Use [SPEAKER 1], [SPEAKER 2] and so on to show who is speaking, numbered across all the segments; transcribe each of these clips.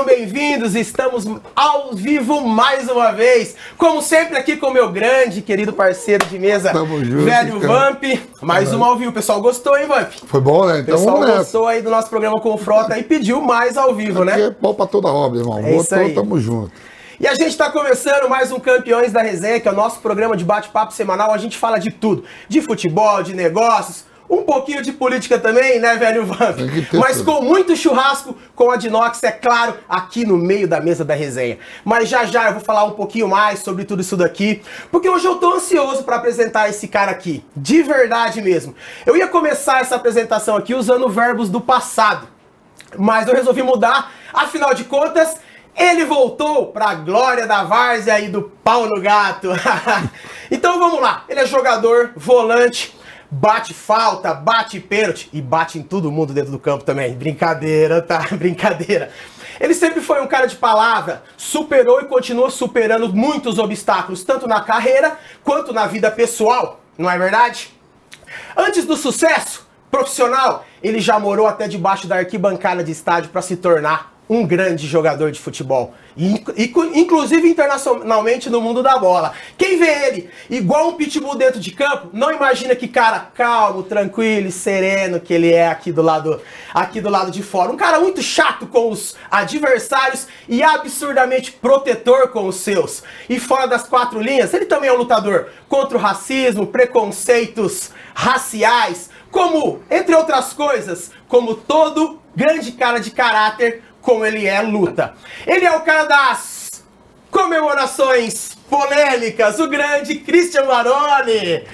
[SPEAKER 1] Sejam bem-vindos, estamos ao vivo mais uma vez. Como sempre, aqui com o meu grande, querido parceiro de mesa,
[SPEAKER 2] Tamo junto,
[SPEAKER 1] velho
[SPEAKER 2] cara.
[SPEAKER 1] Vamp. Mais uma ao vivo. O pessoal gostou, hein, Vamp?
[SPEAKER 2] Foi bom, né?
[SPEAKER 1] O
[SPEAKER 2] Então
[SPEAKER 1] pessoal
[SPEAKER 2] vamos nessa.
[SPEAKER 1] gostou aí do nosso programa com o Frota e pediu mais ao vivo,
[SPEAKER 2] Aqui
[SPEAKER 1] né?
[SPEAKER 2] é pau pra toda obra, irmão.
[SPEAKER 1] É isso aí.
[SPEAKER 2] tamo junto.
[SPEAKER 1] E a gente está começando mais um Campeões da Resenha, que é o nosso programa de bate-papo semanal. A gente fala de tudo: de futebol, de negócios, um pouquinho de política também, né, velho Vamp? Mas com muito churrasco com a Dinox, é claro, aqui no meio da mesa da resenha. Mas já já eu vou falar um pouquinho mais sobre tudo isso daqui, porque hoje eu tô ansioso para apresentar esse cara aqui, de verdade mesmo. Eu ia começar essa apresentação aqui usando verbos do passado. Mas eu resolvi mudar, afinal de contas, ele voltou pra glória da várzea e do pau no gato. então vamos lá, ele é jogador, volante, bate falta, bate pênalti e bate em todo mundo dentro do campo também. Brincadeira, tá? Brincadeira. Ele sempre foi um cara de palavra, superou e continua superando muitos obstáculos, tanto na carreira quanto na vida pessoal, não é verdade? Antes do sucesso profissional, ele já morou até debaixo da arquibancada de estádio para se tornar um grande jogador de futebol. Inclusive internacionalmente no mundo da bola. Quem vê ele igual um pitbull dentro de campo, não imagina que cara calmo, tranquilo e sereno que ele é aqui do lado aqui do lado de fora. Um cara muito chato com os adversários e absurdamente protetor com os seus. E fora das quatro linhas, ele também é um lutador contra o racismo, preconceitos raciais, como, entre outras coisas, como todo grande cara de caráter, como ele é luta. Ele é o cara das comemorações polêmicas, o grande Christian Maroni.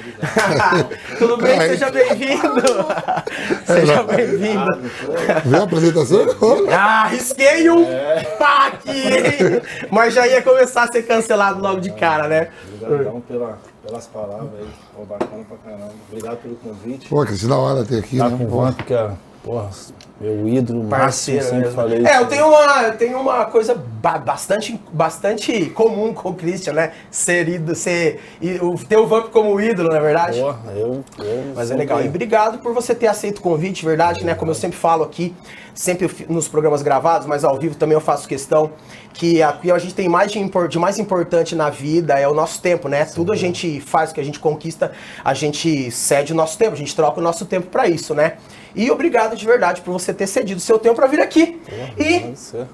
[SPEAKER 1] Tudo bem?
[SPEAKER 2] Ai.
[SPEAKER 1] Seja bem-vindo. Seja bem-vindo.
[SPEAKER 2] Viu a apresentação?
[SPEAKER 1] Ah, risquei um pá aqui, hein? Mas já ia começar a ser cancelado logo de cara, né?
[SPEAKER 3] Obrigadão pela, pelas palavras aí. Pô, bacana pra caramba. Obrigado pelo convite.
[SPEAKER 2] Pô, Cris, da hora ter aqui,
[SPEAKER 3] Tá
[SPEAKER 2] né?
[SPEAKER 3] com o Vamp, que é, porra, meu ídolo máximo,
[SPEAKER 1] Parceiro
[SPEAKER 3] sempre falei
[SPEAKER 1] É,
[SPEAKER 3] isso.
[SPEAKER 1] eu tenho uma, eu tenho uma coisa ba- bastante, bastante comum com o Christian, né? Ser ídolo, ser, e ter o Vamp como ídolo, na verdade.
[SPEAKER 3] Porra, eu, eu
[SPEAKER 1] Mas é legal. E obrigado por você ter aceito o convite, verdade, né? Como eu sempre falo aqui, sempre nos programas gravados, mas ao vivo também eu faço questão que aqui a gente tem mais de, de mais importante na vida é o nosso tempo, né? Tudo a gente faz, o que a gente conquista, a gente cede o nosso tempo, a gente troca o nosso tempo pra isso, né? E obrigado de verdade por você ter cedido o seu tempo pra vir aqui. E
[SPEAKER 3] Pode ser.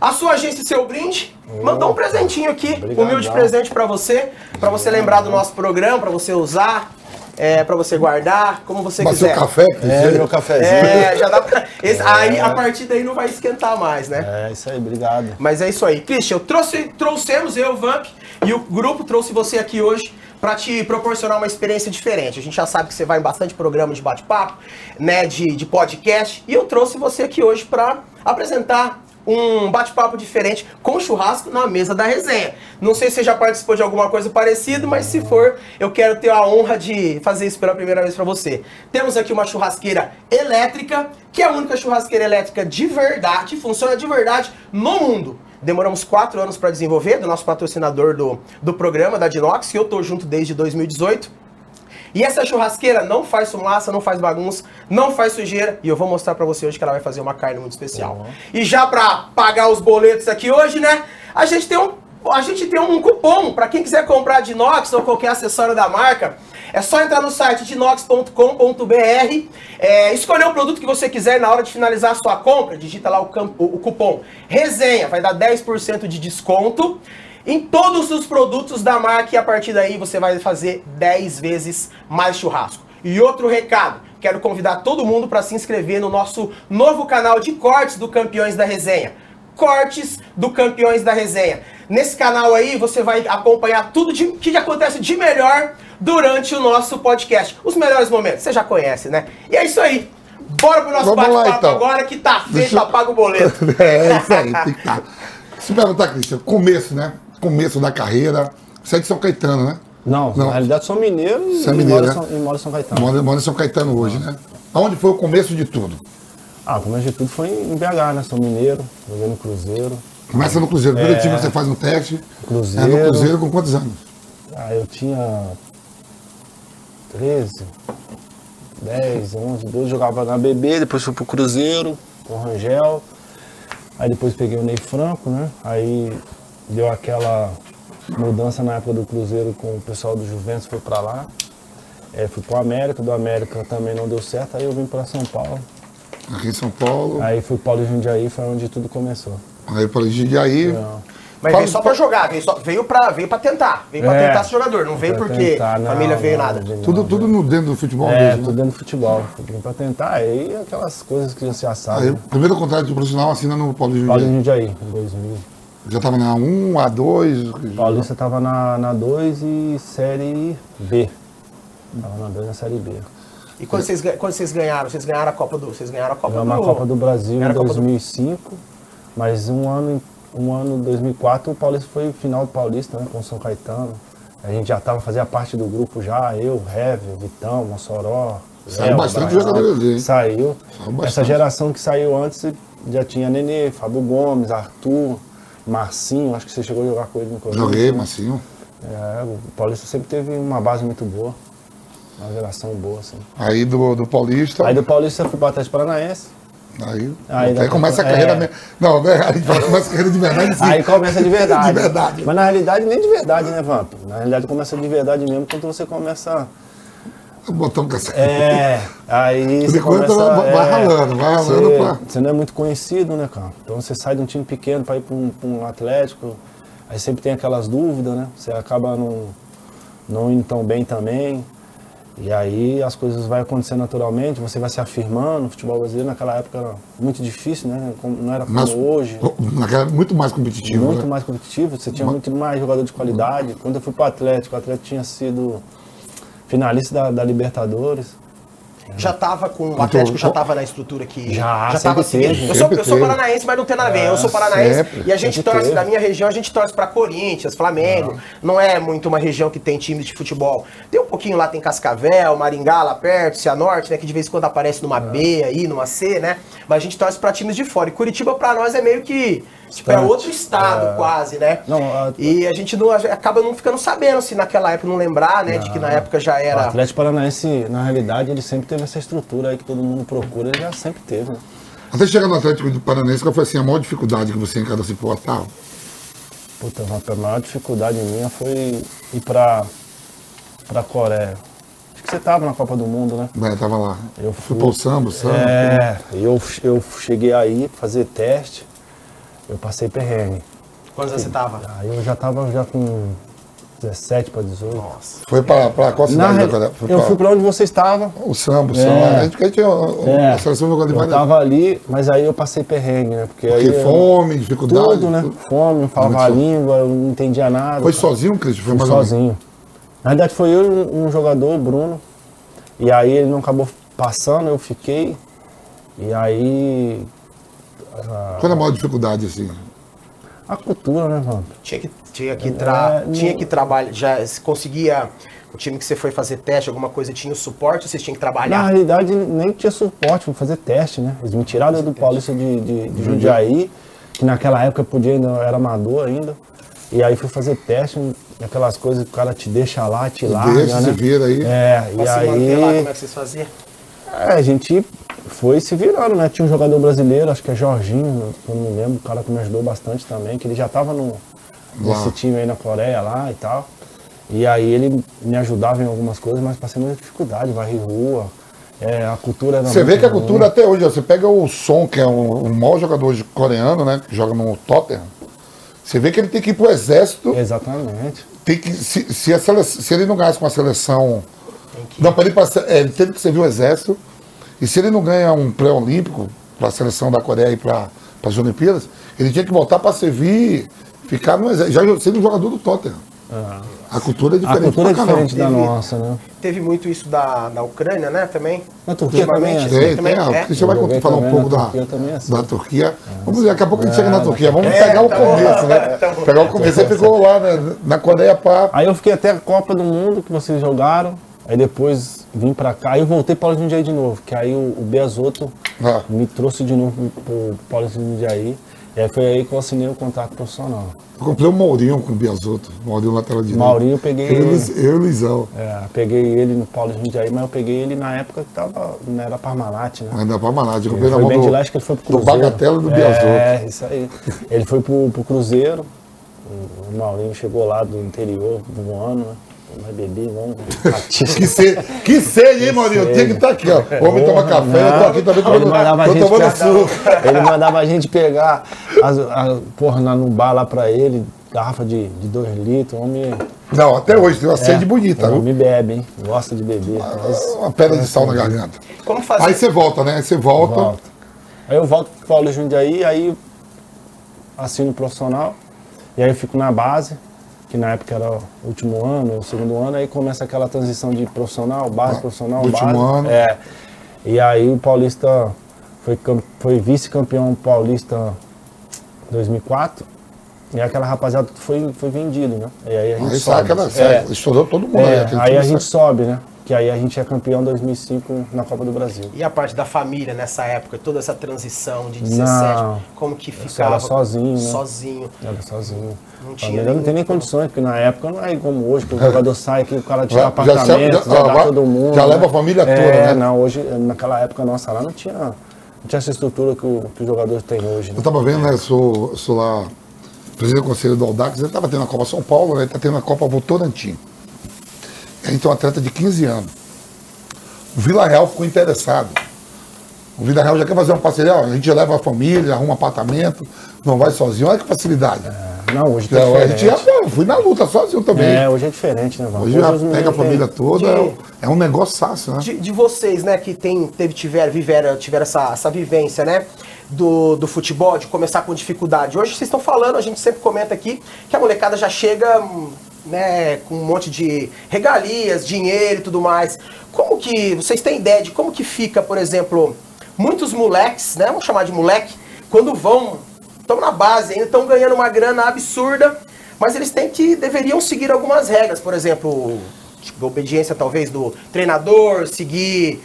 [SPEAKER 1] a sua agência Seu Brinde mandou um presentinho aqui,
[SPEAKER 3] Obrigadão.
[SPEAKER 1] humilde presente pra você, pra você lembrar do nosso programa, pra você usar, é, para você guardar, como você
[SPEAKER 2] Mas seu
[SPEAKER 1] quiser.
[SPEAKER 2] café, Cris?
[SPEAKER 3] É, meu cafezinho.
[SPEAKER 1] É, já dá pra... esse- Aí, a partir daí não vai esquentar mais, né?
[SPEAKER 3] É, isso aí, obrigado.
[SPEAKER 1] Mas é isso aí. Christian, eu trouxe, trouxemos eu, o Vamp, e o grupo trouxe você aqui hoje para te proporcionar uma experiência diferente. A gente já sabe que você vai em bastante programa de bate-papo, né, de, de podcast, e eu trouxe você aqui hoje para apresentar um bate-papo diferente com churrasco na mesa da resenha. Não sei se você já participou de alguma coisa parecida, mas se for, eu quero ter a honra de fazer isso pela primeira vez para você. Temos aqui uma churrasqueira elétrica, que é a única churrasqueira elétrica de verdade, funciona de verdade no mundo. Demoramos quatro anos para desenvolver, do nosso patrocinador do, do programa, da Dinox, que eu tô junto desde 2018. E essa churrasqueira não faz fumaça, não faz bagunça, não faz sujeira. E eu vou mostrar pra você hoje que ela vai fazer uma carne muito especial. E já pra pagar os boletos aqui hoje, né? A gente tem um, a gente tem um cupom pra quem quiser comprar de inox ou qualquer acessório da marca. É só entrar no site dinox.com.br, é, escolher o produto que você quiser na hora de finalizar a sua compra, digita lá o, cam- o- o cupom resenha, vai dar 10% de desconto em todos os produtos da marca e a partir daí você vai fazer 10 vezes mais churrasco. E outro recado, quero convidar todo mundo para se inscrever no nosso novo canal de cortes do Campeões da Resenha. Cortes do Campeões da Resenha. Nesse canal aí você vai acompanhar tudo de- que acontece de melhor durante o nosso podcast. Os melhores momentos, você já conhece, né? E é isso aí. Bora pro nosso bate-papo
[SPEAKER 2] então.
[SPEAKER 1] agora que tá feito,
[SPEAKER 2] Deixa
[SPEAKER 1] apaga o boleto.
[SPEAKER 2] É, isso aí, tem que estar. Se perguntar, Cristian, começo, né? Começo da carreira. Você é de São Caetano, né?
[SPEAKER 3] Não,
[SPEAKER 2] Não.
[SPEAKER 3] na realidade sou mineiro e
[SPEAKER 2] Você é mineiro,
[SPEAKER 3] moro,
[SPEAKER 2] né?
[SPEAKER 3] em São, e moro em São Caetano.
[SPEAKER 2] Mora, mora em São Caetano hoje, né? Aonde foi o começo de tudo?
[SPEAKER 3] Ah, como de tudo foi em BH, né? Sou mineiro, joguei no Cruzeiro.
[SPEAKER 2] Começa no Cruzeiro. Primeiro time que você faz um teste.
[SPEAKER 3] Cruzeiro.
[SPEAKER 2] É no Cruzeiro com quantos anos?
[SPEAKER 3] Ah, eu tinha 13, 10, 11, 12, jogava na BB, depois fui pro Cruzeiro, com o Rangel. Aí depois peguei o Ney Franco, né? Aí deu aquela mudança na época do Cruzeiro com o pessoal do Juventus, foi pra lá. É, fui pro América, do América também não deu certo, aí eu vim pra São Paulo.
[SPEAKER 2] Aqui em São Paulo.
[SPEAKER 3] Aí fui pro Paulo de Jundiaí, foi onde tudo começou.
[SPEAKER 2] Aí para Jundiaí.
[SPEAKER 3] Não.
[SPEAKER 1] Mas
[SPEAKER 2] Fala-
[SPEAKER 1] veio só pra jogar, veio, só, veio, pra, veio pra tentar. Veio pra
[SPEAKER 3] É.
[SPEAKER 1] tentar ser jogador, não veio
[SPEAKER 3] Pra
[SPEAKER 1] porque
[SPEAKER 3] tentar,
[SPEAKER 1] a
[SPEAKER 3] não,
[SPEAKER 1] família veio
[SPEAKER 3] não,
[SPEAKER 1] nada.
[SPEAKER 3] não,
[SPEAKER 2] Tudo,
[SPEAKER 3] não.
[SPEAKER 2] tudo no dentro do futebol
[SPEAKER 3] É,
[SPEAKER 2] mesmo.
[SPEAKER 3] tudo dentro do futebol. Fui pra tentar, aí aquelas coisas que você já sabe.
[SPEAKER 2] Aí,
[SPEAKER 3] né?
[SPEAKER 2] primeiro contrato de profissional assina no Paulo de
[SPEAKER 3] Paulo de
[SPEAKER 2] Jundiaí.
[SPEAKER 3] Jundiaí, em 2000.
[SPEAKER 2] Já estava na 1, A2.
[SPEAKER 3] Paulista tava na, na 2 e Série B. Tava na 2 e na Série B.
[SPEAKER 1] E quando vocês, quando vocês ganharam? Vocês ganharam a Copa do. Vocês ganharam a Copa
[SPEAKER 3] Ganhamos
[SPEAKER 1] do.
[SPEAKER 3] a Copa do Brasil
[SPEAKER 1] Era
[SPEAKER 3] em
[SPEAKER 1] a Copa do-
[SPEAKER 3] 2005, mas um ano, um ano 2004 o Paulista foi final do Paulista, né, com o São Caetano. A gente já tava, fazia parte do grupo já, eu, Hever, Vitão, Mossoró.
[SPEAKER 2] Saiu
[SPEAKER 3] Léo,
[SPEAKER 2] bastante
[SPEAKER 3] Braial.
[SPEAKER 2] jogadores ali?
[SPEAKER 3] Saiu.
[SPEAKER 2] Saiu bastante.
[SPEAKER 3] Essa geração que saiu antes já tinha Nenê, Fábio Gomes, Arthur, Marcinho, acho que você chegou a jogar com ele no Corinthians.
[SPEAKER 2] Joguei,
[SPEAKER 3] né?
[SPEAKER 2] Massinho.
[SPEAKER 3] É, o Paulista sempre teve uma base muito boa. Uma geração boa, assim.
[SPEAKER 2] Aí do, do Paulista.
[SPEAKER 3] Aí do Paulista eu fui pro Atlético Paranaense.
[SPEAKER 2] Aí,
[SPEAKER 3] Aí
[SPEAKER 2] aí, começa a
[SPEAKER 3] é.
[SPEAKER 2] carreira. me- Não, né? Aí fala, começa a carreira de verdade. Sim.
[SPEAKER 3] Aí começa de verdade.
[SPEAKER 2] De verdade.
[SPEAKER 3] Mas na realidade nem de verdade, né, Vamp? Na realidade começa de verdade mesmo quando você começa.
[SPEAKER 2] Botão com essa.
[SPEAKER 3] É, aí você
[SPEAKER 2] enquanto,
[SPEAKER 3] começa.
[SPEAKER 2] vai- vai
[SPEAKER 3] é,
[SPEAKER 2] ralando, vai ralando
[SPEAKER 3] Você,
[SPEAKER 2] pra-
[SPEAKER 3] você não é muito conhecido, né, cara? Então você sai de um time pequeno para ir para um, pra um Atlético, aí sempre tem aquelas dúvidas, né? Você acaba não, não indo tão bem também. E aí as coisas vão acontecendo naturalmente, você vai se afirmando. O futebol brasileiro naquela época era muito difícil, né? Não era como
[SPEAKER 2] Mas,
[SPEAKER 3] hoje.
[SPEAKER 2] naquela, muito mais competitivo.
[SPEAKER 3] Muito
[SPEAKER 2] né?
[SPEAKER 3] mais competitivo, você tinha muito mais jogador de qualidade. Quando eu fui para o Atlético, o Atlético tinha sido finalista da, da Libertadores.
[SPEAKER 1] Já tava com. O Atlético já tava na estrutura que.
[SPEAKER 3] Já,
[SPEAKER 1] já tava seguindo.
[SPEAKER 3] teve,
[SPEAKER 1] Eu sou, eu sou paranaense, mas não tem nada a ver. eu sou
[SPEAKER 3] É,
[SPEAKER 1] paranaense
[SPEAKER 2] sempre,
[SPEAKER 1] e a gente torce,
[SPEAKER 3] teve.
[SPEAKER 1] da minha região, a gente torce pra Corinthians, Flamengo. Não é muito uma região que tem times de futebol. Tem um pouquinho lá, tem Cascavel, Maringá lá perto, Cianorte, né? Que de vez em quando aparece numa B aí, numa C, né? Mas a gente torce pra times de fora. E Curitiba pra nós é meio que. Tipo, é outro estado, quase, né?
[SPEAKER 3] Não, a-
[SPEAKER 1] E a gente não, acaba não ficando sabendo se naquela época não lembrar, né? De que na época já
[SPEAKER 3] O
[SPEAKER 1] era.
[SPEAKER 3] Atlético Paranaense, na realidade, ele sempre teve essa estrutura aí que todo mundo procura, ele já sempre teve. Né?
[SPEAKER 2] Até chegar no Atlético do Paranaense, qual foi assim, a maior dificuldade que você encarou assim, pô, tá?
[SPEAKER 3] Puta, a maior dificuldade minha foi ir pra, pra Coreia. Acho que você tava na Copa do Mundo, né?
[SPEAKER 2] né, tava lá.
[SPEAKER 3] Eu
[SPEAKER 2] Fui
[SPEAKER 3] fui.
[SPEAKER 2] pro samba, o samba.
[SPEAKER 3] É, eu, eu cheguei aí fazer teste, eu passei perrengue.
[SPEAKER 1] Quando você tava?
[SPEAKER 3] Aí eu já tava já com 17 para 18.
[SPEAKER 1] Nossa.
[SPEAKER 2] Foi pra, pra qual
[SPEAKER 3] Na
[SPEAKER 2] cidade
[SPEAKER 3] real,
[SPEAKER 2] da
[SPEAKER 3] eu
[SPEAKER 2] pra-
[SPEAKER 3] fui pra onde você estava.
[SPEAKER 2] O samba, o
[SPEAKER 3] É.
[SPEAKER 2] samba. A gente, a gente
[SPEAKER 3] É,
[SPEAKER 2] a seleção jogou de
[SPEAKER 3] eu
[SPEAKER 2] várias.
[SPEAKER 3] tava ali, mas aí eu passei perrengue, né? Porque,
[SPEAKER 2] Porque
[SPEAKER 3] aí
[SPEAKER 2] fome, dificuldade.
[SPEAKER 3] tudo, né?
[SPEAKER 2] tudo.
[SPEAKER 3] Fome, não falava a língua, eu não entendia nada.
[SPEAKER 2] Foi sozinho, Cristian? Foi mais
[SPEAKER 3] sozinho. Na verdade foi eu e um, um jogador, o Bruno. E aí ele não acabou passando, eu fiquei. E aí.
[SPEAKER 2] Qual é a maior dificuldade, assim?
[SPEAKER 3] A cultura, né, mano?
[SPEAKER 1] Tinha que, tinha que, tra
[SPEAKER 3] É,
[SPEAKER 1] tinha
[SPEAKER 3] não-
[SPEAKER 1] que trabalhar. Já se conseguia. O time que você foi fazer teste, alguma coisa, tinha o suporte ou vocês tinham que
[SPEAKER 3] Na
[SPEAKER 1] trabalhar?
[SPEAKER 3] realidade, nem tinha suporte para fazer teste, né? Eles me tiraram do Paulista de, de, de Jundiaí, que naquela época podia ainda era amador ainda. E aí fui fazer teste, aquelas coisas que o cara te deixa lá, te larga,
[SPEAKER 2] Deixa,
[SPEAKER 3] né?
[SPEAKER 2] se vira aí.
[SPEAKER 3] É, e
[SPEAKER 1] Pra se manter lá,
[SPEAKER 3] aí
[SPEAKER 1] como é que vocês faziam?
[SPEAKER 3] é, a gente foi se virando, né? Tinha um jogador brasileiro, acho que é Jorginho, eu não me lembro, o cara que me ajudou bastante também, que ele já tava no, nesse time aí na Coreia lá e tal. E aí ele me ajudava em algumas coisas, mas passei muita dificuldade, varrer rua. É, a cultura era
[SPEAKER 2] Você vê que a
[SPEAKER 3] ruim.
[SPEAKER 2] cultura até hoje, ó, você pega o Son, que é o, o maior jogador coreano, né? Que joga no Tottenham. Você vê que ele tem que ir pro exército.
[SPEAKER 3] Exatamente.
[SPEAKER 2] Tem que, se, se, a sele- se ele não ganhasse com a seleção. Não, para ele, se- é, ele teve que servir o exército. E se ele não ganha um pré-olímpico para a seleção da Coreia e para as Olimpíadas, ele tinha que voltar para servir, ficar no exército. Já sendo um jogador do Tottenham. A cultura é
[SPEAKER 3] A
[SPEAKER 2] diferente.
[SPEAKER 3] cultura é diferente da
[SPEAKER 1] Teve-
[SPEAKER 3] nossa, né?
[SPEAKER 1] Teve muito isso da, da Ucrânia, né? Também.
[SPEAKER 3] Na Turquia também é assim.
[SPEAKER 2] Tem,
[SPEAKER 1] também
[SPEAKER 2] tem,
[SPEAKER 1] é.
[SPEAKER 2] Você vai falar um pouco da,
[SPEAKER 3] Turquia também, assim.
[SPEAKER 2] da Turquia. Vamos ver, daqui a pouco a gente chega na Turquia. Vamos
[SPEAKER 1] É,
[SPEAKER 2] pegar o
[SPEAKER 1] tá
[SPEAKER 2] começo,
[SPEAKER 1] bom.
[SPEAKER 2] né?
[SPEAKER 1] Tá.
[SPEAKER 2] Pegar o começo. Você ficou lá né, na Coreia para.
[SPEAKER 3] Aí eu fiquei até a Copa do Mundo que vocês jogaram. Aí depois vim pra cá. Aí eu voltei para o Jundiaí de novo. Que aí o, o Beasoto
[SPEAKER 2] Ah.
[SPEAKER 3] me trouxe de novo pro Paulo de Jundiaí. E aí foi aí que eu assinei o contrato profissional.
[SPEAKER 2] Eu comprei o Maurinho com o Biasotto. Maurinho lateral direito.
[SPEAKER 3] Maurinho eu peguei
[SPEAKER 2] Eu,
[SPEAKER 3] ele.
[SPEAKER 2] eu e Luizão.
[SPEAKER 3] É, peguei ele no Paulo Jundiaí, mas eu peguei ele na época que tava, não era Parmalat, né?
[SPEAKER 2] Ainda Manade. Eu comprei na mão
[SPEAKER 3] bem
[SPEAKER 2] do,
[SPEAKER 3] de lá, acho que ele foi pro
[SPEAKER 2] do
[SPEAKER 3] Cruzeiro.
[SPEAKER 2] Bagatela e do Biasotto.
[SPEAKER 3] É, isso aí. Ele foi pro, pro Cruzeiro, o Maurinho chegou lá do interior, voando, né? Vai beber, vamos.
[SPEAKER 2] Que sede, que sede, hein, Maurinho? Tinha que estar aqui, ó. O homem toma café, eu tô aqui também
[SPEAKER 3] Ele
[SPEAKER 2] tomando,
[SPEAKER 3] mandava, a
[SPEAKER 2] tô
[SPEAKER 3] gente
[SPEAKER 2] tomando
[SPEAKER 3] pegar,
[SPEAKER 2] suco.
[SPEAKER 3] ele mandava a gente pegar as, a, porra, na- no bar lá pra ele, garrafa de 2 litros, homem.
[SPEAKER 2] Não, até hoje tem uma sede bonita,
[SPEAKER 3] o
[SPEAKER 2] viu?
[SPEAKER 3] homem bebe, hein? Gosta de beber. Mas
[SPEAKER 2] Uma pedra de sal na garganta.
[SPEAKER 1] Como fazer?
[SPEAKER 2] Aí você volta, né? Aí você volta.
[SPEAKER 3] volta. Aí eu volto pro Paulo Jundiaí, aí assino o profissional, e aí eu fico na base, que na época era o último ano, o segundo ano, aí começa aquela transição de profissional, base, profissional,
[SPEAKER 2] último
[SPEAKER 3] base.
[SPEAKER 2] ano.
[SPEAKER 3] É. E aí o Paulista foi, cam- foi vice-campeão paulista 2004, e aquela rapaziada foi, foi vendido, né? E aí a gente
[SPEAKER 2] Aí
[SPEAKER 3] sobe.
[SPEAKER 2] aquela.
[SPEAKER 3] É.
[SPEAKER 2] Estourou todo mundo.
[SPEAKER 3] É,
[SPEAKER 2] aquele
[SPEAKER 3] aí a gente sobe, né? Que aí a gente é campeão em 2005 na Copa do Brasil.
[SPEAKER 1] E a parte da família nessa época, toda essa transição de 17,
[SPEAKER 3] Não.
[SPEAKER 1] como que ficava?
[SPEAKER 3] era sozinho, né?
[SPEAKER 1] Sozinho.
[SPEAKER 3] Era sozinho.
[SPEAKER 1] Não tinha
[SPEAKER 3] Família não tem nem condições, porque na época não é como hoje, que o jogador sai, que o cara tira
[SPEAKER 2] Já- já
[SPEAKER 3] apartamento,
[SPEAKER 2] se-
[SPEAKER 3] já,
[SPEAKER 2] já-
[SPEAKER 3] dá todo mundo.
[SPEAKER 2] já
[SPEAKER 3] né?
[SPEAKER 2] leva a família
[SPEAKER 3] é,
[SPEAKER 2] toda, né?
[SPEAKER 3] Não, hoje, naquela época nossa lá não tinha, não tinha essa estrutura que, o, que os jogadores têm hoje. Né?
[SPEAKER 2] Eu tava vendo, né? Eu sou, sou lá, presidente do conselho do Aldax, ele tava tendo a Copa São Paulo, né? Ele tá tendo a Copa Votorantim. A gente tem um atleta de 15 anos. O Vila Real ficou interessado. O Vila Real já quer fazer uma parceria, ó, a gente já leva a família, arruma apartamento, não vai sozinho. Olha que facilidade.
[SPEAKER 3] Não, hoje tá
[SPEAKER 2] Então, a gente já,
[SPEAKER 3] diferente.
[SPEAKER 2] pô, fui na luta sozinho também.
[SPEAKER 3] É, hoje é diferente, né, Val?
[SPEAKER 2] Hoje já
[SPEAKER 3] os
[SPEAKER 2] pega a família toda,
[SPEAKER 1] de-
[SPEAKER 2] é um- negócio fácil, né?
[SPEAKER 1] De, de vocês, né, que tem, teve, tiveram, viveram, tiveram essa, essa vivência, né, do, do futebol, de começar com dificuldade. Hoje vocês estão falando, a gente sempre comenta aqui, que a molecada já chega, né, com um monte de regalias, dinheiro e tudo mais. Como que, vocês têm ideia de como que fica, por exemplo, muitos moleques, né, vamos chamar de moleque, quando vão, estão na base ainda, estão ganhando uma grana absurda, mas eles têm que, deveriam seguir algumas regras, por exemplo, tipo, obediência talvez do treinador, seguir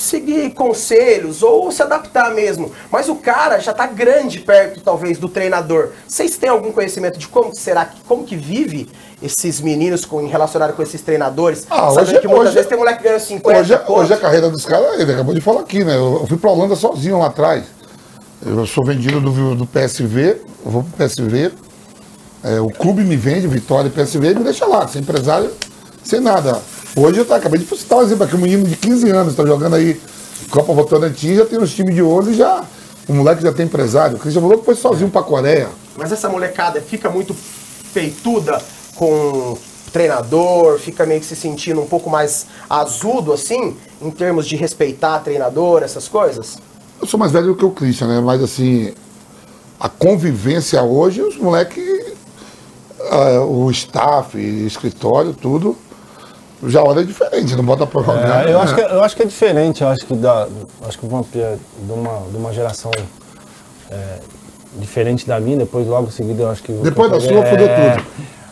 [SPEAKER 1] seguir conselhos ou se adaptar mesmo. Mas o cara já tá grande perto talvez do treinador. Vocês têm algum conhecimento de como será que como que vive esses meninos com relacionado com esses treinadores?
[SPEAKER 2] Ah,
[SPEAKER 1] Sabendo
[SPEAKER 2] hoje-
[SPEAKER 1] que muitas
[SPEAKER 2] hoje-
[SPEAKER 1] vezes tem moleque ganhando 50
[SPEAKER 2] Hoje,
[SPEAKER 1] pontos.
[SPEAKER 2] hoje a carreira dos caras, ele acabou de falar aqui, né? Eu, eu fui pra Holanda sozinho lá atrás. Eu sou vendido do, do PSV, eu vou pro PSV. é, o clube me vende, Vitória e PSV, e me deixa lá, sem empresário, sem nada. Hoje eu tá, acabei de citar um exemplo aqui, um menino de 15 anos, tá jogando aí Copa Votorantim, já tem os times de ouro e já. O moleque já tem empresário. O Cristian falou que foi sozinho pra Coreia.
[SPEAKER 1] Mas essa molecada fica muito feituda com treinador, fica meio que se sentindo um pouco mais azudo assim, em termos de respeitar treinador, essas coisas?
[SPEAKER 2] Eu sou mais velho do que o Christian, né? Mas assim, a convivência hoje, os moleques, ah, o staff, escritório, tudo, já olha diferente, não bota pra jogar.
[SPEAKER 3] É, eu, acho
[SPEAKER 2] né?
[SPEAKER 3] que, eu acho que é diferente, eu acho que, da, acho que o Vampiro é de uma, de uma geração é, diferente da minha, depois logo em seguida eu acho que.
[SPEAKER 2] Depois da sua, fudeu tudo.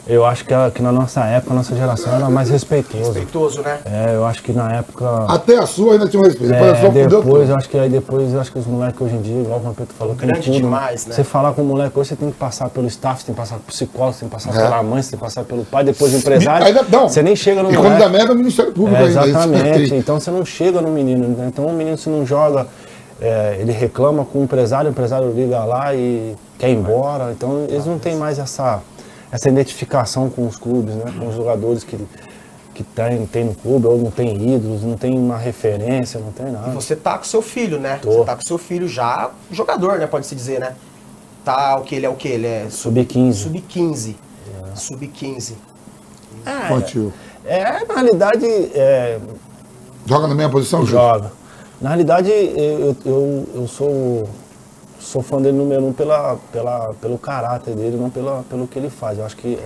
[SPEAKER 3] Eu acho que, que na nossa época, a nossa geração era mais respeitosa.
[SPEAKER 1] Respeitoso, né?
[SPEAKER 3] É, eu acho que na época.
[SPEAKER 2] Até a sua ainda tinha um respeito.
[SPEAKER 3] É, depois, eu acho que aí depois, eu acho que os moleques hoje em dia, igual o Vampiro falou, tem
[SPEAKER 1] Grande
[SPEAKER 3] tudo,
[SPEAKER 1] demais, né?
[SPEAKER 3] Você falar com o moleque hoje, você tem que passar pelo staff, você tem que passar pelo psicólogo, você tem que passar
[SPEAKER 2] É.
[SPEAKER 3] pela mãe, você tem que passar pelo pai, depois do empresário.
[SPEAKER 2] Ainda- não.
[SPEAKER 3] Você nem chega no
[SPEAKER 2] E
[SPEAKER 3] moleque.
[SPEAKER 2] quando dá merda, é o Ministério Público
[SPEAKER 3] É,
[SPEAKER 2] ainda.
[SPEAKER 3] exatamente.
[SPEAKER 2] é triste.
[SPEAKER 3] então você não chega no menino. né? Então o menino se não joga, é, ele reclama com o empresário, o empresário liga lá e quer ir embora. Então eles não têm mais essa, essa identificação com os clubes, né? com os jogadores que, que tem, tem no clube, ou não tem ídolos, não tem uma referência, não tem nada.
[SPEAKER 1] Você tá com seu filho, né?
[SPEAKER 3] Tô.
[SPEAKER 1] Você tá com seu filho já jogador, né? Pode-se dizer, né? Tá o que ele é o que? Ele é
[SPEAKER 3] Sub-15.
[SPEAKER 1] sub-15. Sub-15. Ah,
[SPEAKER 2] Infantil.
[SPEAKER 3] É, na realidade, é,
[SPEAKER 2] Joga na mesma posição, Júlio?
[SPEAKER 3] Joga. Na realidade, eu, eu, eu sou, sou fã dele número um pela, pela, pelo caráter dele, não pela, pelo que ele faz. Eu acho que,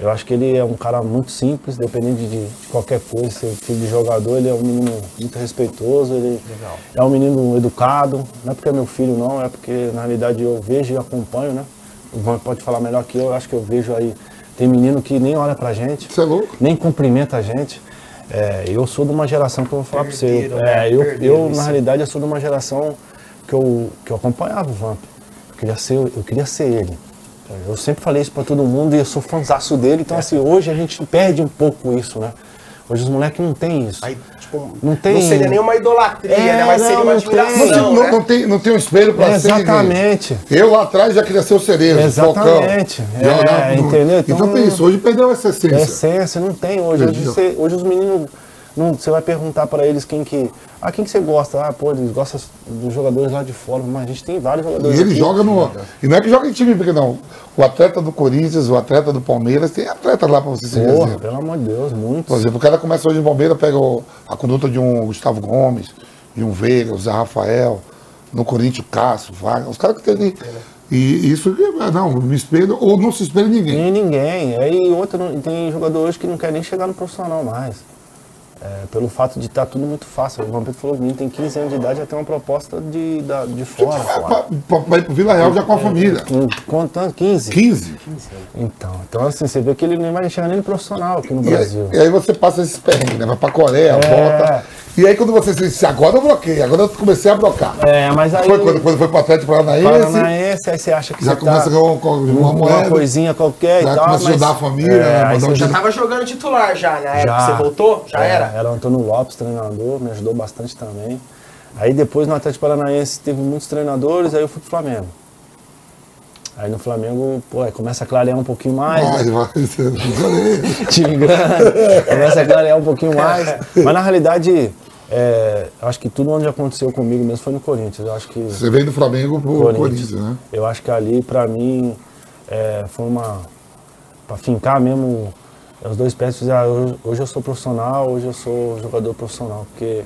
[SPEAKER 3] eu acho que ele é um cara muito simples, dependente de, de qualquer coisa. Ser filho de jogador, ele é um menino muito respeitoso, ele
[SPEAKER 1] Legal.
[SPEAKER 3] é um menino educado. Não é porque é meu filho, não, é porque na realidade eu vejo e acompanho, né? O Van pode falar melhor que eu, eu acho que eu vejo aí. Tem menino que nem olha pra gente
[SPEAKER 2] é louco?
[SPEAKER 3] nem cumprimenta a gente. É, eu sou de uma geração que eu vou falar pra você. Eu-
[SPEAKER 1] né?
[SPEAKER 3] É, eu, eu, na realidade, eu sou de uma geração que eu, que eu acompanhava o Vamp. queria ser, eu queria ser ele. Eu sempre falei isso pra todo mundo e eu sou fãzaço dele, então assim, hoje a gente perde um pouco isso, né? Hoje os moleques não tem isso.
[SPEAKER 1] Aí, tipo,
[SPEAKER 3] Não tem-
[SPEAKER 1] Não seria nenhuma idolatria,
[SPEAKER 3] É,
[SPEAKER 1] né? Mas seria
[SPEAKER 3] não,
[SPEAKER 1] uma admiração,
[SPEAKER 2] Não, tem- não-
[SPEAKER 1] né?
[SPEAKER 2] não tem, não tem um espelho pra ser ninguém.
[SPEAKER 3] Exatamente.
[SPEAKER 2] Eu lá atrás já queria ser o cerezo,
[SPEAKER 3] Exatamente.
[SPEAKER 2] o Falcão.
[SPEAKER 3] É,
[SPEAKER 2] Já-
[SPEAKER 3] entendeu?
[SPEAKER 2] Então,
[SPEAKER 3] Então,
[SPEAKER 2] tem isso. Hoje perdeu essa essência.
[SPEAKER 3] É essência, não tem hoje. Hoje, hoje os meninos. Não, você vai perguntar pra eles quem que. Ah, quem que você gosta? Ah, pô, eles gostam dos jogadores lá de fora, mas a gente tem vários
[SPEAKER 2] E
[SPEAKER 3] jogadores.
[SPEAKER 2] ele
[SPEAKER 3] aqui.
[SPEAKER 2] joga no. E não é que joga em time pequeno, não. O atleta do Corinthians, o atleta do Palmeiras, tem atleta lá pra você seguir.
[SPEAKER 3] Porra,
[SPEAKER 2] exemplo.
[SPEAKER 3] pelo amor de Deus,
[SPEAKER 2] Por
[SPEAKER 3] muitos.
[SPEAKER 2] exemplo, o cara começa hoje no Palmeiras, pega o- a conduta de um Gustavo Gomes, de um Veiga, o Zé Rafael, no Corinthians, o Cássio, Wagner, os caras que tem. E isso, ah, não, me espelho, ou não se espelha ninguém.
[SPEAKER 3] Nem ninguém. Aí outro, tem jogador hoje que não quer nem chegar no profissional mais. É, pelo fato de estar tudo muito fácil. O Vampiro falou que o tem 15 anos de idade já tem uma proposta de, da, de fora.
[SPEAKER 2] Vai pro Vila Real já com a família.
[SPEAKER 3] Com- Quanto? 15?
[SPEAKER 2] 15.
[SPEAKER 3] Então, então assim, você vê que ele nem vai chegar nem no profissional aqui no
[SPEAKER 2] E aí,
[SPEAKER 3] Brasil.
[SPEAKER 2] e aí você passa esses perrengues, né? Vai pra Coreia,
[SPEAKER 3] É.
[SPEAKER 2] volta. E aí quando você disse, agora eu bloqueei, agora eu comecei a blocar.
[SPEAKER 3] É, mas aí.
[SPEAKER 2] Foi quando, quando foi pro Atlético Paranaense,
[SPEAKER 3] Paranaense, aí você acha que
[SPEAKER 2] já
[SPEAKER 3] você
[SPEAKER 2] começa
[SPEAKER 3] tá
[SPEAKER 2] a ganhar uma, uma
[SPEAKER 3] uma
[SPEAKER 2] moeda.
[SPEAKER 3] coisinha qualquer
[SPEAKER 2] Já
[SPEAKER 3] e tal.
[SPEAKER 2] começa a
[SPEAKER 3] mas-
[SPEAKER 2] ajudar a família, né?
[SPEAKER 3] aí
[SPEAKER 2] Mandar um
[SPEAKER 3] você
[SPEAKER 1] Já tava jogando titular já, na época
[SPEAKER 3] Já.
[SPEAKER 1] você voltou? Já
[SPEAKER 3] É,
[SPEAKER 1] era?
[SPEAKER 3] Era o Antônio Lopes, treinador, me ajudou bastante também. Aí depois no Atlético Paranaense teve muitos treinadores, aí eu fui pro Flamengo. Aí no Flamengo, pô, começa a clarear um pouquinho mais,
[SPEAKER 2] Vai,
[SPEAKER 3] né?
[SPEAKER 2] vai,
[SPEAKER 3] time grande, começa a clarear um pouquinho mais. Mas na realidade, é, acho que tudo onde aconteceu comigo mesmo foi no Corinthians. Eu acho que
[SPEAKER 2] Você veio do Flamengo pro
[SPEAKER 3] Corinthians.
[SPEAKER 2] Corinthians, né?
[SPEAKER 3] Eu acho que ali, pra mim, é, foi uma. Pra fincar mesmo os dois pés, ah, hoje eu sou profissional, hoje eu sou jogador profissional. Porque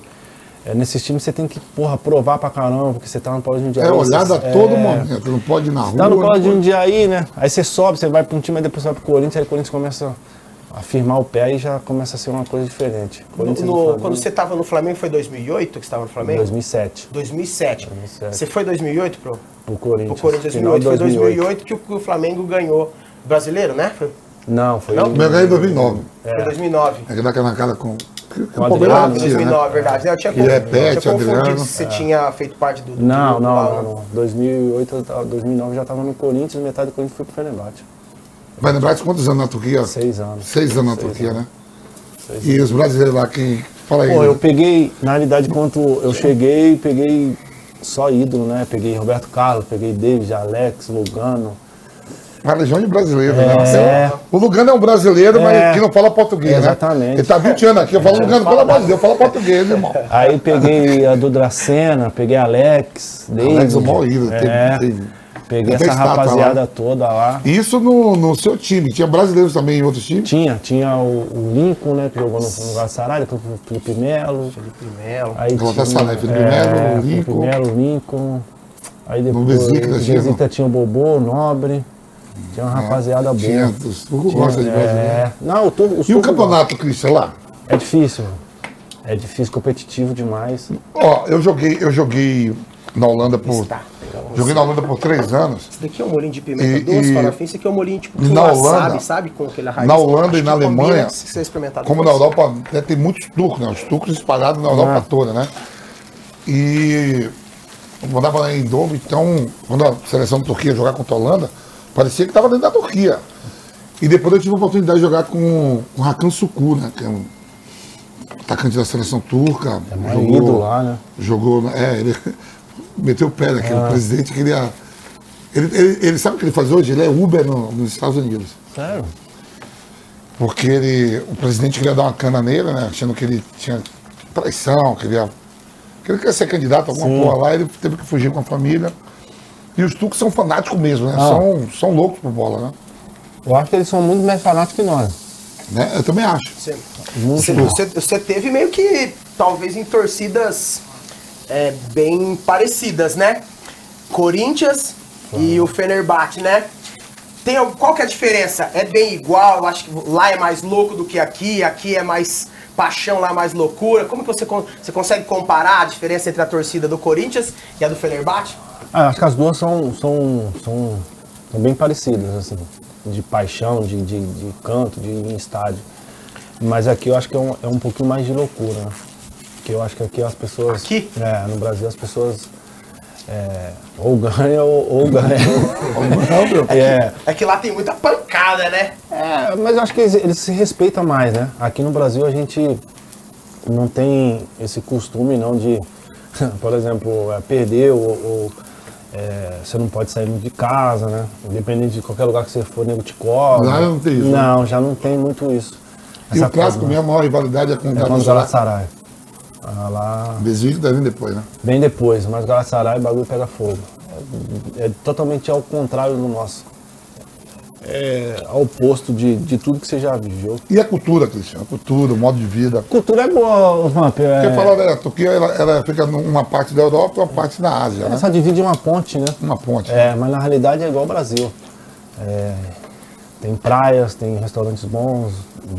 [SPEAKER 3] é, nesses times você tem que, porra, provar pra caramba, porque você tá no de Jundiaí.
[SPEAKER 2] É olhado a
[SPEAKER 3] você-
[SPEAKER 2] todo
[SPEAKER 3] é,
[SPEAKER 2] momento, não pode ir na rua.
[SPEAKER 3] Tá no
[SPEAKER 2] pode-
[SPEAKER 3] Jundiaí, né? Aí você sobe, você vai pra um time, aí depois você vai pro Corinthians, aí o Corinthians começa a firmar o pé e já começa a ser uma coisa diferente.
[SPEAKER 1] No- no-
[SPEAKER 3] e
[SPEAKER 1] quando você tava no Flamengo, foi 2008 que você tava no Flamengo?
[SPEAKER 3] 2007,
[SPEAKER 1] 2007.
[SPEAKER 3] 2007.
[SPEAKER 1] Você foi 2008 pro,
[SPEAKER 3] pro Corinthians.
[SPEAKER 1] pro Corinthians
[SPEAKER 3] final
[SPEAKER 1] 2008?
[SPEAKER 3] de
[SPEAKER 1] Foi 2008 que o, que o Flamengo ganhou brasileiro, né? Foi,
[SPEAKER 3] Não, foi
[SPEAKER 1] Não?
[SPEAKER 2] O meu ganhei em 2009.
[SPEAKER 1] foi 2009.
[SPEAKER 2] É que dá aquela cara com. Que, que o Palmeiras
[SPEAKER 3] Adriano,
[SPEAKER 2] tira, né?
[SPEAKER 1] 2009, verdade. Eu tinha,
[SPEAKER 2] Que é
[SPEAKER 1] eu
[SPEAKER 2] Pet,
[SPEAKER 1] tinha confundido
[SPEAKER 2] Adriano.
[SPEAKER 1] se você tinha feito parte do, do
[SPEAKER 3] Não, não,
[SPEAKER 1] lá,
[SPEAKER 3] não,
[SPEAKER 1] né?
[SPEAKER 3] não. 2008, eu tava- 2009 eu já estava no Corinthians, metade do Corinthians foi pro Fenerbahçe.
[SPEAKER 2] De quantos anos na Turquia?
[SPEAKER 3] Seis anos.
[SPEAKER 2] Seis anos na
[SPEAKER 3] Seis
[SPEAKER 2] Turquia,
[SPEAKER 3] anos.
[SPEAKER 2] né? E os brasileiros lá, quem. Fala aí.
[SPEAKER 3] Pô, eu
[SPEAKER 2] né?
[SPEAKER 3] peguei, na realidade, quando eu cheguei, peguei só ídolo, né? Peguei Roberto Carlos, peguei David, Alex, Lugano.
[SPEAKER 2] Uma legião de brasileiros,
[SPEAKER 3] É.
[SPEAKER 2] né? O Lugano é um brasileiro,
[SPEAKER 3] É.
[SPEAKER 2] mas que não fala português,
[SPEAKER 3] Exatamente.
[SPEAKER 2] né? Ele tá 20 anos aqui, eu falo Lugano, pelo amor de Deus, fala português, irmão.
[SPEAKER 3] Aí peguei a do Dracena, peguei Alex, David.
[SPEAKER 2] Alex, o maior ídolo,
[SPEAKER 3] É,
[SPEAKER 2] teve- teve-
[SPEAKER 3] peguei essa rapaziada
[SPEAKER 2] lá.
[SPEAKER 3] toda lá.
[SPEAKER 2] Isso no, no seu time. Tinha brasileiros também em outros times?
[SPEAKER 3] Tinha, tinha o, o Lincoln, né, que jogou no, no Galatasaray, depois o Felipe Melo.
[SPEAKER 1] Felipe Melo.
[SPEAKER 3] Aí
[SPEAKER 2] Galatasaray, Felipe Melo,
[SPEAKER 3] é, Felipe
[SPEAKER 2] Lincoln.
[SPEAKER 3] Melo, Lincoln. Aí depois no
[SPEAKER 2] tinha,
[SPEAKER 3] Besiktas tinha o Bobô, o Nobre. Tinha uma rapaziada boa.
[SPEAKER 2] Tinha. O Hugo
[SPEAKER 3] Tinha,
[SPEAKER 2] gosta de brasileiro.
[SPEAKER 3] é, não, o turco,
[SPEAKER 2] E o campeonato, Cristian, lá?
[SPEAKER 3] É difícil. É difícil, competitivo demais.
[SPEAKER 2] Ó, eu joguei, eu joguei na Holanda por.
[SPEAKER 1] Está.
[SPEAKER 2] Joguei na Holanda por três anos.
[SPEAKER 1] Esse daqui é um molinho de pimenta
[SPEAKER 2] E-
[SPEAKER 1] doce,
[SPEAKER 2] e-
[SPEAKER 1] farofinha. Esse aqui é um molinho tipo
[SPEAKER 2] na Holanda-
[SPEAKER 1] sabe? Com aquele raiz.
[SPEAKER 2] na Holanda
[SPEAKER 1] Acho
[SPEAKER 2] e na
[SPEAKER 1] combina
[SPEAKER 2] Alemanha,
[SPEAKER 1] experimentar
[SPEAKER 2] Como na. Europa, né, tem muitos turcos, né? Os turcos espalhados na Europa
[SPEAKER 3] Ah.
[SPEAKER 2] toda, né? E eu mandava lá em Domo, então, quando a seleção da Turquia jogar contra a Holanda, parecia que estava dentro da Turquia. E depois eu tive a oportunidade de jogar com o Hakan Sukur, né? Que é um atacante da seleção turca.
[SPEAKER 3] É ídolo lá, né?
[SPEAKER 2] Jogou, é, ele meteu o pé naquele
[SPEAKER 3] Ah.
[SPEAKER 2] presidente, queria. Ele, ele, ele sabe o que ele faz hoje? Ele é Uber no- nos Estados Unidos.
[SPEAKER 3] Sério?
[SPEAKER 2] Porque ele, o presidente queria dar uma cana nele, né? Achando que ele tinha traição, queria, que ele queria ser candidato a alguma
[SPEAKER 3] Sim.
[SPEAKER 2] porra lá, ele teve que fugir com a família. E os turcos são fanáticos mesmo, né?
[SPEAKER 3] Ah.
[SPEAKER 2] São, são loucos por bola, né?
[SPEAKER 3] Eu acho que eles são muito mais fanáticos que nós.
[SPEAKER 2] né? Eu também acho.
[SPEAKER 1] Você, você, você- você teve meio que, talvez, em torcidas é, bem parecidas, né? Corinthians e o Fenerbahçe, né? Tem, al- qual que é a diferença? É bem igual? Eu acho que lá é mais louco do que aqui, aqui é mais paixão, lá mais loucura. Como que você, você consegue comparar a diferença entre a torcida do Corinthians e a do Fenerbahçe?
[SPEAKER 3] Ah, acho que as duas são, são, são, são bem parecidas, assim, de paixão, de, de, de canto, de em estádio. Mas aqui eu acho que é um, é um pouquinho mais de loucura, né? Porque eu acho que aqui as pessoas.
[SPEAKER 1] Aqui?
[SPEAKER 3] É, no Brasil as pessoas. É, ou ganha ou, ou ganha.
[SPEAKER 2] Não, meu.
[SPEAKER 3] é,
[SPEAKER 1] É que lá tem muita pancada, né?
[SPEAKER 3] é, mas eu acho que eles, eles se respeitam mais, né? Aqui no Brasil a gente não tem esse costume não de, por exemplo, é, perder ou, ou, é, você não pode sair de casa, né? Independente de qualquer lugar que você for, nego te cobra.
[SPEAKER 2] Lá não tem isso, né?
[SPEAKER 3] Não, já não tem muito isso.
[SPEAKER 2] E o clássico
[SPEAKER 3] coisa,
[SPEAKER 2] mesmo, a maior rivalidade é com o
[SPEAKER 3] É com o
[SPEAKER 2] Galatasaray.
[SPEAKER 3] Galatasaray. Ah, lá
[SPEAKER 2] Desvio tá vindo depois, né?
[SPEAKER 3] bem depois, mas Galatasaray o bagulho pega fogo. É, é totalmente ao contrário do nosso. É ao oposto de, de tudo que você já viveu.
[SPEAKER 2] E a cultura, Cristiano? A cultura, o modo de vida.
[SPEAKER 3] Cultura é boa, Vamp.
[SPEAKER 2] Porque
[SPEAKER 3] É,
[SPEAKER 2] falar a Turquia, ela, ela fica numa parte da Europa e uma parte da Ásia,
[SPEAKER 3] ela
[SPEAKER 2] né?
[SPEAKER 3] só divide uma ponte, né?
[SPEAKER 2] Uma ponte.
[SPEAKER 3] É, mas na realidade é igual ao Brasil. É, tem praias, tem restaurantes bons,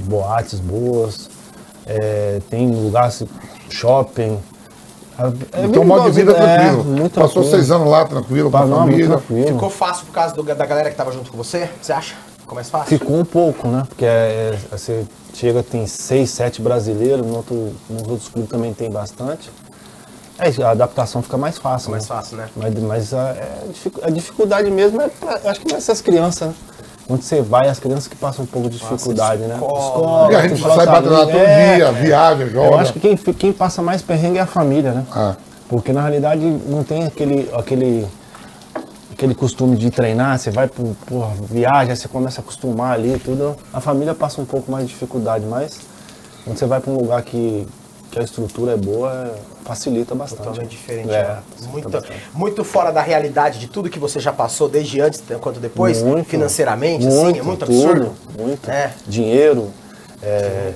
[SPEAKER 3] boates boas, é, tem lugares, shopping. É,
[SPEAKER 2] Então, modo de vida é
[SPEAKER 3] é,
[SPEAKER 2] tranquilo.
[SPEAKER 3] muito
[SPEAKER 2] Passou
[SPEAKER 3] tranquilo.
[SPEAKER 2] seis anos lá, tranquilo, com a família.
[SPEAKER 3] tranquilo.
[SPEAKER 1] Ficou fácil por causa do- da galera que tava junto com você? Você acha? Ficou mais fácil?
[SPEAKER 3] Ficou um pouco, né? Porque é, é, você chega, tem seis, sete brasileiros, no outro, nos outros clubes também tem bastante. É, a adaptação fica mais fácil.
[SPEAKER 1] Mais
[SPEAKER 3] né?
[SPEAKER 1] fácil, né?
[SPEAKER 3] Mas, mas a, é a dificuldade mesmo é, pra- acho que não é essas crianças, né? Quando você vai, as crianças que passam um pouco de dificuldade, né?
[SPEAKER 1] escola.
[SPEAKER 2] E a gente sai batendo lá todo
[SPEAKER 3] é,
[SPEAKER 2] dia, viaja, joga.
[SPEAKER 3] Eu acho que quem, quem passa mais perrengue é a família, né?
[SPEAKER 2] Ah.
[SPEAKER 3] Porque na realidade não tem aquele, aquele, aquele costume de treinar, você vai por, por viagem, você começa a acostumar ali e tudo. A família passa um pouco mais de dificuldade, mas quando você vai para um lugar que, que a estrutura é boa, é- facilita bastante.
[SPEAKER 1] Totalmente diferente.
[SPEAKER 3] É,
[SPEAKER 1] né? muito,
[SPEAKER 3] bastante.
[SPEAKER 1] muito fora da realidade de tudo que você já passou, desde antes quanto depois,
[SPEAKER 3] Muito.
[SPEAKER 1] financeiramente, assim, é muito absurdo.
[SPEAKER 3] Tudo, muito.
[SPEAKER 1] É.
[SPEAKER 3] Dinheiro, é,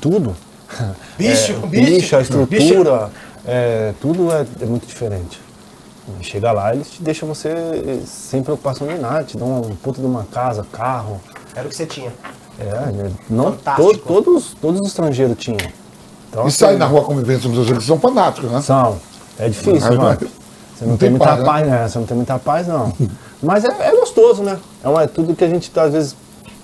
[SPEAKER 3] tudo.
[SPEAKER 1] Bicho,
[SPEAKER 3] É,
[SPEAKER 1] bicho,
[SPEAKER 3] a estrutura, é, tudo é, é muito diferente. Chega lá, eles te deixam você eh, sem preocupação de nada, te dão uma puta de uma casa, carro.
[SPEAKER 1] Era o que você tinha.
[SPEAKER 3] É, né, não, to- todos, todos os estrangeiros tinham. Então,
[SPEAKER 2] E
[SPEAKER 3] assim,
[SPEAKER 2] sair na rua convivendo com os outros que são fanáticos, né?
[SPEAKER 3] São. É difícil,
[SPEAKER 2] Mas
[SPEAKER 3] mano.
[SPEAKER 2] vai-
[SPEAKER 3] Você não,
[SPEAKER 2] não
[SPEAKER 3] tem, muita
[SPEAKER 2] paz, né?
[SPEAKER 3] paz, né? Você não tem muita paz, não. Mas é, é gostoso, né? É, uma, é tudo que a gente, às vezes,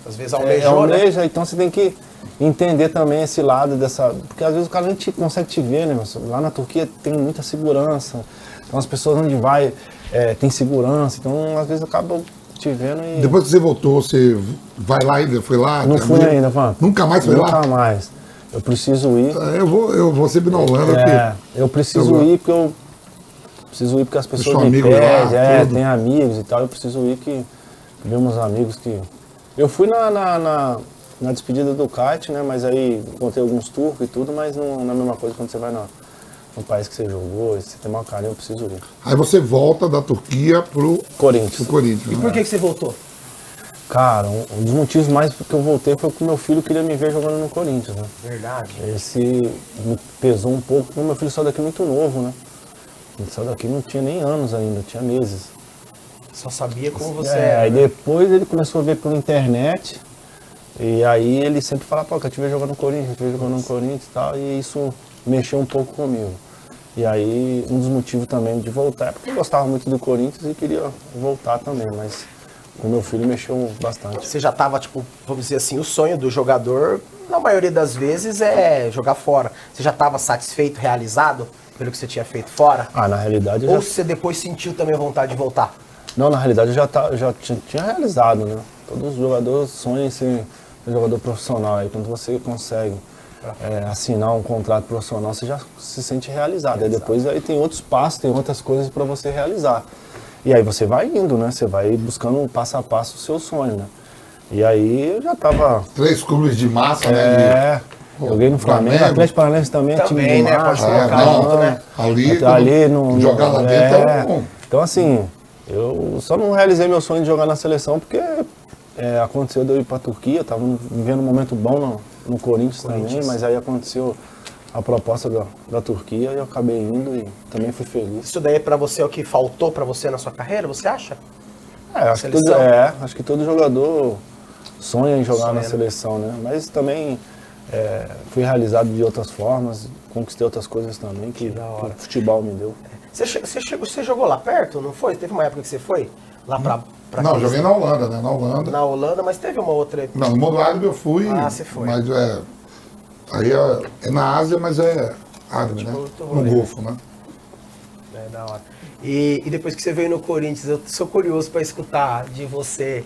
[SPEAKER 1] Às vezes
[SPEAKER 3] é,
[SPEAKER 1] almejou, né?
[SPEAKER 3] almeja, então você tem que entender também esse lado dessa. Porque às vezes o cara nem te, consegue te ver, né? Lá na Turquia tem muita segurança. Então as pessoas onde vai é, tem segurança. Então às vezes acabam te vendo e.
[SPEAKER 2] Depois que você voltou, você vai lá ainda? Foi lá?
[SPEAKER 3] não fui ainda, Van.
[SPEAKER 2] Nunca mais foi
[SPEAKER 3] Nunca
[SPEAKER 2] lá?
[SPEAKER 3] mais. Eu preciso ir.
[SPEAKER 2] É, Eu vou, eu vou sempre na Holanda,
[SPEAKER 3] É, eu preciso
[SPEAKER 2] Eu-
[SPEAKER 3] ir porque eu preciso ir porque as pessoas
[SPEAKER 2] sou
[SPEAKER 3] me
[SPEAKER 2] amigo
[SPEAKER 3] pedem,
[SPEAKER 2] lá,
[SPEAKER 3] é, tem amigos e tal, eu preciso ir que ver meus amigos que. Eu fui na, na, na, na despedida do kite, né? Mas aí encontrei alguns turcos e tudo, mas não, não é a mesma coisa quando você vai na, no país que você jogou, e você tem maior carinho, eu preciso ir.
[SPEAKER 2] aí você volta da Turquia pro, pro
[SPEAKER 3] Corinthians.
[SPEAKER 2] Corinthians. né?
[SPEAKER 1] Por que, que você voltou?
[SPEAKER 3] Cara, um, um dos motivos mais que eu voltei foi que meu filho queria me ver jogando no Corinthians, né?
[SPEAKER 1] Verdade.
[SPEAKER 3] Esse me pesou um pouco, porque meu filho saiu daqui muito novo, né? Ele saiu daqui não tinha nem anos ainda, tinha meses.
[SPEAKER 1] Só sabia como você
[SPEAKER 3] É,
[SPEAKER 1] era.
[SPEAKER 3] aí depois ele começou a ver pela internet. E aí ele sempre falava, pô, que eu te vejo jogando no Corinthians, eu te vejo jogando no Corinthians e tal. E isso mexeu um pouco comigo. E aí um dos motivos também de voltar é porque eu gostava muito do Corinthians e queria voltar também, mas com meu filho mexeu bastante.
[SPEAKER 1] Você já tava, tipo, vamos dizer assim, o sonho do jogador, na maioria das vezes, é jogar fora. Você já tava satisfeito, realizado pelo que você tinha feito fora?
[SPEAKER 3] Ah, na realidade
[SPEAKER 1] Ou
[SPEAKER 3] já
[SPEAKER 1] você depois sentiu também vontade de voltar?
[SPEAKER 3] Não, na realidade eu já, tá, já tinha, realizado, né? Todos os jogadores sonham em ser um jogador profissional. Aí quando você consegue é, assinar um contrato profissional, você já se sente realizado. Aí depois aí tem outros passos, tem outras coisas para você realizar. E aí você vai indo, né? Você vai buscando passo a passo o seu sonho, né? E aí eu já tava.
[SPEAKER 2] Três clubes de massa, né? de-
[SPEAKER 3] É, joguei no Flamengo,
[SPEAKER 2] Flamengo.
[SPEAKER 3] Atlético Paranaense também, é time
[SPEAKER 1] Também,
[SPEAKER 3] de
[SPEAKER 1] né?
[SPEAKER 3] massa, caramba.
[SPEAKER 2] junto, né? Ali,
[SPEAKER 3] ali no,
[SPEAKER 2] jogar lá dentro é bom.
[SPEAKER 3] Então assim, eu só não realizei meu sonho de jogar na seleção porque é, aconteceu de eu ir pra Turquia, tava vivendo um momento bom no, no Corinthians, também, mas aí aconteceu a proposta da, da Turquia e eu acabei indo e também fui feliz.
[SPEAKER 1] Isso daí pra você é o que faltou pra você na sua carreira, você acha?
[SPEAKER 3] É, acho que, todo,
[SPEAKER 1] Seleção.
[SPEAKER 3] é, acho que todo jogador sonha em jogar
[SPEAKER 1] Sonha,
[SPEAKER 3] na
[SPEAKER 1] né?
[SPEAKER 3] seleção, né? Mas também é, fui realizado de outras formas, conquistei outras coisas também que,
[SPEAKER 1] da hora.
[SPEAKER 3] que o futebol me deu.
[SPEAKER 1] Você, che- você, chegou, você jogou lá perto, não foi? Teve uma época que você foi? Lá pra. pra
[SPEAKER 2] Não,
[SPEAKER 1] aqueles-
[SPEAKER 2] joguei na Holanda, né? Na Holanda.
[SPEAKER 1] na Holanda, mas teve uma outra.
[SPEAKER 2] Não, no mundo árabe eu fui.
[SPEAKER 1] Ah, você foi.
[SPEAKER 2] Mas é. Aí é, é na Ásia, mas é árabe, né?
[SPEAKER 1] outro
[SPEAKER 2] No. Golfo, né?
[SPEAKER 1] É, da hora. E, e depois que você veio no Corinthians, eu sou curioso para escutar de você.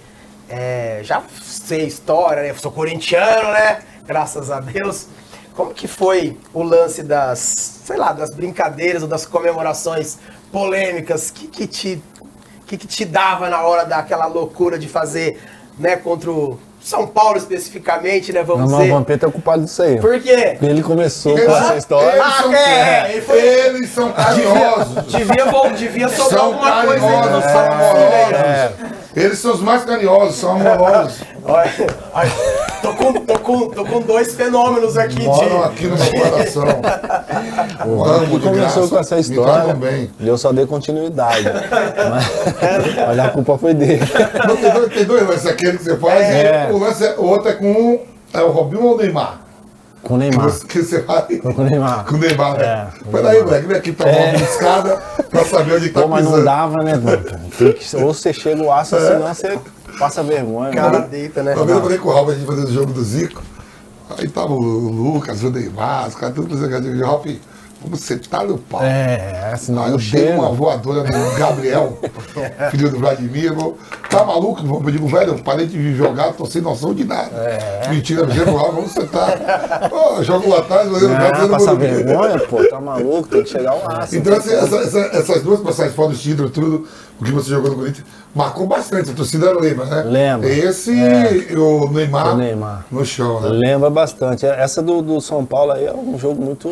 [SPEAKER 1] É, já sei história, né? Eu sou corintiano, né? Graças a Deus. Como que foi o lance das, sei lá, das brincadeiras ou das comemorações polêmicas? que que te que, que te dava na hora daquela loucura de fazer, né, contra o São Paulo especificamente, né, vamos
[SPEAKER 3] não,
[SPEAKER 1] dizer?
[SPEAKER 3] Não, o Vampeta é culpado disso aí.
[SPEAKER 1] Por quê?
[SPEAKER 3] Ele começou com essa história.
[SPEAKER 2] Eles são,
[SPEAKER 1] Ah, é, ele foi-
[SPEAKER 2] eles são carinhosos.
[SPEAKER 1] Devia, vol- devia sobrar
[SPEAKER 2] São
[SPEAKER 1] alguma coisa aí
[SPEAKER 2] são amorosos.
[SPEAKER 1] velho.
[SPEAKER 2] Eles são os mais carinhosos, são amorosos.
[SPEAKER 1] Olha, olha, tô, com, tô, com, tô com dois fenômenos aqui
[SPEAKER 2] Moram
[SPEAKER 1] de.
[SPEAKER 2] aqui no meu coração.
[SPEAKER 3] O Vamp
[SPEAKER 2] de
[SPEAKER 3] começou
[SPEAKER 2] graça,
[SPEAKER 3] com essa história.
[SPEAKER 2] bem.
[SPEAKER 3] E eu só dei continuidade. mas, mas a culpa foi dele.
[SPEAKER 2] Não, tem, dois, tem dois lances. Aquele que você faz,
[SPEAKER 3] É.
[SPEAKER 2] e o, lance é, o outro é com é o Robinho ou o Neymar?
[SPEAKER 3] Com o Neymar.
[SPEAKER 2] que você vai
[SPEAKER 3] Com o Neymar.
[SPEAKER 2] com o Neymar, né?
[SPEAKER 3] É, o
[SPEAKER 2] Peraí,
[SPEAKER 3] Neymar.
[SPEAKER 2] moleque, vem aqui tomar
[SPEAKER 3] É.
[SPEAKER 2] uma escada pra saber onde tá
[SPEAKER 3] Pô, mas não
[SPEAKER 2] pisando.
[SPEAKER 3] dava, né, que- Ou você chega o aço, senão você passa vergonha.
[SPEAKER 1] Cara,
[SPEAKER 3] né?
[SPEAKER 1] deita, né?
[SPEAKER 2] Uma vez eu falei com o Ralf, a gente fazendo o jogo do Zico. Aí tava o Lucas, o Neymar, os caras tudo fazendo. Eu digo, Ralf, vamos sentar no pau.
[SPEAKER 3] É, senão
[SPEAKER 2] Aí eu
[SPEAKER 3] não
[SPEAKER 2] dei uma voadora no Gabriel, filho do Vladimir. Tá maluco? Eu digo, velho, eu parei de jogar, tô sem noção de nada.
[SPEAKER 3] É.
[SPEAKER 2] Mentira, chego lá, vamos sentar. Pô, jogo lá atrás, mas eu não quero
[SPEAKER 3] Ah,
[SPEAKER 2] dizer
[SPEAKER 3] passa
[SPEAKER 2] no Morumbi.
[SPEAKER 3] vergonha, pô, tá maluco, tem que chegar o aço.
[SPEAKER 2] Então, assim, essa- essa- essas duas passagens fora do título, tudo, o que você jogou no Corinthians, marcou bastante. A torcida lembra, né?
[SPEAKER 3] Lembra.
[SPEAKER 2] Esse e o Neymar,
[SPEAKER 3] O Neymar.
[SPEAKER 2] no chão, né?
[SPEAKER 3] Lembra bastante. Essa do, do São Paulo aí é um jogo muito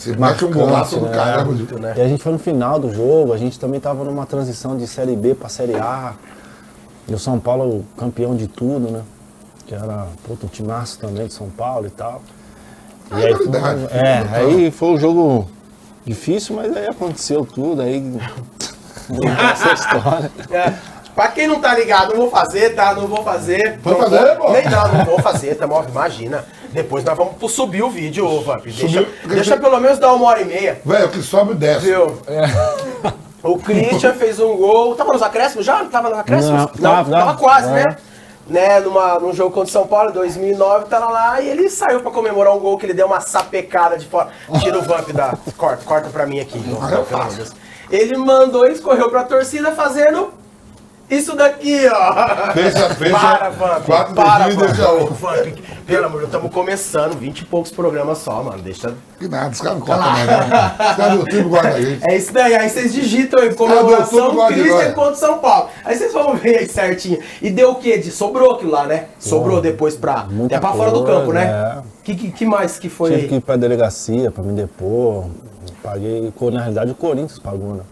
[SPEAKER 2] Você mete um golaço do
[SPEAKER 3] né?
[SPEAKER 2] caramba.
[SPEAKER 1] né?
[SPEAKER 3] E a gente foi no final do jogo, a gente também estava numa transição de Série B para Série A. E o São Paulo campeão de tudo, né? Que era puto, um timaço também de São Paulo e tal. E aí foi,
[SPEAKER 2] verdade.
[SPEAKER 3] é, aí foi um jogo difícil, mas aí aconteceu tudo, aí essa história.
[SPEAKER 1] É. Pra quem não tá ligado, não vou fazer, tá? Não vou fazer. Não
[SPEAKER 2] fazer,
[SPEAKER 1] vou-
[SPEAKER 2] pô?
[SPEAKER 1] Nem não, não vou fazer, tá? Imagina. Depois nós vamos subir o vídeo, ô, Vamp. Deixa, deixa pelo menos dar uma hora e meia.
[SPEAKER 2] Velho, o que sobe e desce.
[SPEAKER 1] Viu? O Christian fez um gol. Tava nos acréscimos já? Não tava nos acréscimos?
[SPEAKER 3] Não, tava,
[SPEAKER 1] quase,
[SPEAKER 3] É.
[SPEAKER 1] né? Né, numa, num jogo contra o São Paulo em 2009, tava lá e ele saiu pra comemorar um gol que ele deu uma sapecada de fora. Tira o vamp da. Corta, corta pra mim aqui. Não, de Deus. Ele mandou, ele correu pra torcida fazendo isso daqui, ó.
[SPEAKER 2] Fecha, fecha.
[SPEAKER 1] Para, Vamp.
[SPEAKER 2] Quatro
[SPEAKER 1] para,
[SPEAKER 2] e deixa
[SPEAKER 1] Vamp.
[SPEAKER 2] o-
[SPEAKER 1] Vamp. Pelo amor de Deus, estamos começando, 20 e poucos programas só, mano. Deixa.
[SPEAKER 2] Que nada, os caras não cortam mais, não. Os caras do YouTube guardam a gente.
[SPEAKER 1] É isso daí, aí vocês digitam aí, comemoração Christian contra São Paulo. Aí vocês vão ver aí certinho. E deu o quê? De, sobrou aquilo lá, né? Sobrou depois pra. Até pra fora do campo, né?
[SPEAKER 3] é.
[SPEAKER 1] Que, que, que mais que foi
[SPEAKER 3] Tive que ir pra delegacia pra me depor. Paguei, na realidade o Corinthians pagou, né?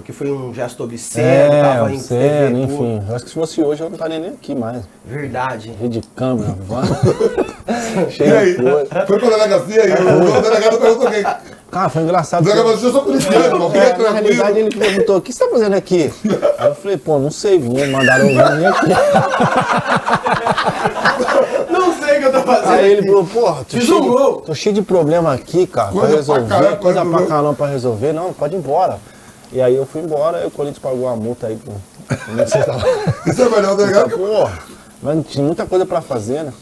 [SPEAKER 1] Porque foi um gesto obsceno, tava em
[SPEAKER 3] obsceno,
[SPEAKER 1] TV,
[SPEAKER 3] enfim. Eu acho que se fosse hoje eu não estaria nem aqui mais.
[SPEAKER 1] Verdade.
[SPEAKER 3] Rede de câmera.
[SPEAKER 2] E
[SPEAKER 3] cheio
[SPEAKER 2] aí?
[SPEAKER 3] de coisa.
[SPEAKER 2] Foi pra delegacia e o delegado perguntou quem.
[SPEAKER 3] Cara, foi engraçado.
[SPEAKER 2] Assim, eu sou policial, irmão, fica
[SPEAKER 3] É, na realidade ele perguntou, o que você tá fazendo aqui? Aí eu falei, pô, não sei, vim, mandaram eu vir aqui.
[SPEAKER 1] Não sei o que eu tô fazendo.
[SPEAKER 3] Aí ele falou, pô, tô cheio, de, tô cheio de problema aqui, cara,
[SPEAKER 2] Coisa
[SPEAKER 3] pra resolver,
[SPEAKER 2] pra caramba,
[SPEAKER 3] coisa
[SPEAKER 2] pra
[SPEAKER 3] caramba pra resolver. Não, pode ir embora. E aí eu fui embora e o Corinthians pagou a multa aí. Pô. Não sei se tava...
[SPEAKER 2] Isso é melhor, delegado que
[SPEAKER 3] Pô, mas tinha muita coisa pra fazer, né?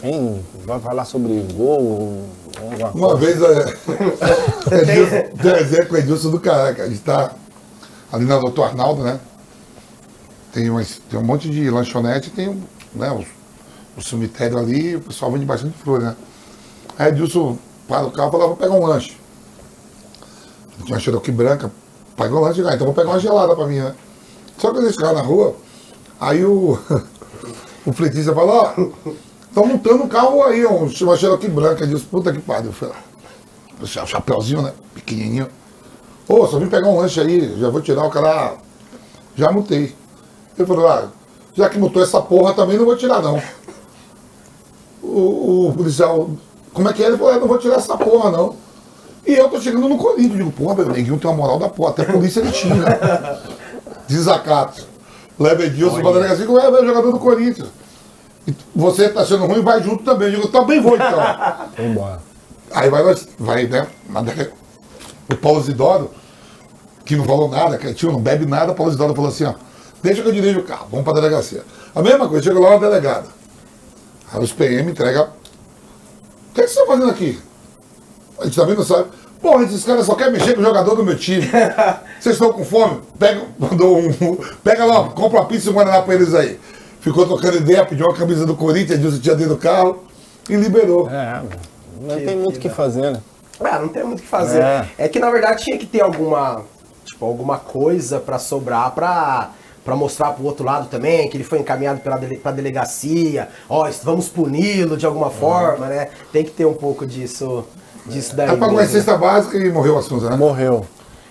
[SPEAKER 3] Tem, vai falar sobre gol, alguma
[SPEAKER 2] Uma vez, é, tem exemplo com o Edilson do Caraca. A gente tá ali na Doutor Arnaldo, né? Tem, umas, tem um monte de lanchonete, tem um, né, o, o cemitério ali, o pessoal vende bastante flor, né? Aí Edilson para o carro e fala, vou pegar um lanche. Tinha uma Cherokee branca, pagou o lanche, ah, então vou pegar uma gelada pra mim, né? Só que eu o carro na rua, aí o, o fletista falou, ó, Estão montando um carro aí, um, uma Cherokee branca. Disse, puta que pariu. Eu falei, "Ah, cha- chapeuzinho, né? Pequenininho. Ô, só vim pegar um lanche aí, já vou tirar o cara. Já mutei. Ele falou, ah, já que mutou essa porra também, não vou tirar não. O, o policial, como é que é? Ele falou, "É, não vou tirar essa porra não. E eu tô chegando no Corinthians, digo, porra, meu neguinho tem uma moral da porra, até a polícia ele tinha. Desacato. Leva Edilson pra delegacia, como é, é jogador do Corinthians. E você tá achando ruim, vai junto também. Eu digo, também vou então.
[SPEAKER 3] Embora.
[SPEAKER 2] Aí vai, vai né? O Paulo Isidoro, que não falou nada, que tio não bebe nada, o Paulo Isidoro falou assim, ó, deixa que eu dirijo o carro, vamos pra delegacia. A mesma coisa, chega lá na delegada. Aí os PM entregam. O que, é que você está fazendo aqui? A gente também não sabe. Porra, esses caras só querem mexer com o jogador do meu time. Vocês estão com fome? Pega, mandou um, pega lá, compra uma pizza e um guaraná pra eles aí. Ficou trocando ideia, pediu uma camisa do Corinthians, Dilson tinha dentro do carro e liberou.
[SPEAKER 3] É, não tem muito o que fazer, né?
[SPEAKER 1] Ah, não tem muito o que fazer.
[SPEAKER 3] É.
[SPEAKER 1] É. que na verdade tinha que ter alguma, tipo, alguma coisa pra sobrar pra, pra mostrar pro outro lado também, que ele foi encaminhado pela dele, pra delegacia, ó, vamos puni-lo de alguma forma, né? Tem que ter um pouco disso, disso daí.
[SPEAKER 2] Aí pagou a cesta básica e morreu o assunto, né?
[SPEAKER 3] Morreu.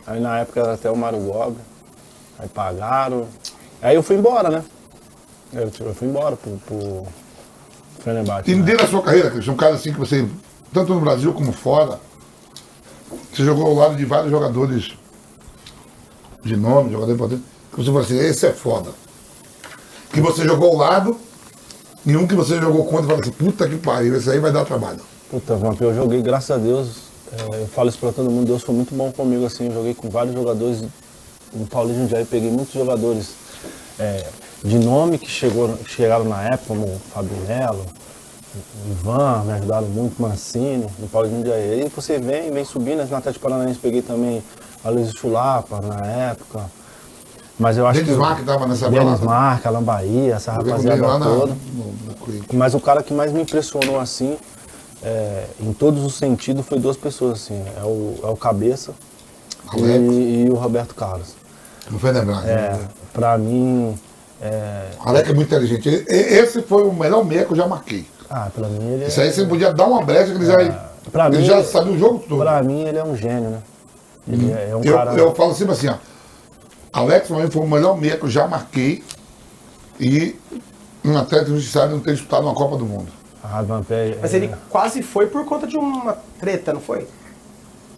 [SPEAKER 3] Aí na época era até o Gobi. Aí pagaram. Aí eu fui embora, né? Eu, tipo, eu fui embora pro, pro Fenerbahçe.
[SPEAKER 2] E
[SPEAKER 3] né?
[SPEAKER 2] dentro da sua carreira, Cristian, um cara assim que você, tanto no Brasil como fora, você jogou ao lado de vários jogadores de nome, jogador importante, que você falou assim, esse é foda. Que você jogou ao lado, e um que você jogou contra e falou assim, puta que pariu, esse aí vai dar trabalho.
[SPEAKER 3] Puta, Vamp, eu joguei, graças a Deus, é, eu falo isso pra todo mundo, Deus foi muito bom comigo, assim, eu joguei com vários jogadores no Paulinho de Jundiaí, peguei muitos jogadores é, de nome que chegou, chegaram na época, como o Fábio Melo, o Ivan, me ajudaram muito, Mancini, no Paulinho de Jundiaí. Aí você vem, vem subindo, no Atlético Paranaense peguei também a Luiz Chulapa na época. Mas eu acho
[SPEAKER 2] Denis
[SPEAKER 3] que.
[SPEAKER 2] Marques tava nessa
[SPEAKER 3] Denis
[SPEAKER 2] balada.
[SPEAKER 3] Marques, Alan Bahia, essa
[SPEAKER 2] ele
[SPEAKER 3] rapaziada
[SPEAKER 2] lá na,
[SPEAKER 3] toda.
[SPEAKER 2] no, no.
[SPEAKER 3] Mas o cara que mais me impressionou assim, é, em todos os sentidos, foi duas pessoas assim. É o, é o Cabeça e, e o Roberto Carlos.
[SPEAKER 2] Não foi lembrado.
[SPEAKER 3] É, pra mim, é,
[SPEAKER 2] Alex é muito inteligente. Esse foi o melhor meia que eu já marquei.
[SPEAKER 3] ah, pra mim ele
[SPEAKER 2] Isso aí
[SPEAKER 3] é,
[SPEAKER 2] você podia dar uma brecha que ele já,
[SPEAKER 3] pra
[SPEAKER 2] ele
[SPEAKER 3] mim,
[SPEAKER 2] já sabe o jogo todo.
[SPEAKER 3] pra mim ele é um gênio, né? Ele é, é um
[SPEAKER 2] eu,
[SPEAKER 3] cara.
[SPEAKER 2] eu falo sempre assim, ó. Alex pra mim foi o melhor meia que eu já marquei. E um atleta judiciário não ter disputado uma Copa do Mundo.
[SPEAKER 3] Ah,
[SPEAKER 1] Mas
[SPEAKER 3] é,
[SPEAKER 1] ele quase foi por conta de uma treta, não foi?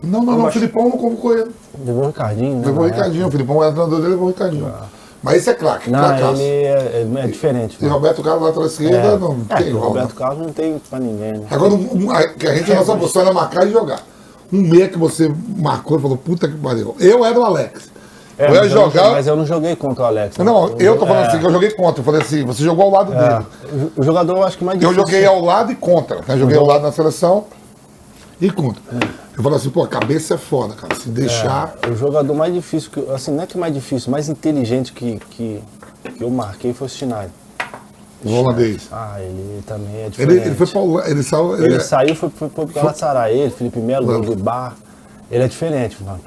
[SPEAKER 2] Não, não,
[SPEAKER 1] Eu
[SPEAKER 2] não. O Filipão não convocou ele.
[SPEAKER 3] levou o Ricardinho, né?
[SPEAKER 2] Levou o Ricardinho. O Filipão era treinador dele, levou o Ricardinho. Mas esse é craque,
[SPEAKER 3] Não,
[SPEAKER 2] cracaço.
[SPEAKER 3] ele é, é- é diferente.
[SPEAKER 2] E
[SPEAKER 3] né?
[SPEAKER 2] Roberto Carlos lateral esquerda
[SPEAKER 3] É.
[SPEAKER 2] não
[SPEAKER 3] É,
[SPEAKER 2] tem
[SPEAKER 3] o
[SPEAKER 2] igual.
[SPEAKER 3] Roberto
[SPEAKER 2] né?
[SPEAKER 3] Carlos não tem pra ninguém, né?
[SPEAKER 2] Agora, um- um- a, que a gente, a nossa função era marcar e jogar. Um meia que você marcou e falou, puta que pariu. Eu era o Alex.
[SPEAKER 3] É,
[SPEAKER 2] eu ia
[SPEAKER 3] mas, eu não,
[SPEAKER 2] jogar.
[SPEAKER 3] mas eu não joguei contra o Alex. né?
[SPEAKER 2] Não, eu tô falando
[SPEAKER 3] é,
[SPEAKER 2] assim, que eu joguei contra. Eu falei assim, você jogou ao lado
[SPEAKER 3] é,
[SPEAKER 2] dele.
[SPEAKER 3] o- jogador eu acho que mais
[SPEAKER 2] Eu
[SPEAKER 3] difícil.
[SPEAKER 2] joguei ao lado e contra. Né? Joguei ao lado na seleção e contra. Eu falei assim, pô, a cabeça é foda, cara. Se deixar.
[SPEAKER 3] É, o jogador mais difícil, que, assim, não é que mais difícil, mais inteligente que, que, que eu marquei foi o Schneider.
[SPEAKER 2] O holandês.
[SPEAKER 3] Ah, ele também é diferente.
[SPEAKER 2] Ele, ele foi Paulo. Ele saiu. Ele,
[SPEAKER 3] Ele saiu, foi, foi, foi pro Galatasaray, ele, Felipe Melo. Drogba. Ele é diferente, Vamp.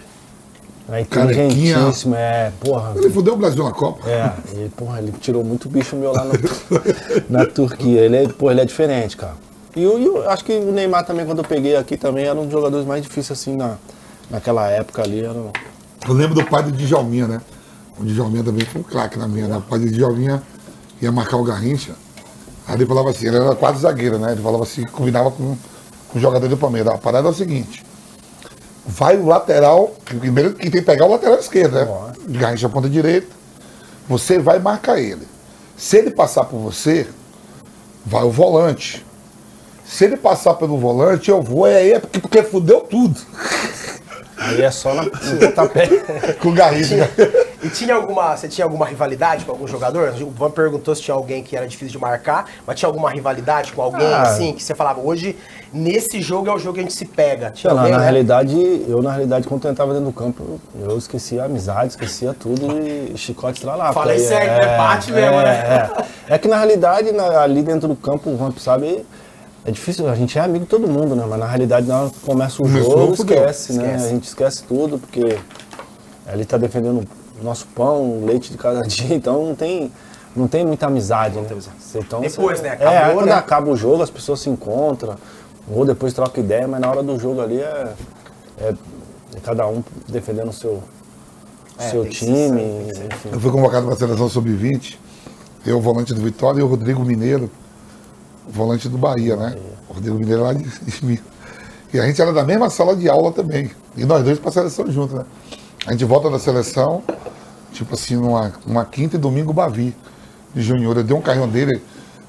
[SPEAKER 3] É
[SPEAKER 2] Carequinha.
[SPEAKER 3] inteligentíssimo, é, porra.
[SPEAKER 2] ele fudeu o Brasil na Copa.
[SPEAKER 3] É, ele, porra, ele tirou muito bicho meu lá na, na Turquia. Ele é, porra, ele é diferente, cara. E eu, eu acho que o Neymar também, quando eu peguei aqui, também era um dos jogadores mais difíceis, assim, na, naquela época ali. Era,
[SPEAKER 2] Eu lembro do pai do Djalminha, né? O Djalminha também foi um craque na minha, né? O pai do Djalminha ia marcar o Garrincha. Aí ele falava assim, ele era quase zagueiro, né? Ele falava assim, combinava com, com o jogador do Palmeiras. A parada é o seguinte. Vai o lateral, que primeiro quem tem que pegar o lateral esquerdo, né? Garrincha ponta direita. Você vai marcar ele. Se ele passar por você, vai o volante. Se ele passar pelo volante, eu vou, é aí, é porque, porque fudeu tudo
[SPEAKER 3] aí é só na, no pontapé.
[SPEAKER 2] com o Garrincha.
[SPEAKER 1] E tinha alguma, você tinha alguma rivalidade com algum jogador? O Van perguntou se tinha alguém que era difícil de marcar, mas tinha alguma rivalidade com alguém
[SPEAKER 3] Ah.
[SPEAKER 1] assim que você falava, hoje nesse jogo é o jogo que a gente se pega. Tinha
[SPEAKER 3] lá,
[SPEAKER 1] alguém,
[SPEAKER 3] na
[SPEAKER 1] né?
[SPEAKER 3] realidade, eu na realidade, quando eu entrava dentro do campo, eu esquecia a amizade, esquecia tudo e chicote estralava.
[SPEAKER 1] Falei
[SPEAKER 3] Porque aí
[SPEAKER 1] certo, né? Bate mesmo,
[SPEAKER 3] é,
[SPEAKER 1] né?
[SPEAKER 3] É. É que na realidade, na- ali dentro do campo, o Vamp sabe, é difícil, a gente é amigo de todo mundo, né? Mas na realidade, na hora que começa o jogo,
[SPEAKER 2] fudeu.
[SPEAKER 3] esquece, né?
[SPEAKER 1] Esquece.
[SPEAKER 3] A gente esquece tudo, porque ele tá defendendo o nosso pão, o leite de cada dia, então não tem, não tem muita amizade, né? Você- Então,
[SPEAKER 1] Depois,
[SPEAKER 3] você-
[SPEAKER 1] né?
[SPEAKER 3] é,
[SPEAKER 1] Acabou,
[SPEAKER 3] quando
[SPEAKER 1] né?
[SPEAKER 3] acaba o jogo, as pessoas se encontram, ou depois trocam ideia, mas na hora do jogo ali é, é- é cada um defendendo o seu,
[SPEAKER 1] É,
[SPEAKER 3] seu time,
[SPEAKER 1] ser.
[SPEAKER 3] enfim.
[SPEAKER 2] Eu fui convocado para a seleção sub-20, eu, volante do Vitória, e o Rodrigo Mineiro, volante do Bahia, né? O Rodrigo Mineiro lá de, Minas. E a gente era da mesma sala de aula também. E nós dois para a seleção juntos, né? A gente volta da seleção, tipo assim, numa, numa quinta e domingo Bavi, de Júnior. Eu dei um carrinho dele,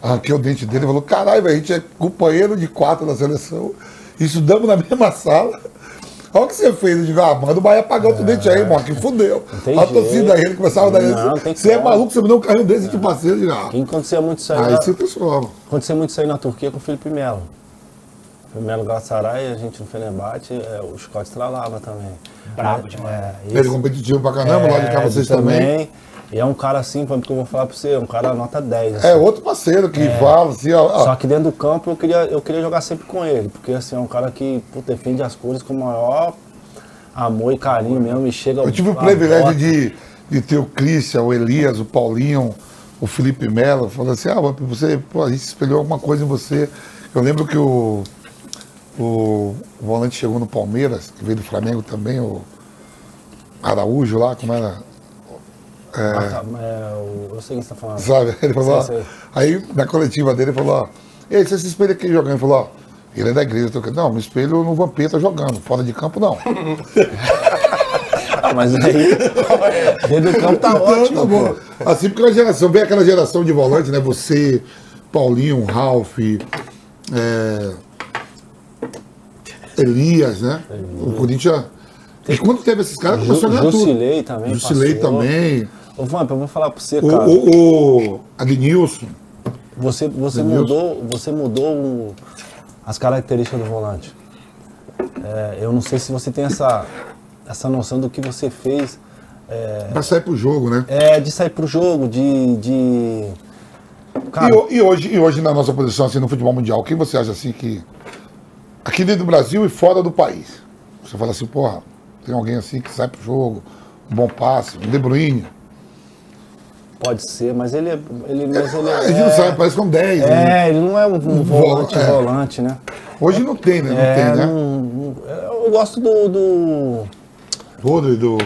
[SPEAKER 2] arranquei o dente dele e falou: caralho, a gente é companheiro de quatro da seleção, estudamos na mesma sala. Olha o que você fez. Eu digo, ah, manda o Bahia pagar outro dente aí, mano, que fudeu. A torcida aí, ele começava a dar isso. Você é maluco, você me deu um carrinho desse de parceiro. Digo, ah,
[SPEAKER 3] Quem acontecia muito isso aí,
[SPEAKER 2] aí
[SPEAKER 3] na-
[SPEAKER 2] se transforma.
[SPEAKER 3] acontecia muito isso aí na Turquia com o Felipe Melo. Melo Galatasaray, a gente no Fenerbahçe, é, o Scott estralava também.
[SPEAKER 1] Brabo demais.
[SPEAKER 3] É,
[SPEAKER 2] Ele é competitivo pra caramba, lá de cá
[SPEAKER 3] é,
[SPEAKER 2] vocês também.
[SPEAKER 3] E é um cara assim, porque eu vou falar pra você, é um cara nota 10. assim.
[SPEAKER 2] É outro parceiro que fala assim, ó. ó,
[SPEAKER 3] Só que dentro do campo eu queria, eu queria jogar sempre com ele, porque assim, é um cara que pô, defende as cores com o maior amor e carinho mesmo, e chega...
[SPEAKER 2] Eu tive o privilégio de, de ter o Christian, o Elias, o Paulinho, o Felipe Melo, falando assim, ah, você, pô, a gente espelhou alguma coisa em você. Eu lembro que o, o volante chegou no Palmeiras, que veio do Flamengo também, o Araújo lá, como era?
[SPEAKER 3] É, o- eu sei o que você tá falando.
[SPEAKER 2] Sabe? Ele falou, ó,
[SPEAKER 3] Sei, sei.
[SPEAKER 2] aí na coletiva dele ele falou, ó, ei, você se espelha aqui jogando? Ele falou, ó, ele é da igreja, eu tô... não, me espelho no Vampeta jogando, fora de campo não.
[SPEAKER 3] Ah, mas aí, dentro do campo tá
[SPEAKER 2] Então,
[SPEAKER 3] ótimo,
[SPEAKER 2] tá. Assim, porque a geração, vem aquela geração de volante, né? Você, Paulinho, Ralf, é, Elias, né? O Corinthians. E quando teve esses caras, começou a ganhar tudo.
[SPEAKER 3] Jusilei também
[SPEAKER 2] Jusilei
[SPEAKER 3] passou.
[SPEAKER 2] também.
[SPEAKER 3] Ô, Vamp, eu vou falar pra você,
[SPEAKER 2] O,
[SPEAKER 3] cara.
[SPEAKER 2] o, o Adnilson.
[SPEAKER 3] Você, você
[SPEAKER 2] Entendeu?
[SPEAKER 3] mudou, você mudou o- as características do volante. É, eu não sei se você tem essa, essa noção do que você fez é,
[SPEAKER 2] Pra sair pro jogo, né?
[SPEAKER 3] é, de sair pro jogo, de. de... Cara,
[SPEAKER 2] E, e hoje, e hoje, na nossa posição, assim, no futebol mundial, quem você acha assim que. Aqui dentro do Brasil e fora do país? Você fala assim, porra, tem alguém assim que sai pro jogo, um bom passe, um De Bruyne.
[SPEAKER 3] Pode ser, mas ele é. Ele, mas ele
[SPEAKER 2] A gente não
[SPEAKER 3] é,
[SPEAKER 2] sabe, parece que são 10. né?
[SPEAKER 3] é, ele não é um, um volante,
[SPEAKER 2] é.
[SPEAKER 3] volante, né?
[SPEAKER 2] Hoje não tem, né? Não
[SPEAKER 3] É,
[SPEAKER 2] tem, né?
[SPEAKER 3] não- eu gosto do, do-
[SPEAKER 2] Rodri do.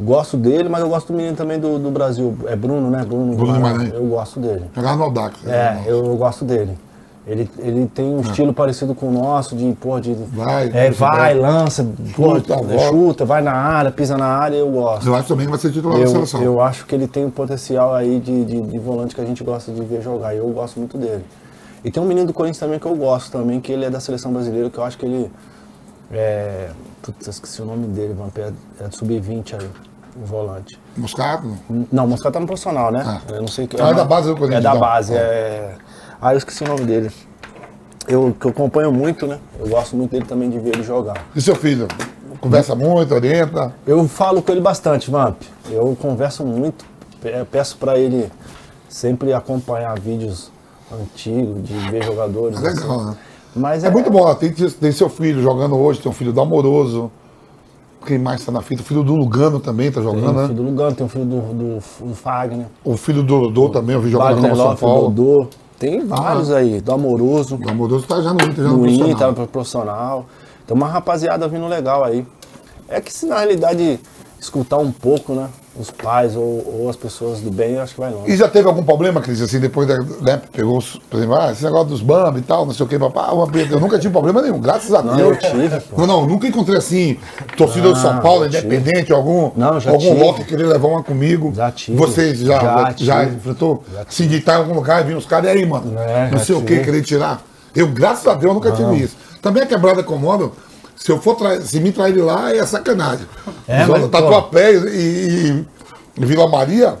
[SPEAKER 3] Gosto dele, mas eu gosto do menino também do, do Brasil. É Bruno, né? Bruno,
[SPEAKER 2] Bruno
[SPEAKER 3] Guimarães. Eu gosto dele.
[SPEAKER 2] Jogava no Audax.
[SPEAKER 3] É, eu, eu gosto dele. Ele, ele tem um estilo parecido com o nosso, de, pô, de.
[SPEAKER 2] Vai,
[SPEAKER 3] é, vai,
[SPEAKER 2] vai.
[SPEAKER 3] lança, pô,
[SPEAKER 2] Chuta,
[SPEAKER 3] é, chuta, vai na área, pisa na área, eu gosto.
[SPEAKER 2] Eu acho também que vai ser titular da
[SPEAKER 3] Eu,
[SPEAKER 2] seleção.
[SPEAKER 3] eu acho que ele tem um potencial aí de, de, de volante que a gente gosta de ver jogar. e Eu gosto muito dele. E tem um menino do Corinthians também que eu gosto também, que ele é da seleção brasileira, que eu acho que ele. É, putz, eu esqueci o nome dele, Vamp, é, é do Sub-20 aí, o volante.
[SPEAKER 2] Moscato?
[SPEAKER 3] Não, Moscato tá no profissional, né?
[SPEAKER 2] Ah.
[SPEAKER 3] Eu não sei que.
[SPEAKER 2] Ah, é da base do Corinthians,
[SPEAKER 3] É da
[SPEAKER 2] então.
[SPEAKER 3] base, é. Ah, eu esqueci o nome dele. Eu, que eu acompanho muito, né? Eu gosto muito dele também de ver ele jogar.
[SPEAKER 2] E seu filho? Conversa muito, orienta.
[SPEAKER 3] Eu falo com ele bastante, Vamp. Eu converso muito, pe- peço pra ele sempre acompanhar vídeos antigos, de ver jogadores.
[SPEAKER 2] É legal,
[SPEAKER 3] assim.
[SPEAKER 2] né?
[SPEAKER 3] Mas
[SPEAKER 2] É muito bom, tem, tem seu filho jogando hoje, tem um filho do Amoroso. Quem mais tá na fita? O filho do Lugano também tá
[SPEAKER 3] Tem
[SPEAKER 2] jogando,
[SPEAKER 3] um
[SPEAKER 2] né?
[SPEAKER 3] filho do Lugano, tem um filho do, do, do Fagner.
[SPEAKER 2] O filho do Dodô também, eu vi jogando no São Paulo.
[SPEAKER 3] Dodô. Tem vários aí, do Amoroso.
[SPEAKER 2] O Amoroso tá já no Inter, já no,
[SPEAKER 3] no Inter, tá no profissional. Tem uma rapaziada vindo legal aí. É que se na realidade escutar um pouco, né? Os pais ou, ou as pessoas do bem, eu acho que vai longe.
[SPEAKER 2] E já teve algum problema, Cris, assim, depois da, né, pegou, os- por exemplo, ah, esse negócio dos bambas e tal, não sei o que, papá, eu nunca tive problema nenhum, graças a
[SPEAKER 3] Não,
[SPEAKER 2] Deus.
[SPEAKER 3] eu tive, pô.
[SPEAKER 2] Não, não, nunca encontrei assim, torcida do São
[SPEAKER 3] Não,
[SPEAKER 2] Paulo,
[SPEAKER 3] eu tive.
[SPEAKER 2] independente, algum,
[SPEAKER 3] Não, já
[SPEAKER 2] algum
[SPEAKER 3] tive.
[SPEAKER 2] lote querer levar uma comigo.
[SPEAKER 3] Já tive.
[SPEAKER 2] Vocês já, já,
[SPEAKER 3] Já tive.
[SPEAKER 2] enfrentou?
[SPEAKER 3] Já
[SPEAKER 2] Se de estar em algum lugar e vir os caras, e aí, mano,
[SPEAKER 3] É,
[SPEAKER 2] não sei o que,
[SPEAKER 3] tive.
[SPEAKER 2] querer tirar. Eu, graças a Deus, nunca tive isso. Também a quebrada comodo, se eu for trair, se me trair de lá, é sacanagem.
[SPEAKER 3] É,
[SPEAKER 2] Zona
[SPEAKER 3] mas,
[SPEAKER 2] Tatuapé e, e, e Vila Maria,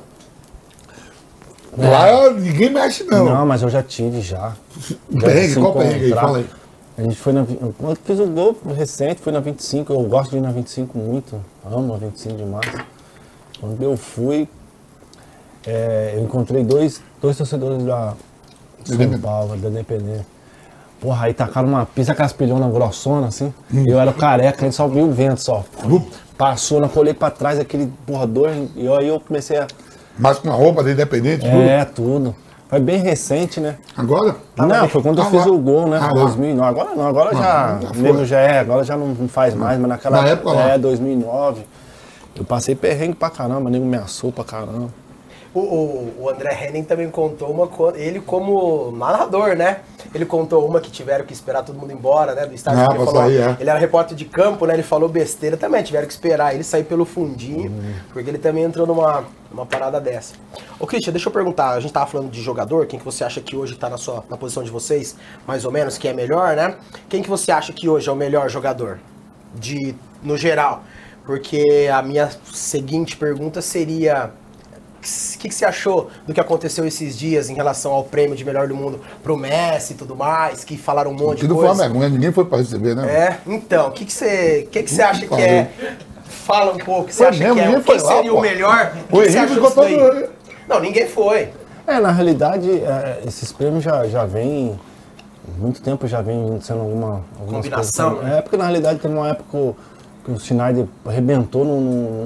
[SPEAKER 2] lá ninguém mexe, não.
[SPEAKER 3] Não, mas eu já tive já.
[SPEAKER 2] Perrengue, qual perrengue aí? Fala aí.
[SPEAKER 3] A gente foi na. Quando fiz o gol recente, foi na 25. Eu gosto de ir na 25 muito. Amo a 25 demais. Quando eu fui, é, eu encontrei dois, dois torcedores da São. Paulo, da Independente. Porra, aí tacaram uma pizza caspilhona grossona, assim.
[SPEAKER 2] Hum.
[SPEAKER 3] Eu era o careca, a gente só viu o vento só. Passou, eu colei pra trás aquele porra dois. E aí eu comecei a.
[SPEAKER 2] Mas com a roupa de independente, tudo.
[SPEAKER 3] É, tudo. Foi bem recente, né?
[SPEAKER 2] Agora?
[SPEAKER 3] Não, foi quando eu
[SPEAKER 2] Ah,
[SPEAKER 3] fiz
[SPEAKER 2] lá.
[SPEAKER 3] o gol, né?
[SPEAKER 2] Ah, lá.
[SPEAKER 3] 2009. Agora não, agora já.
[SPEAKER 2] já
[SPEAKER 3] o
[SPEAKER 2] foi.
[SPEAKER 3] nego já é, agora já não faz mais, mas naquela
[SPEAKER 2] Na época lá.
[SPEAKER 3] É, 2009. Eu passei perrengue pra caramba, o nego me assou pra caramba.
[SPEAKER 1] O, o- o André Henning também contou uma coisa, ele como narrador, né? Ele contou uma que tiveram que esperar todo mundo embora, né? Do estádio.
[SPEAKER 2] Ah,
[SPEAKER 1] ele, falou,
[SPEAKER 2] sair, é.
[SPEAKER 1] ele era repórter de campo, né? Ele falou besteira também, tiveram que esperar ele sair pelo fundinho,
[SPEAKER 2] Uhum.
[SPEAKER 1] porque ele também entrou numa, numa parada dessa. Ô, Christian, deixa eu perguntar, a gente tava falando de jogador, quem que você acha que hoje tá na, sua, na posição de vocês, mais ou menos, que é melhor, né? Quem que você acha que hoje é o melhor jogador? De, no geral. Porque a minha seguinte pergunta seria que, que, que você achou do que aconteceu esses dias em relação ao prêmio de melhor do mundo pro Messi e tudo mais, que falaram um monte de
[SPEAKER 2] Tudo
[SPEAKER 1] coisa?
[SPEAKER 2] foi uma vergonha, ninguém foi pra receber, né?
[SPEAKER 1] É, então, o que, que você, que que você acha que é? Fala um pouco, você
[SPEAKER 2] Foi
[SPEAKER 1] acha
[SPEAKER 2] mesmo,
[SPEAKER 1] que é? Quem
[SPEAKER 2] foi lá,
[SPEAKER 1] seria
[SPEAKER 2] pô.
[SPEAKER 1] o melhor?
[SPEAKER 2] O
[SPEAKER 1] que que você
[SPEAKER 2] ficou
[SPEAKER 1] disso
[SPEAKER 2] todo.
[SPEAKER 1] daí? Não, ninguém foi.
[SPEAKER 3] É, na realidade, é, esses prêmios já, já vêm. Muito tempo já vem sendo alguma.
[SPEAKER 1] Combinação,
[SPEAKER 3] coisas.
[SPEAKER 1] né?
[SPEAKER 3] É, porque na realidade teve uma época que o Schneider arrebentou num,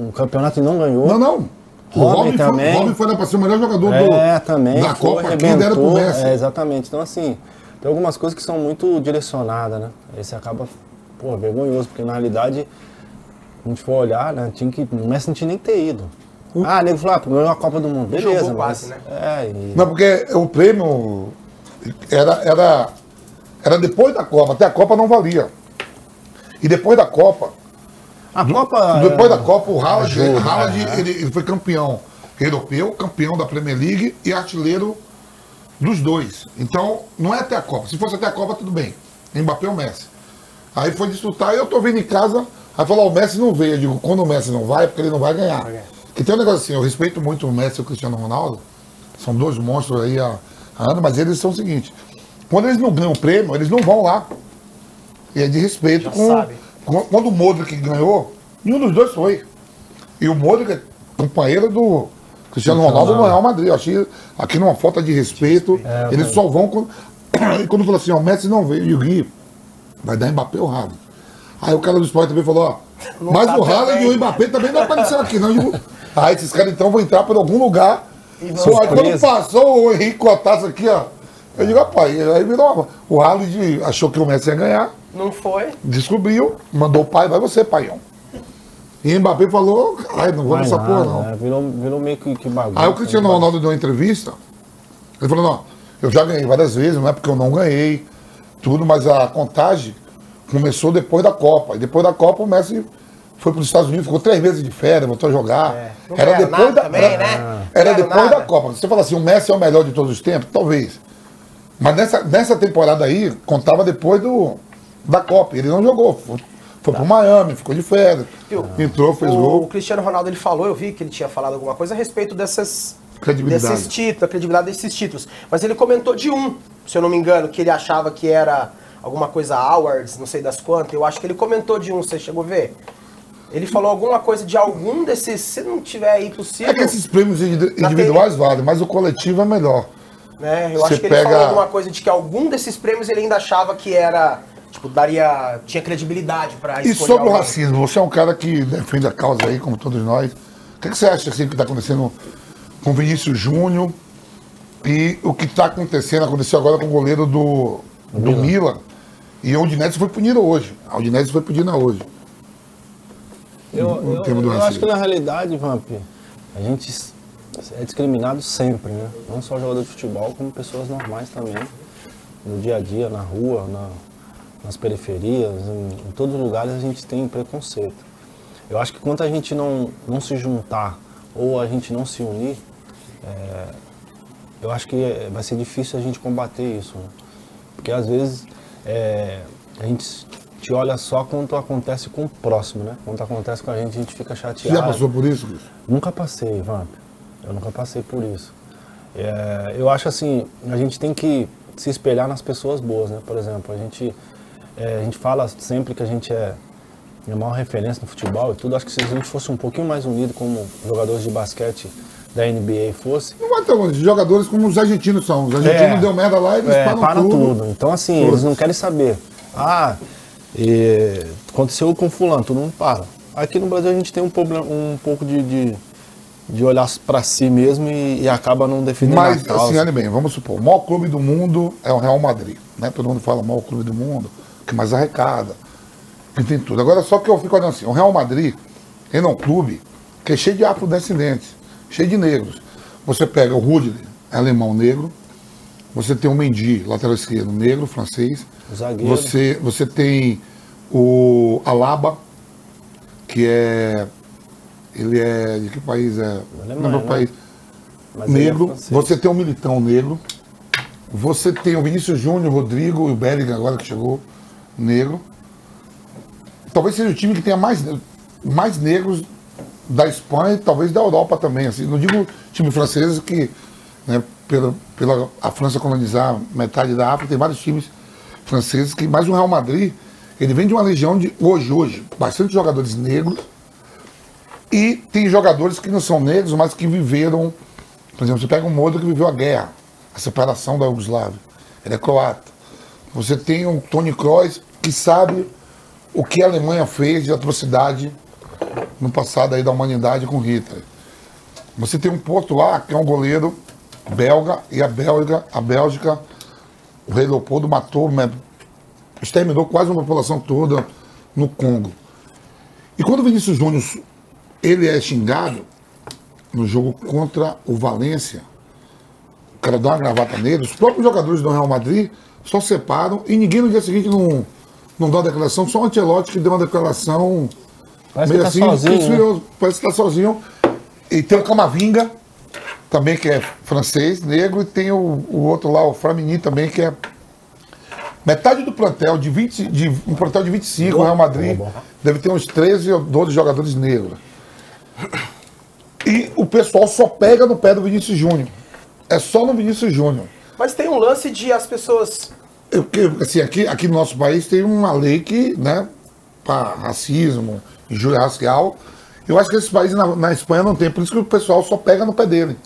[SPEAKER 3] num campeonato e não ganhou.
[SPEAKER 2] Não, não. O
[SPEAKER 3] Robin
[SPEAKER 2] Robin,
[SPEAKER 3] também.
[SPEAKER 2] Foi, Robin foi lá pra ser o melhor jogador
[SPEAKER 3] É,
[SPEAKER 2] do,
[SPEAKER 3] também.
[SPEAKER 2] da
[SPEAKER 3] foi,
[SPEAKER 2] Copa. Quem dera pro. Messi.
[SPEAKER 3] É, exatamente. Então, assim, tem algumas coisas que são muito direcionadas, né? Aí você acaba, pô, vergonhoso, porque na realidade, se a gente for olhar, né, tinha que, o Messi não tinha nem ter ido. Ah, nego falou, ah, ganhou a Copa do Mundo. Beleza,
[SPEAKER 1] Jogou
[SPEAKER 3] mas,
[SPEAKER 1] quase, né?
[SPEAKER 3] É, e,
[SPEAKER 2] Não, porque o prêmio era, era, era depois da Copa. Até a Copa não valia. E depois da Copa,
[SPEAKER 3] a Copa...
[SPEAKER 2] depois
[SPEAKER 3] é,
[SPEAKER 2] da Copa, o
[SPEAKER 3] ajuda,
[SPEAKER 2] Haaland,
[SPEAKER 3] né?
[SPEAKER 2] ele, ele foi campeão europeu, campeão da Premier League e artilheiro dos dois. Então, não é até a Copa. Se fosse até a Copa, tudo bem. Mbappé ou Messi. Aí foi disputar e eu tô vendo em casa, aí falou, "Ó, o Messi não veio. Eu digo, quando o Messi não vai, é porque ele não vai ganhar.
[SPEAKER 1] Vai ganhar.
[SPEAKER 2] Que tem um negócio assim, eu respeito muito o Messi e o Cristiano Ronaldo. São dois monstros aí há, há anos, mas eles são o seguinte. Quando eles não ganham o prêmio, eles não vão lá. E é de respeito
[SPEAKER 1] Já
[SPEAKER 2] com,
[SPEAKER 1] sabe.
[SPEAKER 2] Quando o Modric ganhou, nenhum dos dois foi. E o Modric é companheiro do Cristiano Ronaldo no Real Madrid. Eu achei aqui numa falta de respeito.
[SPEAKER 3] É,
[SPEAKER 2] eles só vão quando. E quando falou assim, ó, o Messi não veio, e o Gui vai dar Mbappé ou Haaland. Aí o cara do esporte também falou, ó,
[SPEAKER 1] Não
[SPEAKER 2] mas
[SPEAKER 1] tá
[SPEAKER 2] o Haaland e o Mbappé também não apareceram aqui, não. Eu Aí esses caras então vão entrar por algum lugar.
[SPEAKER 1] E
[SPEAKER 2] Pô, aí quando passou o Henrique Cotaço aqui, ó. Eu digo, rapaz, aí virou. uma- O Haaland achou que o Messi ia ganhar,
[SPEAKER 1] Não foi?
[SPEAKER 2] descobriu, mandou o pai, vai você, paião. E Mbappé falou, caralho, não vou
[SPEAKER 3] Vai
[SPEAKER 2] nessa
[SPEAKER 3] nada,
[SPEAKER 2] porra, não.
[SPEAKER 3] né? Virou, virou meio que, que bagunça.
[SPEAKER 2] Aí o Cristiano
[SPEAKER 3] né?
[SPEAKER 2] Ronaldo deu uma entrevista, ele falou, não, eu já ganhei várias vezes, não é porque eu não ganhei, tudo, mas a contagem começou depois da Copa. E depois da Copa o Messi foi para os Estados Unidos, ficou três meses de férias, voltou a jogar.
[SPEAKER 1] É.
[SPEAKER 2] Era depois da
[SPEAKER 1] também,
[SPEAKER 2] era,
[SPEAKER 1] né?
[SPEAKER 2] era depois
[SPEAKER 1] nada.
[SPEAKER 2] da Copa. Você fala assim, o Messi é o melhor de todos os tempos? Talvez. Mas nessa, nessa temporada aí, contava depois do, da Copa. Ele não jogou. Foi, foi pro Miami, ficou de férias. Entrou, fez
[SPEAKER 1] o,
[SPEAKER 2] gol.
[SPEAKER 1] o Cristiano Ronaldo ele falou, eu vi que ele tinha falado alguma coisa a respeito dessas
[SPEAKER 2] Credibilidade.
[SPEAKER 1] desses títulos, a credibilidade desses títulos. Mas ele comentou de um, se eu não me engano, que ele achava que era alguma coisa awards, não sei das quantas. Eu acho que ele comentou de um, você chegou a ver? Ele falou alguma coisa de algum desses, se não tiver aí possível,
[SPEAKER 2] É que esses prêmios individuais valem, mas o coletivo é melhor.
[SPEAKER 1] né? Eu
[SPEAKER 2] você
[SPEAKER 1] acho que ele
[SPEAKER 2] pega-
[SPEAKER 1] falou alguma coisa de que algum desses prêmios ele ainda achava que era, tipo, daria, tinha credibilidade pra
[SPEAKER 2] E sobre o
[SPEAKER 1] alguém.
[SPEAKER 2] racismo, você é um cara que defende a causa aí, como todos nós. O que, que você acha assim, que está acontecendo com o Vinícius Júnior e o que está acontecendo, aconteceu agora com o goleiro do, do Milan. E o Udinese foi punido hoje. A Udinese foi punida hoje.
[SPEAKER 3] Eu, eu, eu acho que na realidade, Vamp, a gente é discriminado sempre, né? Não só jogador de futebol, como pessoas normais também. No dia a dia, na rua, na- nas periferias, em, em todos os lugares a gente tem preconceito. Eu acho que quando a gente não, não se juntar ou a gente não se unir, é, eu acho que vai ser difícil a gente combater isso. né? Porque às vezes é, a gente te olha só quando acontece com o próximo, né? Quando acontece com a gente, a gente fica
[SPEAKER 2] Você
[SPEAKER 3] chateado.
[SPEAKER 2] já passou por isso, Cris?
[SPEAKER 3] Nunca passei, Vamp. Eu nunca passei por isso. É, eu acho assim, a gente tem que se espelhar nas pessoas boas, né? Por exemplo, a gente, é, a gente fala sempre que a gente é a maior referência no futebol e tudo. Acho que se a gente fosse um pouquinho mais unido como jogadores de basquete da NBA fosse,
[SPEAKER 2] Não vai ter. Jogadores como os argentinos são. Os argentinos
[SPEAKER 3] É.
[SPEAKER 2] deu merda lá e eles
[SPEAKER 3] É,
[SPEAKER 2] param,
[SPEAKER 3] param
[SPEAKER 2] tudo.
[SPEAKER 3] tudo. Então, assim, eles não querem saber. Ah, e, aconteceu com fulano, todo mundo para. Aqui no Brasil a gente tem um, problema, um pouco de, de, de olhar para si mesmo e, e acaba não defendendo
[SPEAKER 2] Mas,
[SPEAKER 3] a causa.
[SPEAKER 2] assim, olha bem, vamos supor, o maior clube do mundo é o Real Madrid. Né? Todo mundo fala maior clube do mundo, que mais arrecada, que tem tudo. Agora, só que eu fico olhando assim, o Real Madrid, ele é um clube que é cheio de afrodescendentes, cheio de negros. Você pega o Rudley, é alemão negro, você tem o Mendy, lateral esquerdo, negro, francês.
[SPEAKER 3] Zagueiro.
[SPEAKER 2] Você, você tem o Alaba, que é... Ele é... De que país é?
[SPEAKER 3] Alemanha,
[SPEAKER 2] Não, meu
[SPEAKER 3] né?
[SPEAKER 2] país
[SPEAKER 3] Mas é
[SPEAKER 2] negro,
[SPEAKER 3] francês.
[SPEAKER 2] você tem o Militão negro, você tem o Vinícius Júnior, o Rodrigo e o Bellingham agora que chegou, negro. Talvez seja o time que tenha mais, mais negros da Espanha e talvez da Europa também. Assim, não digo time francês que, né, pela, pela a França colonizar metade da África, tem vários times franceses que, mais o Real Madrid, ele vem de uma legião de, hoje, hoje, bastante jogadores negros e tem jogadores que não são negros, mas que viveram, por exemplo, você pega um Modric que viveu a guerra, a separação da Yugoslávia, ele é croata. Você tem o Tony Kroos, que sabe o que a Alemanha fez de atrocidade no passado aí da humanidade com Hitler. Você tem um Portugal, que é um goleiro belga, e a Bélgica, a Bélgica, o rei Leopoldo matou, exterminou quase uma população toda no Congo. E quando o Vinícius Júnior ele é xingado no jogo contra o Valência, o cara dá uma gravata nele, os próprios jogadores do Real Madrid só separam e ninguém no dia seguinte não, não dá uma declaração, só o Antelote que deu uma declaração
[SPEAKER 3] Parece meio que tá assim, sozinho, né?
[SPEAKER 2] parece que está sozinho. E tem o Camavinga, também que é francês, negro, e tem o, o outro lá, o Framini também, que é metade do plantel de 20, de um plantel de 25, o Real Madrid deve ter uns 13 ou 12 jogadores negros. E o pessoal só pega no pé do Vinícius Júnior. É só no Vinícius Júnior.
[SPEAKER 1] Mas tem um lance de as pessoas.
[SPEAKER 2] Eu, assim, aqui, aqui no nosso país tem uma lei que, né, para racismo, injúria racial. Eu acho que esse país na, na, Espanha não tem, por isso que o pessoal só pega no pé dele.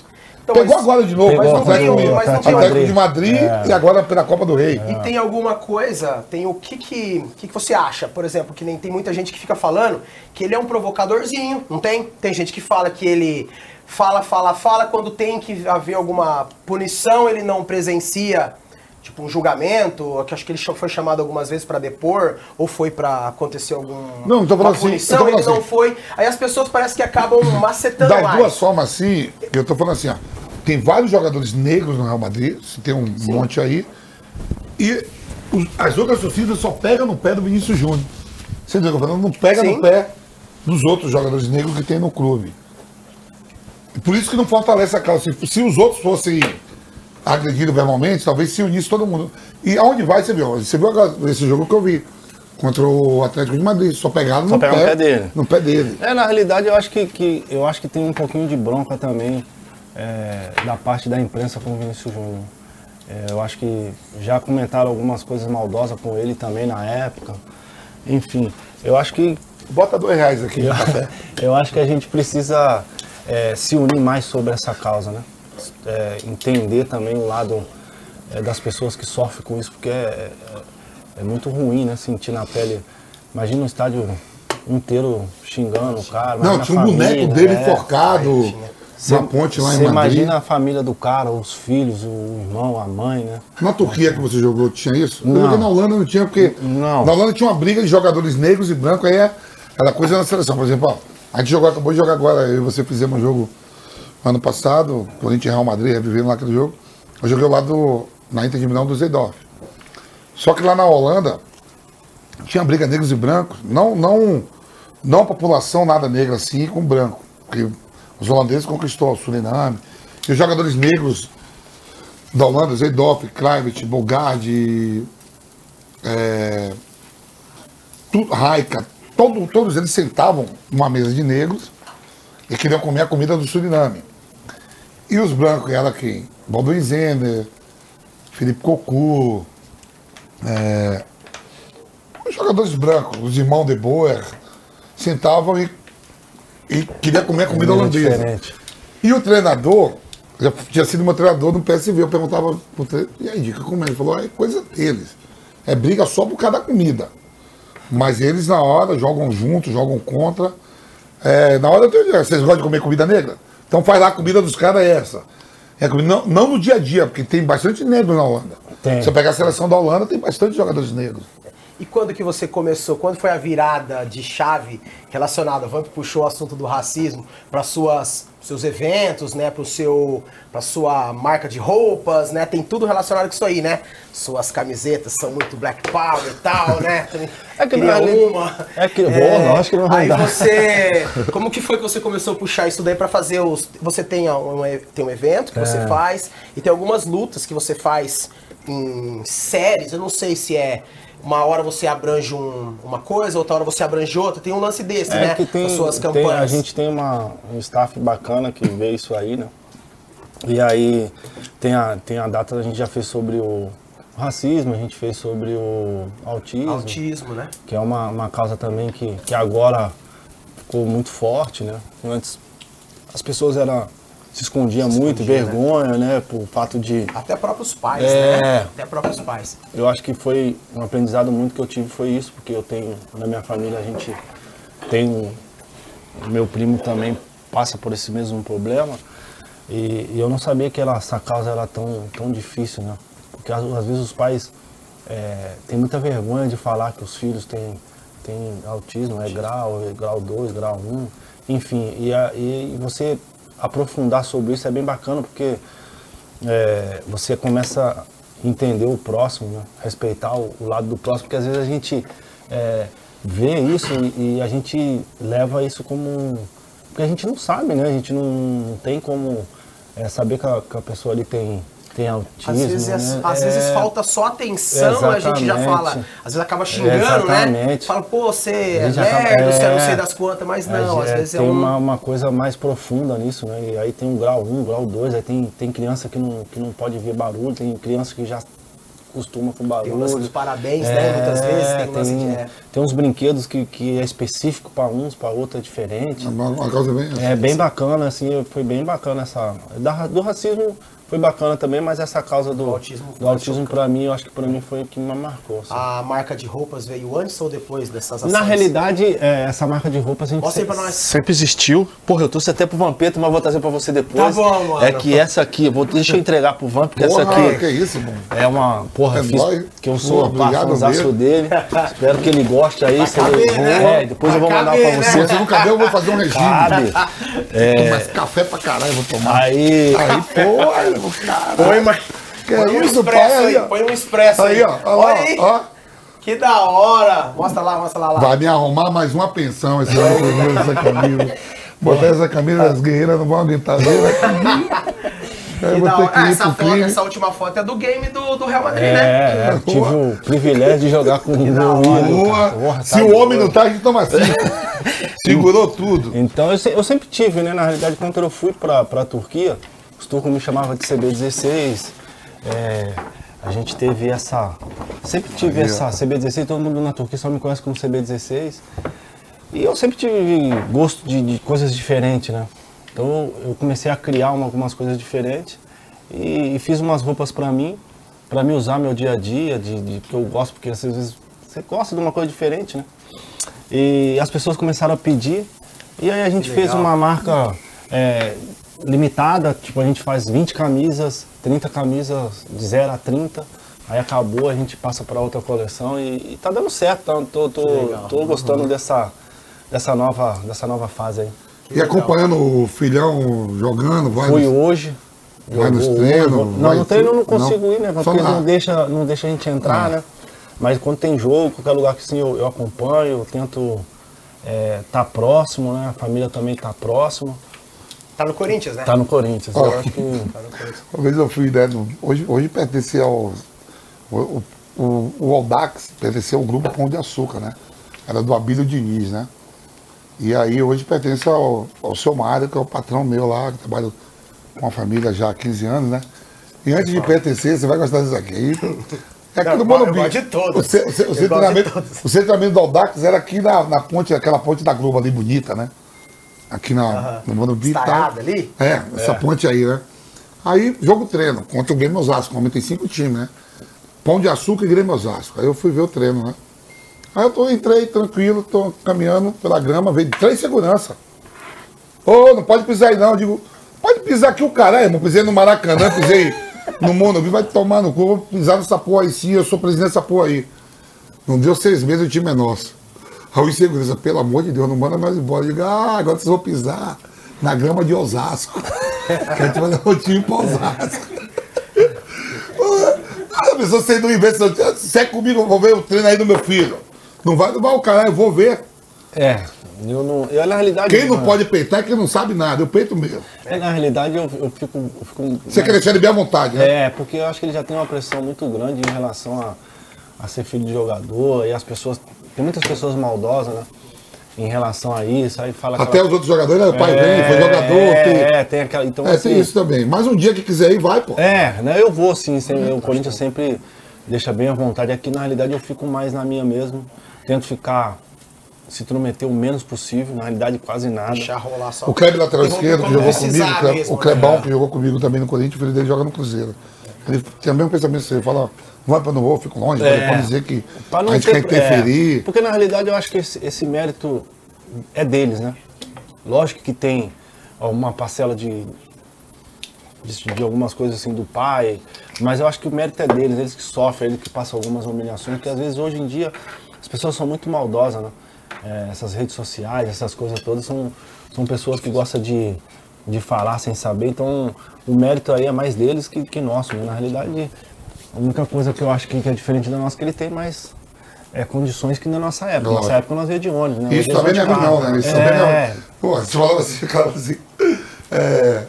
[SPEAKER 2] Então, Pegou mas, agora de novo, mas não tem, o Atlético de Madrid é. e agora pela Copa do Rei.
[SPEAKER 1] E tem alguma coisa, tem o que que, que que você acha, por exemplo, que nem tem muita gente que fica falando que ele é um provocadorzinho, não tem? Tem gente que fala que ele fala, fala, fala, quando tem que haver alguma punição, ele não presencia tipo um julgamento, que acho que ele foi chamado algumas vezes para depor, ou foi para acontecer algum
[SPEAKER 2] não, falando punição,
[SPEAKER 1] assim,
[SPEAKER 2] ele
[SPEAKER 1] assim. não foi. Aí as pessoas parece que acabam macetando
[SPEAKER 2] das
[SPEAKER 1] mais.
[SPEAKER 2] duas formas assim, eu tô falando assim, ó, tem vários jogadores negros no Real Madrid, tem um Sim. monte aí, e os, as outras torcidas só pegam no pé do Vinícius Júnior. Você entendeu? Falando, não pega Sim. no pé dos outros jogadores negros que tem no clube. Por isso que não fortalece a causa. Se, se os outros fossem agredido verbalmente, talvez se unisse todo mundo. E aonde vai, você viu? Você viu esse jogo que eu vi contra o Atlético de Madrid, só pegaram no, pé, no pé dele. No pé dele.
[SPEAKER 3] É, na realidade eu acho que, que, eu acho que tem um pouquinho de bronca também é, da parte da imprensa com o Vinícius Júnior. É, eu acho que já comentaram algumas coisas maldosas com ele também na época. Enfim, eu acho que.
[SPEAKER 2] Bota dois reais aqui
[SPEAKER 3] eu, eu acho que a gente precisa é, se unir mais sobre essa causa, né? É, entender também o lado é, das pessoas que sofrem com isso, porque é, é, é, muito ruim, né? Sentir na pele. Imagina um estádio inteiro xingando o cara.
[SPEAKER 2] Não, tinha um família, boneco dele é. enforcado. Cê, na ponte lá em Madrid. Você
[SPEAKER 3] imagina a família do cara, os filhos, o irmão, a mãe, né?
[SPEAKER 2] Na Turquia que você jogou tinha isso?
[SPEAKER 3] Não.
[SPEAKER 2] Eu na Holanda não tinha, porque não. na Holanda tinha uma briga de jogadores negros e brancos, aí é aquela coisa na seleção. Por exemplo, ó, a gente jogou, acabou de jogar agora, eu e você fizemos um jogo Ano passado, Corinthians e Real Madrid, revivendo lá aquele jogo, eu joguei lá do, na Inter de Milão do Zeidorf. Só que lá na Holanda, tinha briga negros e brancos, não, não, não a população nada negra assim com branco, porque os holandeses conquistou o Suriname, e os jogadores negros da Holanda, Zeidorf, Kluivert, Bogarde, é, Raika, todo, todos eles sentavam numa mesa de negros e queriam comer a comida do Suriname. E os brancos, ela quem? Baldwin Zender, Felipe Cocu, é, os jogadores brancos, os irmãos de Boer, sentavam e, e queriam comer a comida holandesa. Diferente. E o treinador, já tinha sido meu treinador no PSV, eu perguntava pro treinador, e aí, Dica, como é? Ele falou, é coisa deles. É briga só por causa da comida. Mas eles na hora jogam juntos, jogam contra. É, na hora, vocês gostam de comer comida negra? Então faz lá a comida dos caras é essa. É não, não no dia a dia, porque tem bastante negro na Holanda. Tem. Se você pegar a seleção da Holanda, tem bastante jogadores negros.
[SPEAKER 1] E quando que você começou? Quando foi a virada de chave relacionada? Vamos puxou o assunto do racismo para suas seus eventos, né, para o seu para sua marca de roupas, né? Tem tudo relacionado com isso aí, né? Suas camisetas são muito black power e tal, né?
[SPEAKER 3] é que não é uma. É que é, não, acho que não
[SPEAKER 1] vai Aí você, como que foi que você começou a puxar isso daí para fazer os você tem um, tem um evento que é. você faz e tem algumas lutas que você faz em séries, eu não sei se é uma hora você abrange um- uma coisa, outra hora você abrange outra. Tem um lance desse,
[SPEAKER 3] É
[SPEAKER 1] né?
[SPEAKER 3] que tem,
[SPEAKER 1] As suas
[SPEAKER 3] tem-
[SPEAKER 1] campanhas.
[SPEAKER 3] a gente tem uma, um staff bacana que vê isso aí, né? E aí tem a, tem a data, a gente já fez sobre o racismo, a gente fez sobre o autismo,
[SPEAKER 1] Autismo, né?
[SPEAKER 3] que é uma, uma causa também que, que agora ficou muito forte, né? Antes as pessoas era, se escondiam muito,
[SPEAKER 1] escondia, né?
[SPEAKER 3] vergonha, né? Por fato de...
[SPEAKER 1] Até próprios pais,
[SPEAKER 3] É.
[SPEAKER 1] né? Até próprios pais.
[SPEAKER 3] Eu acho que foi um aprendizado muito que eu tive foi isso, porque eu tenho, na minha família a gente tem um, meu primo também passa por esse mesmo problema e, e eu não sabia que ela, essa causa era tão, tão difícil, né? Porque às, às vezes os pais é, têm muita vergonha de falar que os filhos têm, têm autismo, é grau, é grau 2, grau 1, enfim, e, a- e você aprofundar sobre isso é bem bacana porque é, você começa a entender o próximo, né? respeitar o, o lado do próximo, porque às vezes a gente é, vê isso e, e a gente leva isso como. um- Porque a gente não sabe, né? A gente não, não tem como é, saber que a, que a pessoa ali tem, tem autismo.
[SPEAKER 1] Às vezes,
[SPEAKER 3] né?
[SPEAKER 1] às
[SPEAKER 3] É,
[SPEAKER 1] vezes falta só atenção, a gente já
[SPEAKER 3] Exatamente.
[SPEAKER 1] fala. Às vezes acaba xingando, né?
[SPEAKER 3] Exatamente.
[SPEAKER 1] Fala, pô, você é
[SPEAKER 3] gente acaba-
[SPEAKER 1] lerdo, você não
[SPEAKER 3] é.
[SPEAKER 1] sei das quantas, mas não, às
[SPEAKER 3] gente-
[SPEAKER 1] vezes é
[SPEAKER 3] tem
[SPEAKER 1] um.
[SPEAKER 3] uma, uma coisa mais profunda nisso, né? E aí tem um grau 1, grau 2, aí tem, tem criança que não, que não pode ver barulho, tem criança que já costuma com barulho.
[SPEAKER 1] Tem o lance dos parabéns, né? Muitas vezes tem um é.
[SPEAKER 3] tem uns brinquedos que, que é específico para uns, para outros é diferente.
[SPEAKER 2] Uma, uma causa bem.
[SPEAKER 3] É bem bacana, assim, foi bem bacana essa. da- do racismo foi bacana também, mas essa causa do,
[SPEAKER 1] Do autismo
[SPEAKER 3] do autismo para mim, eu acho que para mim foi o que me marcou. assim.
[SPEAKER 1] A marca de roupas veio antes ou depois dessas ações?
[SPEAKER 3] Na realidade, é, essa marca de roupa a gente
[SPEAKER 1] Mostra aí
[SPEAKER 3] se-
[SPEAKER 1] pra nós.
[SPEAKER 3] sempre existiu. Porra, eu trouxe até pro Vampeta, mas vou trazer pra você depois.
[SPEAKER 1] Tá bom, mano.
[SPEAKER 3] É que essa aqui, vou, deixa eu entregar pro Vamp, porque
[SPEAKER 2] Porra,
[SPEAKER 3] essa aqui
[SPEAKER 2] que isso, mano.
[SPEAKER 3] é uma. Porra,
[SPEAKER 2] É
[SPEAKER 3] fiz, que eu sou
[SPEAKER 2] mesmo.
[SPEAKER 3] dele. Espero que ele goste aí. se ele-
[SPEAKER 1] caber, né?
[SPEAKER 3] É, depois eu vou mandar pra
[SPEAKER 1] né?
[SPEAKER 3] você.
[SPEAKER 2] Se não caber, eu vou fazer um regime.
[SPEAKER 3] Cabe.
[SPEAKER 2] Mas café pra caralho, eu vou tomar.
[SPEAKER 3] Aí.
[SPEAKER 2] Aí, porra,
[SPEAKER 1] Põe, mais...
[SPEAKER 2] Que
[SPEAKER 1] põe um
[SPEAKER 2] isso,
[SPEAKER 1] expresso
[SPEAKER 2] pai,
[SPEAKER 1] aí,
[SPEAKER 2] ó.
[SPEAKER 1] põe um expresso aí.
[SPEAKER 2] Aí, ó. Ó,
[SPEAKER 1] Olha aí.
[SPEAKER 2] ó.
[SPEAKER 1] Que da hora. Mostra lá, mostra lá. lá.
[SPEAKER 2] Vai me arrumar mais uma pensão esse ano com essa camisa. Botar essa camisa das guerreiras, não vão aguentar né?
[SPEAKER 1] Ah, essa, foto, essa última foto é do game do, do Real Madrid,
[SPEAKER 3] É,
[SPEAKER 1] né?
[SPEAKER 3] é, eu tive o privilégio de jogar com o meu ídolo. Porra,
[SPEAKER 2] Se
[SPEAKER 3] tá
[SPEAKER 2] o homem não tá, a gente toma cinco. Segurou tudo.
[SPEAKER 3] Então eu, eu sempre tive, né? Na realidade, quando eu fui pra, pra Turquia, os turcos me chamavam de CB16. é, a gente teve essa. Sempre tive essa
[SPEAKER 2] ó.
[SPEAKER 3] CB16, todo mundo na Turquia só me conhece como CB16. E eu sempre tive gosto de, de coisas diferentes, né? Então eu comecei a criar uma- algumas coisas diferentes e, e fiz umas roupas pra mim, pra me usar meu dia a dia, de, de- que eu gosto, porque às vezes você gosta de uma coisa diferente, né? E as pessoas começaram a pedir. E aí a gente fez uma marca é, limitada, tipo, a gente faz 20 camisas, 30 camisas de 0 a 30. Aí acabou, a gente passa para outra coleção e, e tá dando certo, tá? tô, tô,
[SPEAKER 1] legal.
[SPEAKER 3] tô gostando dessa, dessa, nova, dessa nova fase aí.
[SPEAKER 2] E acompanhando o filhão jogando, vai
[SPEAKER 3] Fui
[SPEAKER 2] no-
[SPEAKER 3] hoje.
[SPEAKER 2] Vai nos treinos,
[SPEAKER 3] hoje.
[SPEAKER 2] vai
[SPEAKER 3] Não, no treino eu não consigo
[SPEAKER 2] Não.
[SPEAKER 3] ir, né? Porque não deixa, não deixa a gente entrar,
[SPEAKER 2] Ah.
[SPEAKER 3] né? Mas quando tem jogo, qualquer lugar que sim eu, eu acompanho, eu tento estar próximo, né? A família também tá próximo.
[SPEAKER 1] Tá no Corinthians, né?
[SPEAKER 3] Tá no Corinthians.
[SPEAKER 2] Ó.
[SPEAKER 3] Eu acho que.
[SPEAKER 2] Uma vez eu fui, né, no- hoje, hoje pertence ao. O, o, o, Aldax pertencia ao grupo Pão de Açúcar, né? Era do Abílio Diniz, né? E aí hoje pertence ao, ao seu Mário, que é o patrão meu lá, que trabalha com a família já há 15 anos, né? E antes de pertencer, você vai gostar disso aqui. É aqui
[SPEAKER 1] Não,
[SPEAKER 2] no Morumbi.
[SPEAKER 1] de todos.
[SPEAKER 2] O, ce- o, ce- o o centramento do Aldax era aqui na, na ponte, aquela ponte da Globo ali bonita, né? Aqui na,
[SPEAKER 1] Aham.
[SPEAKER 2] no Morumbi.
[SPEAKER 1] Estaiada ali?
[SPEAKER 2] É, essa ponte aí, né? Aí, jogo treino, contra o Grêmio Osasco, como tem cinco times, né? Pão de Açúcar e Grêmio Osasco. Aí eu fui ver o treino, né? Aí eu tô, entrei tranquilo, tô caminhando pela grama, veio três segurança. Ô, não pode pisar aí não. Eu digo, pode pisar aqui o caralho, irmão. Pisei no Maracanã, pisei no Morumbi, vai tomar no cu, vou pisar nessa porra aí sim, eu sou presidente dessa porra aí. Não deu seis meses, o time é nosso. Aí o insegurança, pelo amor de Deus, não manda mais embora. Eu digo, ah, agora vocês vão pisar na grama de Osasco. que a gente vai levar o time pra Osasco. Ah, a pessoa saindo do invento, se é comigo, eu vou ver o treino aí do meu filho. Não vai levar o caralho, eu vou ver.
[SPEAKER 3] É, eu não. Eu, na realidade.
[SPEAKER 2] Quem não
[SPEAKER 3] mano,
[SPEAKER 2] pode peitar é quem não sabe nada, eu peito mesmo.
[SPEAKER 3] é, na realidade, eu, eu fico. Eu fico
[SPEAKER 2] Você quer deixar ele bem à vontade, né?
[SPEAKER 3] É, porque eu acho que ele já tem uma pressão muito grande em relação a, a ser filho de jogador, e as pessoas. Tem muitas pessoas maldosas, né? Em relação a isso, aí fala
[SPEAKER 2] Até
[SPEAKER 3] aquela-
[SPEAKER 2] os outros jogadores, né? o pai
[SPEAKER 3] é,
[SPEAKER 2] vem, foi jogador.
[SPEAKER 3] É,
[SPEAKER 2] tem...
[SPEAKER 3] é, tem aquela. Então,
[SPEAKER 2] É,
[SPEAKER 3] assim,
[SPEAKER 2] tem isso também. Mas um dia que quiser ir, vai, pô.
[SPEAKER 3] É, né, eu vou sim, sempre, o Corinthians sempre deixa bem à vontade. Aqui na realidade eu fico mais na minha mesmo. Tento ficar, se intrometer o menos possível, na realidade quase nada.
[SPEAKER 1] Deixar rolar só.
[SPEAKER 2] O Kleber lateral esquerdo, que jogou comigo,
[SPEAKER 1] mesmo,
[SPEAKER 2] o Clebão,
[SPEAKER 1] né?
[SPEAKER 2] que jogou comigo também no Corinthians, o filho dele joga no Cruzeiro. Ele tem o mesmo pensamento que você, fala, vai pra não vou, fico longe,
[SPEAKER 3] É.
[SPEAKER 2] pode dizer que a gente
[SPEAKER 3] ter-
[SPEAKER 2] quer interferir.
[SPEAKER 3] é, porque na realidade eu acho que esse, esse mérito é deles, né? Lógico que tem uma parcela de, de, de algumas coisas assim do pai, mas eu acho que o mérito é deles, eles que sofrem, eles que passam algumas humilhações, porque às vezes hoje em dia as pessoas são muito maldosas, né? É, essas redes sociais, essas coisas todas são, são pessoas que gostam de, de falar sem saber, então o mérito aí é mais deles que, que nosso, né? Na realidade, a única coisa que eu acho que, que é diferente da nossa que ele tem mais é condições que na nossa época. Na nossa época nós ia de ônibus, né?
[SPEAKER 2] Isso também não é ruim, não, né? Isso
[SPEAKER 3] carro.
[SPEAKER 2] também não.
[SPEAKER 3] É,
[SPEAKER 2] Pô, você falava assim, cara, assim. É.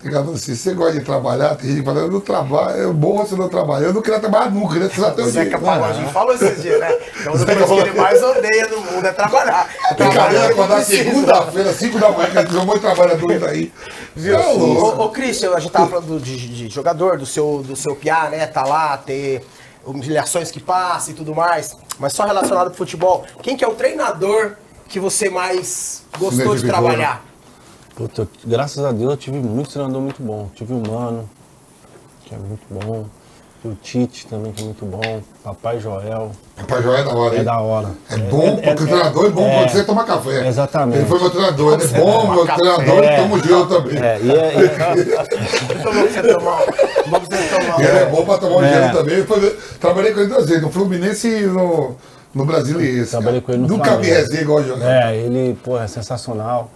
[SPEAKER 2] Ficava assim, você gosta de trabalhar? Tem gente que fala, eu não trabalho, é bom você não trabalhar. Eu não queria trabalhar nunca, queria precisar até o dia.
[SPEAKER 1] Zeca Pagodinho falou esses dias, né? É uma das coisas que ele mais odeia no mundo é trabalhar.
[SPEAKER 2] Tem cabelo
[SPEAKER 1] Trabalhar
[SPEAKER 2] acordar segunda-feira, 5 da manhã, que um monte de trabalhadores aí.
[SPEAKER 1] Viu?
[SPEAKER 2] É.
[SPEAKER 1] Ô, ô Christian, a gente tava falando de, de jogador, do seu, do seu piá, né? Tá lá, ter humilhações que passa e tudo mais. Mas só relacionado pro futebol. Quem que é o treinador que você mais gostou de
[SPEAKER 2] identificou,
[SPEAKER 1] trabalhar?
[SPEAKER 3] Puta, graças a Deus eu tive muito treinador muito bom. Tive o Mano, que é muito bom. Tive o Tite também, que é muito bom. Papai Joel,
[SPEAKER 2] Papai Joel é da hora,
[SPEAKER 3] é
[SPEAKER 2] hein?
[SPEAKER 3] da hora.
[SPEAKER 2] É bom, porque o treinador é bom
[SPEAKER 3] é,
[SPEAKER 2] quando você toma café.
[SPEAKER 3] Exatamente.
[SPEAKER 2] Ele foi meu treinador, ele é bom, meu
[SPEAKER 1] café.
[SPEAKER 2] treinador,
[SPEAKER 3] É.
[SPEAKER 2] e tamo junto também.
[SPEAKER 3] É, e é, e é-
[SPEAKER 1] tomar. tomar.
[SPEAKER 2] E ele é bom pra tomar um
[SPEAKER 3] É.
[SPEAKER 2] gelo também. Foi- trabalhei com ele duas vezes, no Fluminense e no, no Brasiliense.
[SPEAKER 3] Trabalhei
[SPEAKER 2] cara.
[SPEAKER 3] com ele no
[SPEAKER 2] Nunca vi
[SPEAKER 3] Flamengo.
[SPEAKER 2] resenha igual jogar.
[SPEAKER 3] É, ele, pô, é sensacional.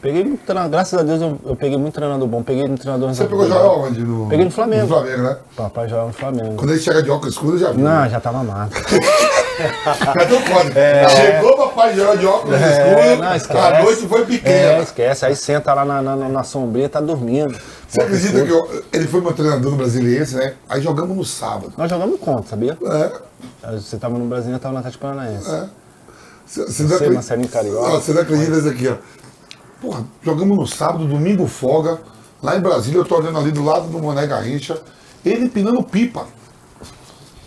[SPEAKER 3] Peguei muito treinador, graças a Deus eu, eu peguei muito treinador bom. Peguei um treinador
[SPEAKER 2] Você pegou Joel onde? No,
[SPEAKER 3] Peguei no Flamengo.
[SPEAKER 2] No Flamengo, né?
[SPEAKER 3] Papai Joel no Flamengo.
[SPEAKER 2] Quando ele chega de óculos escuros, já viu.
[SPEAKER 3] Não, já tava mata.
[SPEAKER 2] Cadê o código? Chegou papai Joel de óculos
[SPEAKER 3] É,
[SPEAKER 2] escuros,
[SPEAKER 3] não,
[SPEAKER 2] a noite foi
[SPEAKER 3] É,
[SPEAKER 2] pequena.
[SPEAKER 3] esquece. Aí senta lá na, na, na sombrinha, tá dormindo.
[SPEAKER 2] Você acredita que eu- ele foi meu treinador no Brasiliense, né? Aí jogamos no sábado.
[SPEAKER 3] Nós jogamos contra, sabia?
[SPEAKER 2] É,
[SPEAKER 3] Você tava no Brasil, eu tava no Atlético Paranaense.
[SPEAKER 2] é. Você, você, não acredita- você não acredita nisso aqui, ó. Porra, jogamos no sábado, domingo folga. Lá em Brasília, eu tô olhando ali do lado do Moné Garrincha, ele empinando pipa.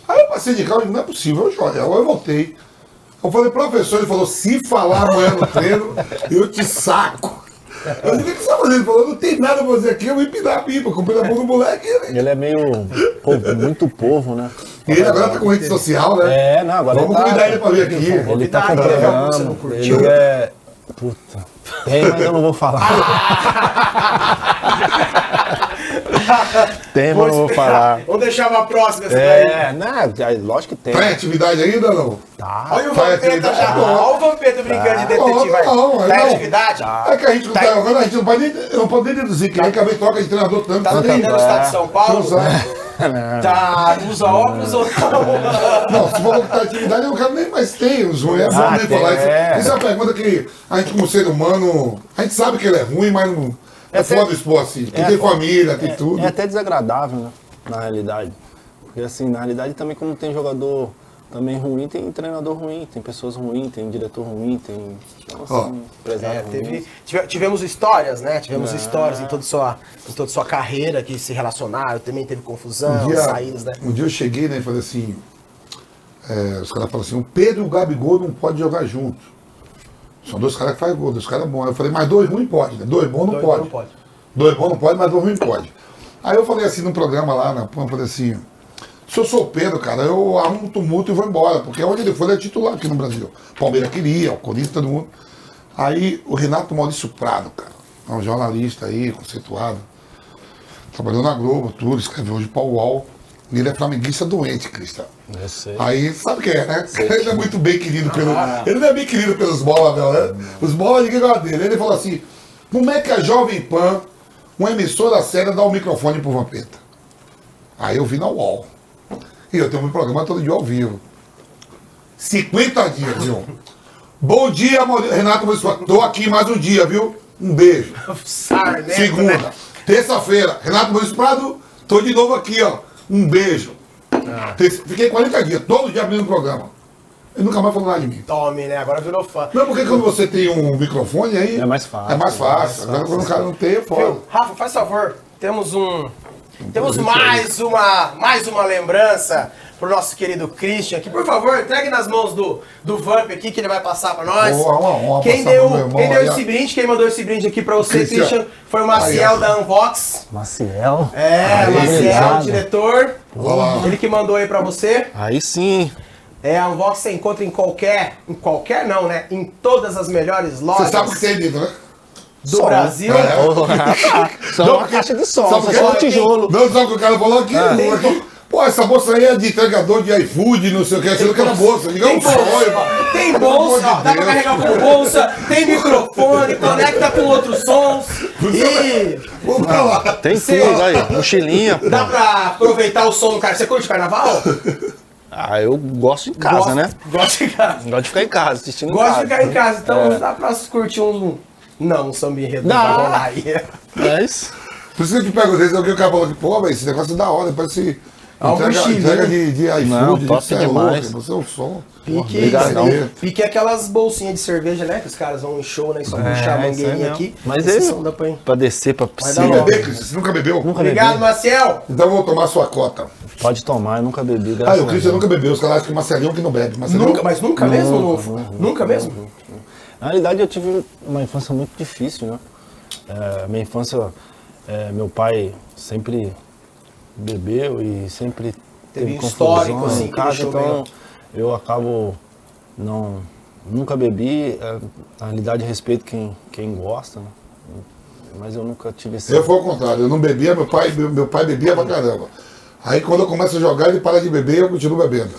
[SPEAKER 2] Aí eu passei de carro e digo, não é possível, eu Joel, eu voltei. Eu falei, professor, ele falou, se falar amanhã no treino, eu te saco. Eu disse, o que você tá fazendo? Ele falou, não tem nada pra fazer aqui, eu vou empinar a pipa. Comprei na mão do moleque. né?
[SPEAKER 3] Ele é meio. povo, muito povo, né?
[SPEAKER 2] E ele agora tá com rede social, né?
[SPEAKER 3] É, não, agora
[SPEAKER 2] Vamos
[SPEAKER 3] ele tá.
[SPEAKER 2] convidar ele pra vir aqui.
[SPEAKER 3] Ele tá com programa. Ele é. Puta. Tem, mas eu não vou falar. tem, mas vou
[SPEAKER 1] esperar.
[SPEAKER 3] falar.
[SPEAKER 1] Vamos deixar uma próxima essa daí.
[SPEAKER 3] É, não, aí, lógico que tem.
[SPEAKER 2] Tá em atividade ainda ou não?
[SPEAKER 3] Tá.
[SPEAKER 1] Olha o
[SPEAKER 2] Tá
[SPEAKER 1] Vampeta já. Olha o Vampeta brincando de detetive aí.
[SPEAKER 2] Não, não,
[SPEAKER 1] Tá em
[SPEAKER 2] não.
[SPEAKER 1] atividade?
[SPEAKER 2] É que a gente não tá jogando, a gente não pode nem, não pode nem deduzir que nem que a vez troca de treinador tanto.
[SPEAKER 1] Tá treinando no estado de São Paulo?
[SPEAKER 2] Não.
[SPEAKER 1] Tá, usa óculos ou não?
[SPEAKER 2] Não, se falou que tá atividade, eu não quero nem mais ter os ruins. É bom
[SPEAKER 3] Ah,
[SPEAKER 2] nem
[SPEAKER 3] tem,
[SPEAKER 2] falar isso.
[SPEAKER 3] é.
[SPEAKER 2] Isso é uma pergunta que a gente, como ser humano, a gente sabe que ele é ruim, mas não. É,
[SPEAKER 3] É até-
[SPEAKER 2] foda expor assim. Porque
[SPEAKER 3] é
[SPEAKER 2] tem família, tem tudo.
[SPEAKER 3] É até desagradável, né? Na realidade. Porque assim, na realidade também como tem jogador também ruim, tem treinador ruim, tem pessoas ruins, tem diretor ruim, tem. Então, assim,
[SPEAKER 1] É,
[SPEAKER 3] ruim.
[SPEAKER 1] teve- tive- tivemos histórias, né? Tivemos histórias em toda, sua, em toda sua carreira que se relacionaram, também teve confusão,
[SPEAKER 2] Um dia,
[SPEAKER 1] saídas, né?
[SPEAKER 2] um dia eu cheguei né, e falei assim: é, os caras falaram assim, o Pedro e o Gabigol não podem jogar juntos. São dois caras que fazem gol, dois caras bons. Eu falei, mas dois ruins pode, né? Dois bons não
[SPEAKER 1] Dois
[SPEAKER 2] pode.
[SPEAKER 1] não pode.
[SPEAKER 2] Dois bons não pode, mas dois ruins pode. Aí eu falei assim no programa lá, na eu falei assim, se eu sou Pedro, cara, eu arrumo um tumulto e vou embora, porque onde ele foi, ele é titular aqui no Brasil. Palmeiras queria, o Corinthians, todo mundo. Aí o Renato Maurício Prado, cara, é um jornalista aí, conceituado, trabalhou na Globo, tudo, escreveu hoje para o UOL. E ele é flamenguista doente, Cristian.
[SPEAKER 3] Eu sei.
[SPEAKER 2] Aí, sabe quem é, né? Ele é muito bem querido pelo. Ele não é bem querido pelos bolas, não, né? Os bolas ninguém gosta dele. Ele falou assim: como é que a Jovem Pan, uma emissora séria, dá o microfone pro Vampeta? Aí eu vi na UOL. E eu tenho um programa todo dia ao vivo. 50 dias, viu? Bom dia, Renato Maurício. Tô aqui mais um dia, viu? Um beijo.
[SPEAKER 1] Sarnento,
[SPEAKER 2] Segunda.
[SPEAKER 1] né?
[SPEAKER 2] Terça-feira, Renato Maurício Prado, tô de novo aqui, ó. Um beijo. Tem- Fiquei 40 dias, todo dia abrindo o programa. Ele nunca mais falou nada de mim.
[SPEAKER 1] Tome, né? Agora virou fã.
[SPEAKER 2] Não, porque quando você tem um microfone aí.
[SPEAKER 3] É mais fácil.
[SPEAKER 2] É mais fácil. Agora quando o cara não tem, é foda.
[SPEAKER 1] Rafa, faz favor. Temos um. Temos mais uma, mais uma lembrança pro nosso querido Christian aqui. Por favor, entregue nas mãos do, do Vamp aqui que ele vai passar pra nós.
[SPEAKER 2] Boa, uma honra
[SPEAKER 1] quem deu,
[SPEAKER 2] irmão
[SPEAKER 1] quem deu esse brinde, quem mandou esse brinde aqui pra você,
[SPEAKER 2] Christian.
[SPEAKER 1] Christian, foi o Maciel
[SPEAKER 2] Aí,
[SPEAKER 1] da Unbox.
[SPEAKER 3] Maciel.
[SPEAKER 1] É,
[SPEAKER 3] Aí,
[SPEAKER 1] Maciel, diretor.
[SPEAKER 2] Olha lá.
[SPEAKER 1] Ele que mandou aí pra você.
[SPEAKER 3] Aí sim.
[SPEAKER 1] É, a Unbox você encontra em qualquer, em qualquer não, né? Em todas as melhores lojas
[SPEAKER 2] Você sabe o que tem dentro, né?
[SPEAKER 1] do
[SPEAKER 3] Som.
[SPEAKER 1] Brasil.
[SPEAKER 3] Só uma caixa de som,
[SPEAKER 2] Sabe
[SPEAKER 3] só
[SPEAKER 2] que-
[SPEAKER 3] só um tijolo.
[SPEAKER 2] Não, sabe o que o cara falou aqui?
[SPEAKER 1] Ah.
[SPEAKER 2] Falou aqui, Pô, essa bolsa aí é de entregador de iFood, não sei o que, achando que era bolsa. Diga um sonho,
[SPEAKER 1] Tem bolsa, dá pra carregar com bolsa, tem microfone, conecta com outros sons e
[SPEAKER 2] Vamos pra lá.
[SPEAKER 3] Tem tudo aí. Mochilinha. pô.
[SPEAKER 1] dá pra aproveitar o som do cara. Você curte carnaval?
[SPEAKER 3] Ah, eu gosto em casa,
[SPEAKER 1] Gosta-
[SPEAKER 3] né?
[SPEAKER 1] Gosta de casa.
[SPEAKER 3] Gosto de ficar em casa, assistindo em
[SPEAKER 1] Gosta
[SPEAKER 3] casa.
[SPEAKER 1] de ficar em casa, então
[SPEAKER 3] É.
[SPEAKER 1] dá pra curtir um. Não, um samba enredo
[SPEAKER 3] Dá.
[SPEAKER 1] não vai rolar aí.
[SPEAKER 3] É isso.
[SPEAKER 2] Por isso que eu te perguntei, se alguém o cara falou que, pô, velho, esse negócio é da hora, parece
[SPEAKER 1] Ah,
[SPEAKER 2] entrega,
[SPEAKER 1] mochilinho.
[SPEAKER 2] entrega de, de iFood,
[SPEAKER 3] Não,
[SPEAKER 2] de
[SPEAKER 3] top
[SPEAKER 2] você é
[SPEAKER 3] demais.
[SPEAKER 2] louco, Você é um som.
[SPEAKER 1] Pique,
[SPEAKER 3] Obrigadão.
[SPEAKER 1] pique aquelas bolsinhas de cerveja, né? Que os caras vão em show, né? E só puxar a
[SPEAKER 3] É, isso aí
[SPEAKER 1] mangueirinha aqui.
[SPEAKER 3] Mas
[SPEAKER 1] Esse som dá pra
[SPEAKER 3] descer pra
[SPEAKER 2] Você
[SPEAKER 3] piscina,
[SPEAKER 1] logo.
[SPEAKER 2] bebeu, Cris? Você nunca bebeu?
[SPEAKER 3] Nunca
[SPEAKER 1] Obrigado,
[SPEAKER 3] bebi.
[SPEAKER 1] Maciel.
[SPEAKER 2] Então eu vou tomar sua cota.
[SPEAKER 3] Pode tomar, eu nunca bebi,
[SPEAKER 2] Ah, o
[SPEAKER 3] a
[SPEAKER 2] Cristian
[SPEAKER 3] Deus.
[SPEAKER 2] nunca bebeu. Os caras acham que o Marcelinho que não bebe. Marcelinho,
[SPEAKER 1] Nunca, mas nunca mesmo? Nunca, nunca mesmo?
[SPEAKER 3] Na realidade, eu tive uma infância muito difícil, né? É, minha infância, é, meu pai sempre bebeu e sempre
[SPEAKER 1] Teve
[SPEAKER 3] teve
[SPEAKER 1] histórico, assim,
[SPEAKER 3] em casa, então
[SPEAKER 1] meio-
[SPEAKER 3] eu acabo não nunca bebi. é, na realidade, respeito quem quem gosta, né? Mas eu nunca tive esse
[SPEAKER 2] Eu fui ao contrário, eu não bebia, meu pai, meu, meu pai bebia pra caramba. Aí quando eu começo a jogar, ele para de beber e eu continuo bebendo.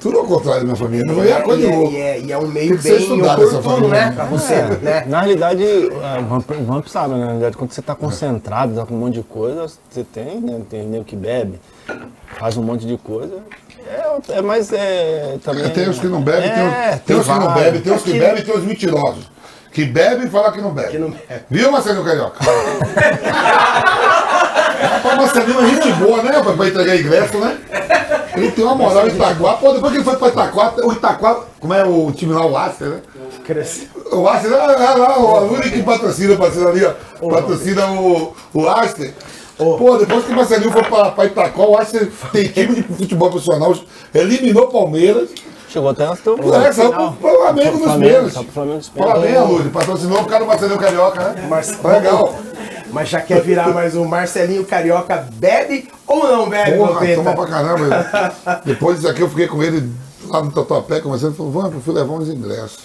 [SPEAKER 2] Tudo ao contrário da minha família. Não é coisa
[SPEAKER 1] e,
[SPEAKER 2] de
[SPEAKER 1] é,
[SPEAKER 2] louco.
[SPEAKER 1] e, é, e é um
[SPEAKER 2] Tem
[SPEAKER 1] meio bem
[SPEAKER 2] estudado essa
[SPEAKER 1] oportuno,
[SPEAKER 2] família.
[SPEAKER 1] né? Pra você, né?
[SPEAKER 3] Na realidade, é, o Vamp, sabe, né? Na realidade, quando você está concentrado, tá com um monte de coisa, você tem, né? Tem nego que bebe, faz um monte de coisa. É, é mais é, também.
[SPEAKER 2] Tem os que não bebem, tem,
[SPEAKER 3] É,
[SPEAKER 2] os, tem os que não bebem, tem os que bebem e tem os mentirosos. Que bebem e falam que não bebem.
[SPEAKER 1] Que não bebe.
[SPEAKER 2] Viu, Marcelinho Carioca? Rapaz, Marcelinho é gente boa, né, pra entregar ingresso, né? Ele tem uma moral em Itaquá. Pô, depois que ele foi pra Itaquá, o Itaquá, como é o time lá, o Aster, né?
[SPEAKER 1] Cresceu.
[SPEAKER 2] O Aster, ah, ah, lá, o único que patrocina, patrocina ali, ó. Patrocina o, o Aster. Pô, depois que o Marcelinho foi pra, pra Itaquá, o Aster tem time de futebol profissional, eliminou o Palmeiras.
[SPEAKER 3] Chegou até até o
[SPEAKER 2] É, só pro Flamengo nos
[SPEAKER 3] Flamengo, pro Flamengo nos
[SPEAKER 2] Fala
[SPEAKER 3] pênaltis.
[SPEAKER 2] bem, Alud, patrocinou o cara do Marcelinho Carioca, né?
[SPEAKER 1] Mas-
[SPEAKER 2] Legal.
[SPEAKER 1] Mas já quer virar mais um Marcelinho Carioca bebe ou não bebe,
[SPEAKER 2] Porra, toma pra caramba. Depois disso aqui eu fiquei com ele lá no Tatuapé, conversando, ele falou, vamos, eu fui levar uns ingressos.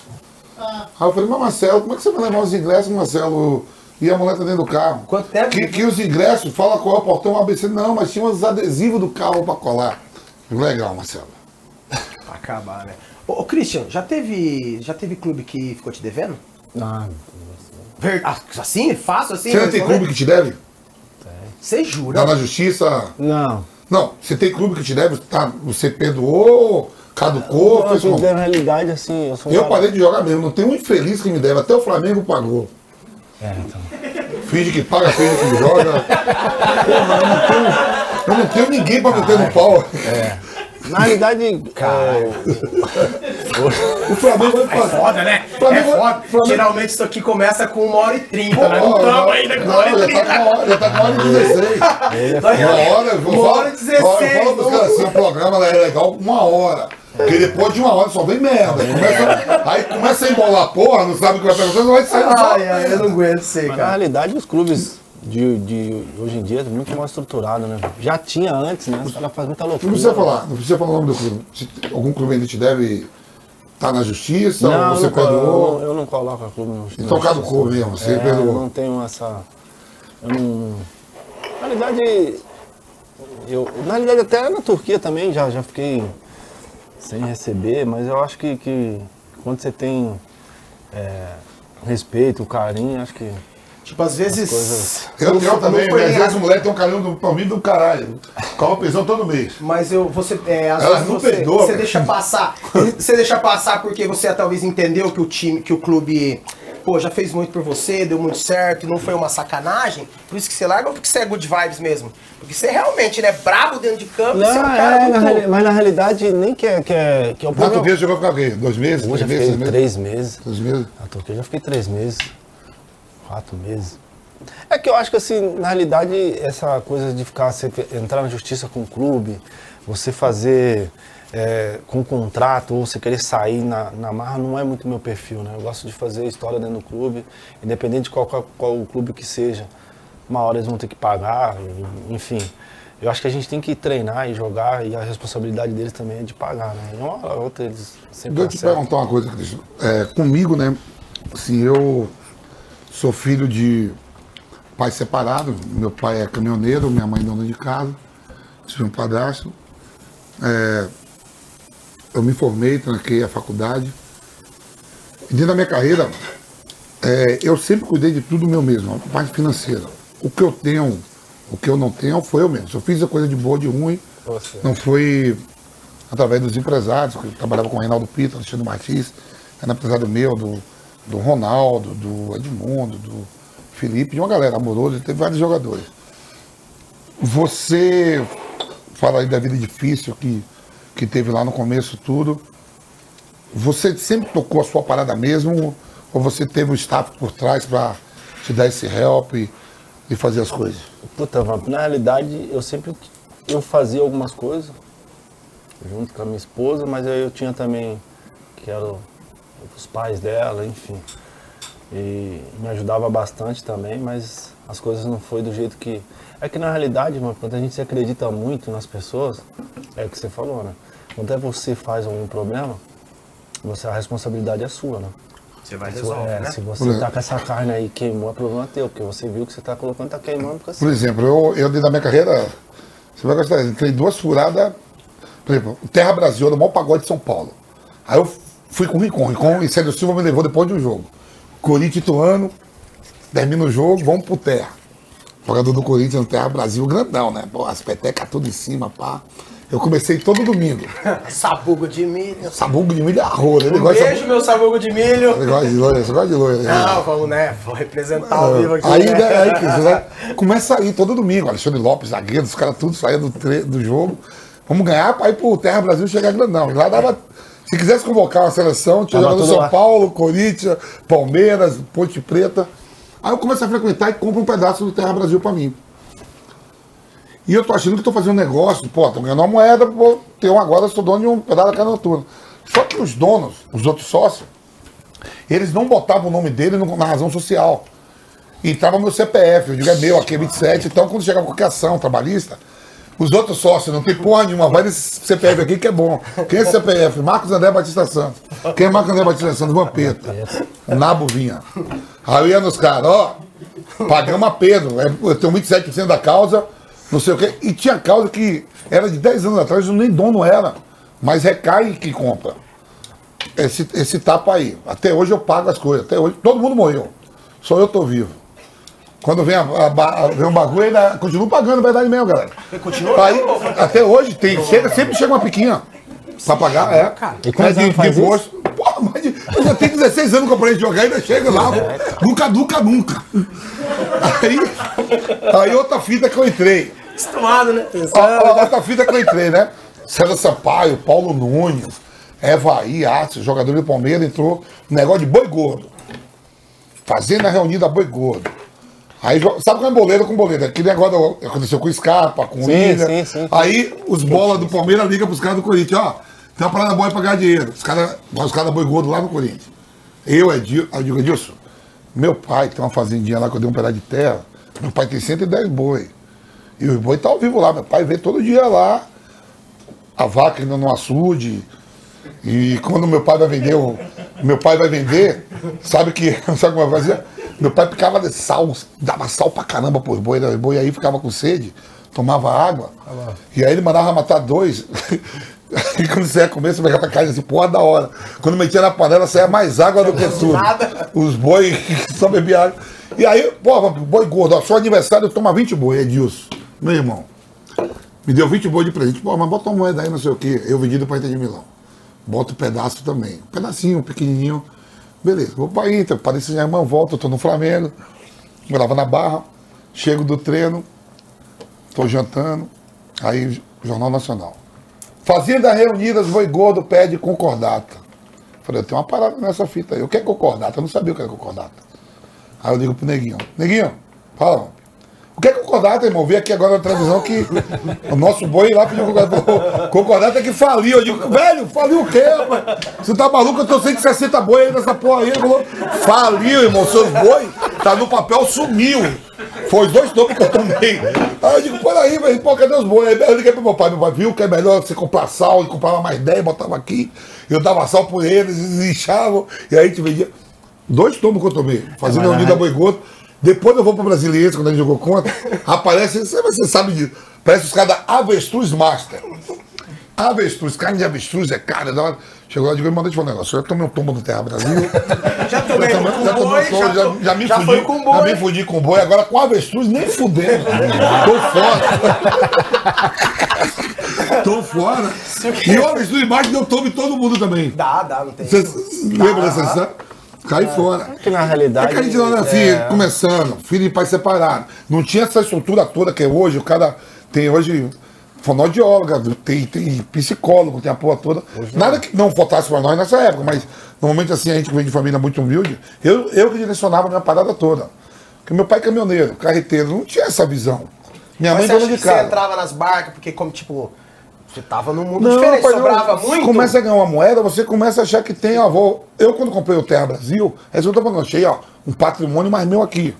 [SPEAKER 2] Aí eu falei, mas Marcelo, como é que você vai levar uns ingressos, Marcelo? E a mulher tá dentro do carro.
[SPEAKER 1] Quanto tempo?
[SPEAKER 2] Que, que os ingressos, fala qual é o portão ABC. Não, mas tinha uns adesivos do carro pra colar. Legal, Marcelo.
[SPEAKER 1] Pra acabar, né? Ô, ô, Christian, já teve, já teve clube que ficou te devendo?
[SPEAKER 3] Ah,
[SPEAKER 1] Ver- ah, Assim? Fácil assim?
[SPEAKER 2] Você não tem clube que te deve?
[SPEAKER 1] Você
[SPEAKER 2] Tá
[SPEAKER 1] jura?
[SPEAKER 2] na justiça?
[SPEAKER 3] não.
[SPEAKER 2] Não, você tem clube que te deve, tá, você perdoou, caducou,
[SPEAKER 3] Não,
[SPEAKER 2] fez como?
[SPEAKER 3] na realidade, assim, eu sou
[SPEAKER 2] Eu parei de jogar mesmo, não tem um infeliz que me deve, até o Flamengo pagou.
[SPEAKER 3] É, então.
[SPEAKER 2] Finge que paga, finge que joga. Porra, eu não tenho, eu não tenho ninguém pra meter no pau.
[SPEAKER 3] Na realidade, é,
[SPEAKER 2] O Flamengo vai
[SPEAKER 1] É
[SPEAKER 2] fazer.
[SPEAKER 1] foda, né?
[SPEAKER 2] Flamengo-
[SPEAKER 1] é foda.
[SPEAKER 2] Flamengo-
[SPEAKER 1] Geralmente isso aqui começa com uma hora e trinta,
[SPEAKER 2] Pô,
[SPEAKER 1] né? Não estamos ainda com uma hora e
[SPEAKER 2] Não, já
[SPEAKER 1] trinta.
[SPEAKER 2] tá com uma hora, já tá com uma hora e 16. Uma hora, eu vou
[SPEAKER 1] hora e 16,
[SPEAKER 2] ó, Eu falo pros caras assim, o programa é legal uma hora. Porque depois de uma hora só vem merda. Aí começa, aí começa a embolar a porra, não sabe o que vai perguntar, não vai sair.
[SPEAKER 1] Ai, ai, eu não aguento ser,
[SPEAKER 3] Mas na
[SPEAKER 1] cara.
[SPEAKER 3] realidade, os clubes de, de hoje em dia é muito mais estruturado, né? Já tinha antes, né? Os caras fazem muita loucura.
[SPEAKER 2] Não precisa falar, não precisa falar o nome do clube. Se algum clube ainda te deve estar na justiça,
[SPEAKER 3] Não,
[SPEAKER 2] ou você
[SPEAKER 3] eu, não, eu,
[SPEAKER 2] perdoou.
[SPEAKER 3] não, eu não coloco a clube no
[SPEAKER 2] Então
[SPEAKER 3] no-
[SPEAKER 2] caducou mesmo, você
[SPEAKER 3] é,
[SPEAKER 2] perdoou.
[SPEAKER 3] não tenho essa. Eu não. Na realidade, eu, na realidade até na Turquia também já, já fiquei sem receber, mas eu acho que, que quando você tem é, respeito, carinho, acho que.
[SPEAKER 1] Tipo, às vezes.
[SPEAKER 3] coisas-
[SPEAKER 2] Eu, eu também,
[SPEAKER 1] foi
[SPEAKER 2] às vezes
[SPEAKER 1] a-
[SPEAKER 2] a mulher tem um carinho do, pra mim do caralho. Cobra pensão todo mês.
[SPEAKER 1] Mas eu, você, é, às
[SPEAKER 2] Ela
[SPEAKER 1] vezes
[SPEAKER 2] não
[SPEAKER 1] você,
[SPEAKER 2] perdoa,
[SPEAKER 1] você
[SPEAKER 2] cara.
[SPEAKER 1] deixa passar. Você deixa passar porque você talvez entendeu que o time, que o clube pô, já fez muito por você, deu muito certo, não foi uma sacanagem, por isso que você larga ou porque você é good vibes mesmo? Porque você realmente, né, brabo dentro de campo,
[SPEAKER 3] Não,
[SPEAKER 1] você é um cara
[SPEAKER 3] é,
[SPEAKER 1] muito...
[SPEAKER 3] na reali- mas na realidade nem que é, que é, que é o
[SPEAKER 2] Na
[SPEAKER 3] problema.
[SPEAKER 2] Turquia o quê? Dois meses?
[SPEAKER 3] Eu já
[SPEAKER 2] Três
[SPEAKER 3] fiquei
[SPEAKER 2] meses?
[SPEAKER 3] três meses.
[SPEAKER 2] Três meses?
[SPEAKER 3] Na Turquia eu já fiquei três meses, quatro meses. É que eu acho que assim, na realidade, essa coisa de ficar, você entrar na justiça com o clube, você fazer é, com contrato ou você querer sair na, na marra não é muito meu perfil, né? Eu gosto de fazer história dentro do clube, independente de qual, qual, qual o clube que seja. Uma hora eles vão ter que pagar, enfim. Eu acho que a gente tem que treinar e jogar e a responsabilidade deles também é de pagar, né? E uma hora ou outra eles sempre
[SPEAKER 2] Deixa eu te perguntar uma coisa, Cristian. É, comigo, né? Assim, eu sou filho de pais separados. Meu pai é caminhoneiro, minha mãe é dona de casa. Tive um padrasto. É, eu me formei, tranquei a faculdade. E dentro da minha carreira, é, eu sempre cuidei de tudo meu mesmo, a parte financeira. O que eu tenho, o que eu não tenho, foi eu mesmo. Se eu fiz a coisa de boa, de ruim,
[SPEAKER 3] Você.
[SPEAKER 2] não foi através dos empresários, que eu trabalhava com o Reinaldo Pita, Alexandre Martins, era empresário meu, do, do Ronaldo, do Edmundo, do Felipe, de uma galera amorosa, teve vários jogadores. Você fala aí da vida difícil que, que teve lá no começo tudo. Você sempre tocou a sua parada mesmo? Ou você teve um staff por trás para te dar esse help e, e fazer as coisas?
[SPEAKER 3] Puta, na realidade eu sempre eu fazia algumas coisas junto com a minha esposa, mas aí eu tinha também, que eram os pais dela, enfim. E me ajudava bastante também, mas as coisas não foi do jeito que. É que na realidade, mano, quando a gente se acredita muito nas pessoas, é o que você falou, né? Quando é você faz algum problema, você, a responsabilidade é sua, né?
[SPEAKER 1] Você vai resolver,
[SPEAKER 3] é,
[SPEAKER 1] né?
[SPEAKER 3] se você tá com essa carne aí queimou, é problema teu, porque você viu que você tá colocando, tá queimando, porque assim.
[SPEAKER 2] Por exemplo, eu, eu dentro da minha carreira, você vai gostar, eu entrei duas furadas, por exemplo, Terra Brasil, era o maior pagode de São Paulo. Aí eu fui com o Ricon, Ricon e Célio Silva me levou depois de um jogo. Corinthians Ituano, termina o jogo, vamos pro Terra. Jogador do Corinthians no Terra Brasil, grandão, né? Pô, as petecas tudo em cima, pá. Eu comecei todo domingo.
[SPEAKER 1] Sabugo de milho.
[SPEAKER 2] Sabugo de milho é arroz, ele
[SPEAKER 1] Um beijo, meu sabugo de milho.
[SPEAKER 2] Ele gosta de loira, você gosta de loira. né?
[SPEAKER 1] Não, vamos, né? Vou representar ao vivo aqui.
[SPEAKER 2] Aí,
[SPEAKER 1] né?
[SPEAKER 2] né, aí que você começa a ir todo domingo. Alexandre Lopes, zagueiro, os caras tudo saíam do, tre- do jogo. Vamos ganhar para ir pro Terra Brasil chegar grandão. E lá dava. Se quisesse convocar uma seleção, tinha
[SPEAKER 3] Tava
[SPEAKER 2] jogador do
[SPEAKER 3] tudo
[SPEAKER 2] São
[SPEAKER 3] lá.
[SPEAKER 2] Paulo, Corinthians, Palmeiras, Ponte Preta. Aí eu começo a frequentar e compro um pedaço do Terra Brasil para mim. E eu tô achando que tô fazendo um negócio, pô, tô ganhando uma moeda, vou ter um agora, sou dono de um pedaço da casa noturna. Só que os donos, os outros sócios, eles não botavam o nome dele na razão social. E entrava meu CPF, eu digo, é meu, aqui é 27. Então, quando chegava qualquer ação trabalhista, os outros sócios, não tem porra nenhuma, vai nesse CPF aqui que é bom. Quem é CPF? Marcos André Batista Santos. Quem é Marcos André Batista Santos? Vampeta. Nabo vinha. Aí ia nos caras, ó, pagamos a Pedro, é, eu tenho 27% da causa, não sei o quê. E tinha causa que era de 10 anos atrás, nem dono era, mas recai que compra. Esse, esse tapa aí. Até hoje eu pago as coisas. Até hoje, todo mundo morreu. Só eu tô vivo. Quando vem, a, a, ba- vem um bagulho, ainda continuo pagando, verdade mesmo, galera.
[SPEAKER 1] Continua?
[SPEAKER 2] Aí, até hoje tem, chega, sempre chega uma piquinha pra pagar, é.
[SPEAKER 1] cara.
[SPEAKER 3] E quantos
[SPEAKER 2] é de,
[SPEAKER 3] anos
[SPEAKER 2] imposto. Porra, mas de- eu já tenho 16 anos que eu parei de jogar e ainda chega lá. Nunca, nunca, nunca. Aí, aí outra fita que eu entrei.
[SPEAKER 1] Acostumado, né?
[SPEAKER 2] Ó, ó, outra fita que eu entrei, né? César Sampaio, Paulo Nunes, Evaí, Arce, jogador do Palmeiras, entrou no negócio de boi gordo. Fazendo a reunida boi gordo. Aí, sabe qual é boleiro com boleiro? Aquele negócio aconteceu com o Scarpa, com o
[SPEAKER 3] Sim,
[SPEAKER 2] William.
[SPEAKER 3] sim, sim.
[SPEAKER 2] Aí os bolas do Palmeiras ligam pros caras do Corinthians, ó, tem uma parada boa pra ganhar dinheiro. Os caras os caras boi gordo lá no Corinthians. Eu, Edil, eu digo, Edilson, meu pai tem uma fazendinha lá que eu dei um pedaço de terra. Meu pai tem 110 boi. E os boi tá ao vivo lá. Meu pai vê todo dia lá. A vaca indo no açude. E quando meu pai vai vender, o, meu pai vai vender, sabe que, sabe como eu fazia? Meu pai picava de sal, dava sal pra caramba pros boi, né? Os boi aí ficava com sede, tomava água. E aí ele mandava matar dois. E quando você ia comer, você pegava a carne assim, porra, da hora. Quando metia na panela, saía mais água do que tudo.
[SPEAKER 1] Nada.
[SPEAKER 2] Os boi só bebiam água. E aí, pô, boi gordo, ó, seu aniversário toma 20 boi, Edilson. Meu irmão, me deu 20 boi de presente. Pô, mas bota uma moeda aí, não sei o quê. Eu vendi do Paita de Milão. Bota um pedaço também. Um pedacinho, pequenininho. Beleza, vou pra Inter, Paris Saint-Germain, volto, eu tô no Flamengo, morava na Barra, chego do treino, tô jantando, aí Jornal Nacional. Fazenda Reunidas, Boi Gordo pede concordata. Falei, eu tenho uma parada nessa fita aí. O que é concordata? Eu não sabia o que era concordata. Aí eu digo pro Neguinho, Neguinho, fala, o que é concordata, irmão? Vi aqui agora na televisão que o nosso boi lá pediu concordata. Concordata é que faliu. Eu digo, velho, faliu o quê, rapaz? Você tá maluco? Eu tô 160 boi aí nessa porra aí. Falou, faliu, irmão. Seus boi tá no papel, sumiu. Foi dois nomes que eu tomei. Aí eu digo, peraí, velho, pô, cadê os boi? Aí eu liguei pro meu pai. Meu pai viu que é melhor você comprar sal. e comprava mais 10, botava aqui. Eu dava sal por eles, eles lixavam. E aí a gente vendia. Dois tomos que eu tomei. Fazendo a unida boi gordo. Depois eu vou pro Brasiliense, quando a gente jogou contra, aparece, você, sabe disso, parece os caras da Avestruz Master. Avestruz, carne de avestruz é cara, da hora. Chegou lá e digo, mandei te falar um negócio, eu tomei um tombo no Terra Brasil.
[SPEAKER 1] Já tomei
[SPEAKER 2] já,
[SPEAKER 1] com
[SPEAKER 2] já tomei
[SPEAKER 1] boi,
[SPEAKER 2] um tombo, já, já me
[SPEAKER 1] já
[SPEAKER 2] fudi,
[SPEAKER 1] foi com
[SPEAKER 2] já
[SPEAKER 1] boi.
[SPEAKER 2] me fudi com boi, agora com avestruz nem fudendo. Tô fora. Tô fora. E o avestruz embaixo deu tombo em todo mundo também.
[SPEAKER 1] Dá, dá, não tem.
[SPEAKER 2] Você lembra dessa história? Cai fora.
[SPEAKER 3] Que na realidade.
[SPEAKER 2] É que a gente era assim,
[SPEAKER 3] é,
[SPEAKER 2] começando, filho e pai separado. Não tinha essa estrutura toda que é hoje. O cara tem hoje fonoaudióloga, tem, tem psicólogo, tem a porra toda. Nada que não faltasse pra nós nessa época, mas normalmente assim, a gente que vem de família muito humilde, eu, eu que direcionava a minha parada toda. Porque meu pai é caminhoneiro, carreteiro, não tinha essa visão. Minha
[SPEAKER 1] Mas
[SPEAKER 2] mãe dona de
[SPEAKER 1] que você
[SPEAKER 2] casa.
[SPEAKER 1] entrava nas barcas, porque como, tipo, você tava num mundo
[SPEAKER 2] Não,
[SPEAKER 1] diferente,
[SPEAKER 2] não.
[SPEAKER 1] sobrava
[SPEAKER 2] Você
[SPEAKER 1] muito.
[SPEAKER 2] começa a ganhar uma moeda, você começa a achar que tem avô. Eu, quando comprei o Terra Brasil, é isso que eu tô falando, eu achei, ó, um patrimônio mais meu aqui.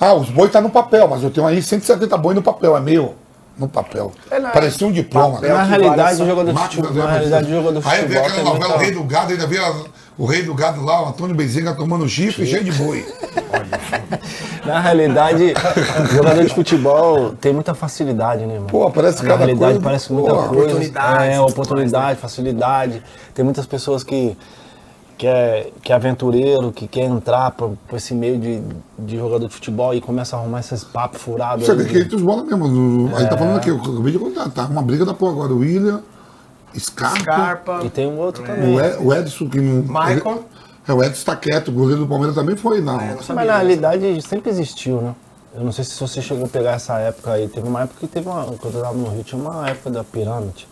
[SPEAKER 2] Ah, os bois tá no papel, mas eu tenho aí 170 boi no papel, é meu. No papel.
[SPEAKER 1] É, não,
[SPEAKER 2] Parecia um diploma.
[SPEAKER 1] papel.
[SPEAKER 2] né?
[SPEAKER 3] Na realidade,
[SPEAKER 1] vale
[SPEAKER 3] o jogador de
[SPEAKER 2] Máquina
[SPEAKER 3] futebol,
[SPEAKER 2] do
[SPEAKER 3] na
[SPEAKER 2] Brasil.
[SPEAKER 3] realidade, o jogador de
[SPEAKER 2] Aí vê
[SPEAKER 3] futebol
[SPEAKER 2] aquela novela O Rei do Gado, ainda vê a- o Rei do Gado lá, o Antônio Bezinga tomando chifre cheio de boi.
[SPEAKER 3] Na realidade, o jogador de futebol tem muita facilidade, né, irmão?
[SPEAKER 2] Pô, parece
[SPEAKER 3] Na
[SPEAKER 2] cada
[SPEAKER 3] realidade,
[SPEAKER 2] coisa.
[SPEAKER 3] parece muita
[SPEAKER 2] Pô,
[SPEAKER 3] coisa.
[SPEAKER 1] oportunidade,
[SPEAKER 3] É,
[SPEAKER 1] tudo
[SPEAKER 3] oportunidade, facilidade. Tem muitas pessoas que, que, é, que é aventureiro, que quer entrar para esse meio de, de jogador de futebol e começa a arrumar esses papos furados.
[SPEAKER 2] Você
[SPEAKER 3] aí
[SPEAKER 2] vê
[SPEAKER 3] de-
[SPEAKER 2] que os bolas mesmo. A gente tá falando aqui, eu acabei de contar, tá? Uma briga da porra agora. O William, Scarpa,
[SPEAKER 1] Scarpa.
[SPEAKER 3] E tem um outro também.
[SPEAKER 2] o, Ed- o Edson, que não.
[SPEAKER 1] Maicon.
[SPEAKER 2] ele- É, o Edson tá quieto, o goleiro do Palmeiras também foi, não.
[SPEAKER 1] eu não.
[SPEAKER 3] Mas na realidade sempre existiu, né? Eu não sei se você chegou a pegar essa época aí. Teve uma época que teve uma. Quando eu tava no Rio, tinha uma época da pirâmide.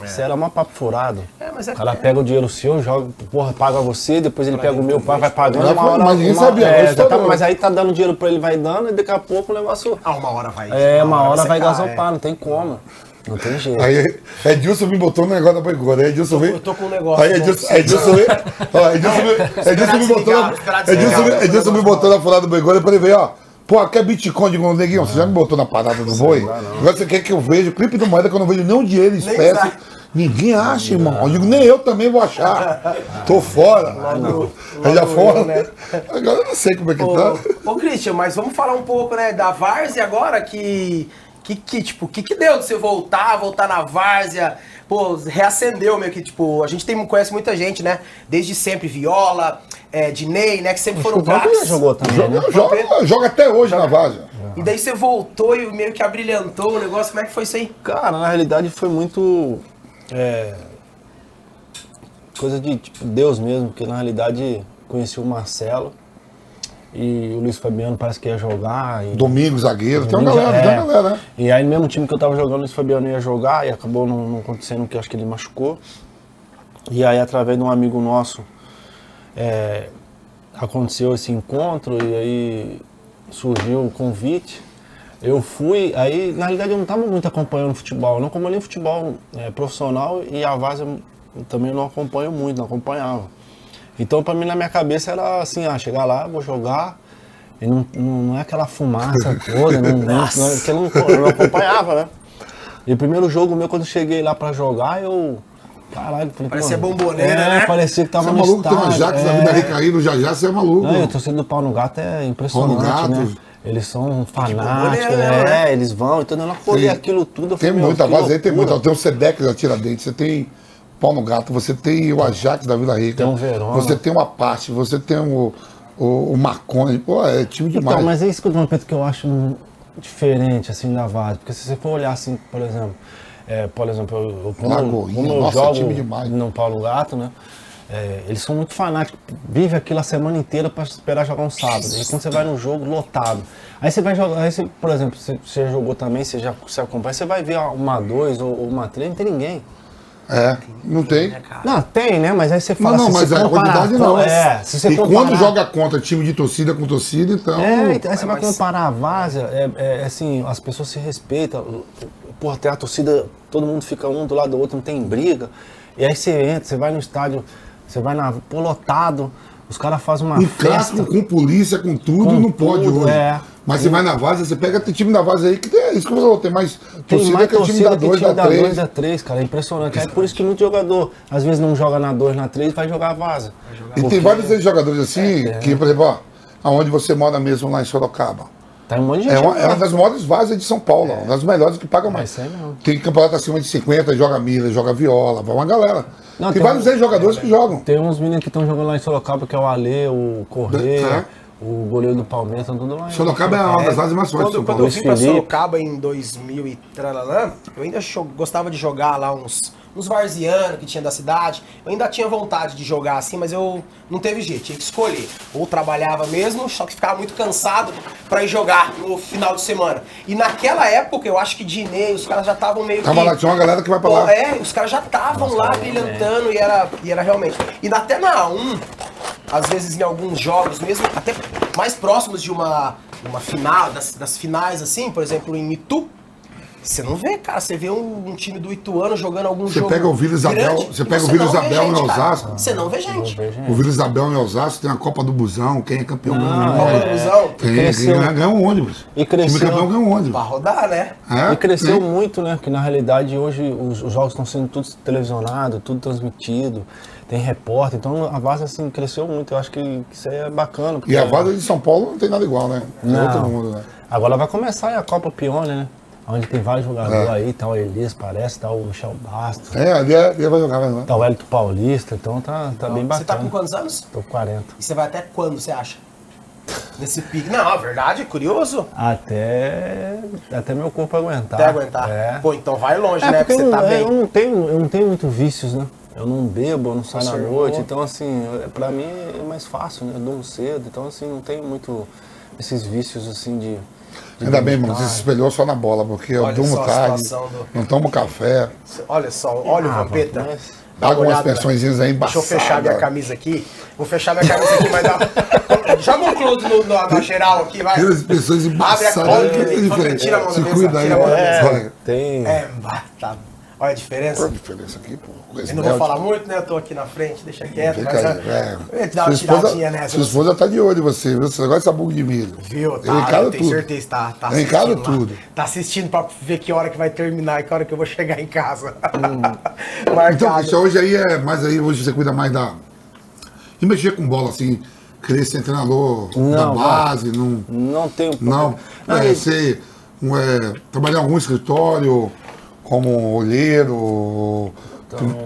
[SPEAKER 2] É.
[SPEAKER 3] Isso era uma papo furado.
[SPEAKER 1] É, mas é-
[SPEAKER 3] o cara pega o dinheiro seu, joga, porra, paga você, depois ele pega o meu, pai, vai pagando. Uma hora,
[SPEAKER 2] mas ninguém
[SPEAKER 3] uma,
[SPEAKER 2] sabia,
[SPEAKER 3] é, tá- mas aí tá dando dinheiro pra ele, vai dando, e daqui a pouco o negócio.
[SPEAKER 1] Ah, uma hora vai.
[SPEAKER 3] É, uma hora
[SPEAKER 1] você
[SPEAKER 3] vai
[SPEAKER 1] cai,
[SPEAKER 3] gasopar, não tem como. Não tem jeito.
[SPEAKER 2] Aí Edilson me botou no negócio da boigora. Aí Edilson veio.
[SPEAKER 1] eu tô com um negócio
[SPEAKER 2] Aí
[SPEAKER 1] bom
[SPEAKER 2] Edilson. Edilson veio. Ó, Edilson, me- Edilson me botou. Edilson, Edilson me botou na furada do boigora e falei, veio, ó. Pô, quer Bitcoin? Digo, neguinho, você já me botou na parada do boi? Agora você quer que eu veja o clipe do moeda que eu não vejo nenhum dinheiro espécie. Ninguém acha, irmão. Eu digo, nem eu também vou achar. Tô fora. Aí já
[SPEAKER 1] logo
[SPEAKER 2] fora.
[SPEAKER 1] eu, né?
[SPEAKER 2] Agora eu não sei como é que tá.
[SPEAKER 1] Ô, ô Christian, mas vamos falar um pouco, né, da Várzea agora, que, que, que tipo, que que deu de você voltar, voltar na Várzea? Pô, reacendeu meio que, tipo, a gente tem, conhece muita gente, né, desde sempre, Viola, é, Dinei, né, que sempre foram craques.
[SPEAKER 3] jogou também, né?
[SPEAKER 2] Joga, joga, joga até hoje na Várzea.
[SPEAKER 1] E daí você voltou e meio que abrilhantou o negócio, como é que foi isso aí?
[SPEAKER 3] Cara, na realidade foi muito. é, coisa de tipo, Deus mesmo, porque na realidade conheci o Marcelo e o Luiz Fabiano parece que ia jogar. E,
[SPEAKER 2] Domingos, zagueiro, tem uma
[SPEAKER 3] Domingo
[SPEAKER 2] galera, tem
[SPEAKER 3] é.
[SPEAKER 2] uma galera, né?
[SPEAKER 3] E aí no mesmo time que eu tava jogando, o Luiz Fabiano ia jogar e acabou não, não acontecendo, que acho que ele machucou. E aí através de um amigo nosso é, aconteceu esse encontro e aí surgiu o convite. Eu fui, aí na realidade eu não estava muito acompanhando futebol, eu não acompanhei futebol é, profissional e a Vaza também não acompanho muito, não acompanhava. Então para mim na minha cabeça era assim, ah, chegar lá, vou jogar, e não, não, não é aquela fumaça toda, não, não, não, porque eu não, eu não acompanhava, né? E o primeiro jogo meu, quando eu cheguei lá pra jogar, eu. Caralho, falei,
[SPEAKER 1] Parecia bomboneira,
[SPEAKER 3] é,
[SPEAKER 1] né?
[SPEAKER 3] parecia que tava
[SPEAKER 2] Você é
[SPEAKER 3] no
[SPEAKER 2] maluco, tem uma
[SPEAKER 3] estádio,
[SPEAKER 2] Jax
[SPEAKER 3] é.
[SPEAKER 2] vida recaído, já já você é maluco.
[SPEAKER 3] Não, e o torcedor do pau no gato é impressionante,
[SPEAKER 2] Pau no
[SPEAKER 3] né?
[SPEAKER 2] Gato.
[SPEAKER 3] Eles são fanáticos,
[SPEAKER 1] bomboneira,
[SPEAKER 3] é,
[SPEAKER 1] né?
[SPEAKER 3] eles vão, então eu não acordei
[SPEAKER 2] Tem-
[SPEAKER 3] aquilo tudo. eu
[SPEAKER 2] Tem
[SPEAKER 3] falei,
[SPEAKER 2] muita
[SPEAKER 3] que
[SPEAKER 2] base aí, tem muita. Tem o Sedex da Tiradentes, você tem Pau no Gato, você tem o Ajax da Vila Rica.
[SPEAKER 3] Tem o Verona.
[SPEAKER 2] Você tem o Apache, você tem o, o, o Marconi. Pô, é time demais.
[SPEAKER 3] Então, mas é isso que eu que eu acho diferente, assim, da Vaz. Porque se você for olhar, assim, por exemplo, é, por exemplo, eu, eu, como,
[SPEAKER 2] Lagoinha,
[SPEAKER 3] como eu
[SPEAKER 2] nossa,
[SPEAKER 3] jogo
[SPEAKER 2] time demais.
[SPEAKER 3] no Paulo Gato, né? é, eles são muito fanáticos, vive aquilo a semana inteira para esperar jogar um sábado. E quando você vai no jogo, lotado. Aí você vai jogar, aí você, por exemplo, você, você jogou também, você já você acompanha, você vai ver uma 2 ou, ou uma 3, não tem ninguém.
[SPEAKER 2] É, não tem.
[SPEAKER 1] Né?
[SPEAKER 3] Não, tem, né? Mas aí você fala
[SPEAKER 2] Não, não,
[SPEAKER 3] se
[SPEAKER 2] mas a
[SPEAKER 3] comparar
[SPEAKER 2] quantidade não.
[SPEAKER 3] É, se você
[SPEAKER 2] e
[SPEAKER 3] comparar...
[SPEAKER 2] quando joga contra time de torcida com torcida, então.
[SPEAKER 3] É, então, aí você vai
[SPEAKER 1] mas-
[SPEAKER 3] comparar a várzea, é, é, assim, as pessoas se respeitam. Porra, tem a torcida, todo mundo fica um do lado do outro, não tem briga. E aí você entra, você vai no estádio, você vai na. Pô, lotado, os caras fazem uma
[SPEAKER 2] Em
[SPEAKER 3] festa.
[SPEAKER 2] clássico, com polícia, com tudo,
[SPEAKER 3] Com
[SPEAKER 2] não pode
[SPEAKER 3] tudo,
[SPEAKER 2] hoje.
[SPEAKER 3] é.
[SPEAKER 2] Mas você vai na Várzea, você pega tem time da Várzea aí que tem é isso que você falou, tem mais
[SPEAKER 3] Tem
[SPEAKER 2] torcida
[SPEAKER 3] mais
[SPEAKER 2] que o time
[SPEAKER 3] torcida
[SPEAKER 2] da 2,
[SPEAKER 3] time
[SPEAKER 2] da
[SPEAKER 3] da 2
[SPEAKER 2] 3.
[SPEAKER 3] da 3, cara. É impressionante. É por isso que muito jogador, às vezes, não joga na 2, na 3, vai jogar a vaza.
[SPEAKER 2] E tem vários jogadores assim,
[SPEAKER 3] É,
[SPEAKER 2] que, por exemplo, ó, aonde você mora mesmo lá em Sorocaba.
[SPEAKER 3] Tá um monte de gente.
[SPEAKER 2] É uma, é uma das maiores várzeas de São Paulo, uma das melhores que pagam mais.
[SPEAKER 3] não.
[SPEAKER 2] Tem campeonato acima de 50, joga milha, joga viola, vai uma galera.
[SPEAKER 3] Não,
[SPEAKER 2] tem
[SPEAKER 3] tem
[SPEAKER 2] vários
[SPEAKER 3] um-
[SPEAKER 2] ex-jogadores que jogam.
[SPEAKER 3] Tem uns meninos que estão jogando lá em Sorocaba, que é o Alê, o Correia,
[SPEAKER 2] É.
[SPEAKER 3] o goleiro do Palmeiras, estão tudo lá.
[SPEAKER 2] Sorocaba é uma das várzeas mais fortes São
[SPEAKER 1] Quando, eu vim pra
[SPEAKER 3] Felipe.
[SPEAKER 1] Sorocaba em 2000 e tralalã, eu ainda gostava de jogar lá uns, uns varzianos que tinha da cidade. Eu ainda tinha vontade de jogar assim, mas eu não teve jeito, tinha que escolher. Ou trabalhava mesmo, só que ficava muito cansado pra ir jogar no final de semana. E naquela época, eu acho que Dinei, os caras já estavam meio
[SPEAKER 2] Tava
[SPEAKER 1] que...
[SPEAKER 2] lá, tinha uma galera que vai pra
[SPEAKER 1] Pô,
[SPEAKER 2] lá.
[SPEAKER 1] É, os caras já estavam lá brilhantando e era, e era realmente. E na- até na A1, às vezes em alguns jogos mesmo, até mais próximos de uma, uma final, das, das finais assim, por exemplo, em Itu, você não vê, cara, você vê um, um time do Ituano jogando algum
[SPEAKER 2] Você
[SPEAKER 1] jogo.
[SPEAKER 2] pega o Vila Isabel-
[SPEAKER 1] grande,
[SPEAKER 2] você pega o
[SPEAKER 1] não
[SPEAKER 2] Vila
[SPEAKER 1] vê
[SPEAKER 2] Isabel em
[SPEAKER 1] gente, cara.
[SPEAKER 2] Osasco.
[SPEAKER 1] Você não vê gente.
[SPEAKER 2] O Vila Isabel em Osasco tem a Copa do Busão, quem é campeão ganha um
[SPEAKER 1] Copa
[SPEAKER 2] ônibus.
[SPEAKER 1] do Busão,
[SPEAKER 2] Tem,
[SPEAKER 3] Cresceu.
[SPEAKER 2] ganha, ganha um ônibus.
[SPEAKER 3] E cresceu.
[SPEAKER 2] time campeão ganha um ônibus.
[SPEAKER 1] pra rodar, né?
[SPEAKER 2] É,
[SPEAKER 3] E cresceu muito, né? Porque na realidade hoje os, os jogos estão sendo tudo televisionado, tudo transmitido, tem repórter, então a base assim cresceu muito. Eu acho que, isso aí é bacana. porque-
[SPEAKER 2] E a Várzea de São Paulo não tem nada igual, né? É
[SPEAKER 3] Não.
[SPEAKER 2] outro mundo, né?
[SPEAKER 3] Agora vai começar a Copa Pione, né? Onde tem vários jogadores
[SPEAKER 2] É.
[SPEAKER 3] aí, tá o Elias, parece, tá o Michel Bastos,
[SPEAKER 2] É, ali, é- ali vai jogar, né?
[SPEAKER 3] tá o Hélito Paulista, então tá, tá bem
[SPEAKER 1] Você tá
[SPEAKER 3] bacana.
[SPEAKER 1] com quantos anos?
[SPEAKER 3] Tô com 40.
[SPEAKER 1] E você vai até quando, você acha? Nesse pique. Não, a verdade, curioso.
[SPEAKER 3] Até, até meu corpo aguentar.
[SPEAKER 1] Até aguentar.
[SPEAKER 3] É.
[SPEAKER 1] Pô, então vai longe,
[SPEAKER 3] É,
[SPEAKER 1] né?
[SPEAKER 3] porque
[SPEAKER 1] Porque você
[SPEAKER 3] não-
[SPEAKER 1] tá
[SPEAKER 3] é,
[SPEAKER 1] bem.
[SPEAKER 3] eu não tenho, eu não tenho muito vícios, né? Eu não bebo, eu não saio na noite, então assim, é- pra mim é mais fácil, né? Eu durmo cedo, então assim, não tenho muito esses vícios assim de.
[SPEAKER 2] Ainda bem, mano, você se espelhou só na bola, porque eu
[SPEAKER 1] Olha
[SPEAKER 2] durmo tarde,
[SPEAKER 1] do-
[SPEAKER 2] não tomo café,
[SPEAKER 1] Olha só, olha o
[SPEAKER 3] Ah,
[SPEAKER 1] Vampeta.
[SPEAKER 3] mas-
[SPEAKER 1] Dá uma
[SPEAKER 2] pago umas pensõezinhas aí
[SPEAKER 1] Deixa eu fechar minha camisa aqui. Vou fechar minha camisa aqui, mas dá. Joga um close no, na, na geral aqui, vai.
[SPEAKER 2] Aquelas pessoas
[SPEAKER 1] Abre a
[SPEAKER 2] que é
[SPEAKER 1] tira a mão da mesa,
[SPEAKER 2] cuida aí,
[SPEAKER 1] tira a mão da mesa.
[SPEAKER 2] vai.
[SPEAKER 3] Tem.
[SPEAKER 1] É, tá. Olha a diferença.
[SPEAKER 2] Qual a diferença aqui, pô?
[SPEAKER 1] Eu não vou falar muito, né? Eu tô aqui na frente, deixa quieto.
[SPEAKER 2] Fica
[SPEAKER 1] Mas,
[SPEAKER 2] aí,
[SPEAKER 1] é,
[SPEAKER 2] é.
[SPEAKER 1] eu ia te dar uma tiradinha nessa.
[SPEAKER 2] sua esposa tá de olho em você, viu? Você gosta dessa bug de milho.
[SPEAKER 1] Viu?
[SPEAKER 2] Eu
[SPEAKER 1] Tá, eu tenho
[SPEAKER 2] tudo.
[SPEAKER 1] certeza, tá, tá
[SPEAKER 2] Eu
[SPEAKER 1] assistindo lá.
[SPEAKER 2] tudo.
[SPEAKER 1] Tá assistindo pra ver que hora que vai terminar e que hora que eu vou chegar em casa.
[SPEAKER 2] Então,
[SPEAKER 1] Marcado.
[SPEAKER 2] Cristian, hoje aí é mais aí, hoje você cuida mais da. E mexer com bola, assim, querer ser treinador da
[SPEAKER 3] Não,
[SPEAKER 2] base, não.
[SPEAKER 3] Não tenho.
[SPEAKER 2] Não.
[SPEAKER 3] Não,
[SPEAKER 2] É,
[SPEAKER 3] e-
[SPEAKER 2] você um, é, trabalhar em algum escritório como olheiro,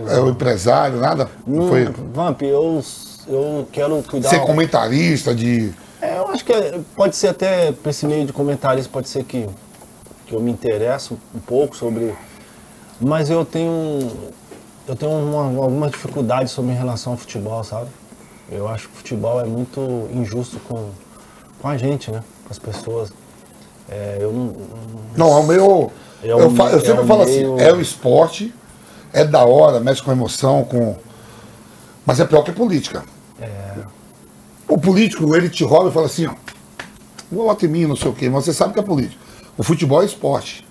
[SPEAKER 2] é, o empresário, nada?
[SPEAKER 3] não,
[SPEAKER 2] Foi
[SPEAKER 3] Vamp, eu, eu quero cuidar.
[SPEAKER 2] ser comentarista de.
[SPEAKER 3] É, eu acho que é- pode ser até, para esse meio de comentários, pode ser que, que eu me interesso um pouco sobre. Mas eu tenho. Eu tenho uma, alguma dificuldade sobre em relação ao futebol, sabe? Eu acho que o futebol é muito injusto com, com a gente, né? Com as pessoas. É, eu não.
[SPEAKER 2] Não, é o meu.
[SPEAKER 3] É o
[SPEAKER 2] eu, fa- eu
[SPEAKER 3] me-
[SPEAKER 2] sempre
[SPEAKER 3] é o
[SPEAKER 2] falo
[SPEAKER 3] meio-
[SPEAKER 2] assim, é o esporte, é da hora, mexe com emoção, com. Mas é pior que política.
[SPEAKER 3] É.
[SPEAKER 2] O político, ele te rouba e fala assim, ó, vota em mim, não sei o quê, mas você sabe que é político. O futebol é esporte.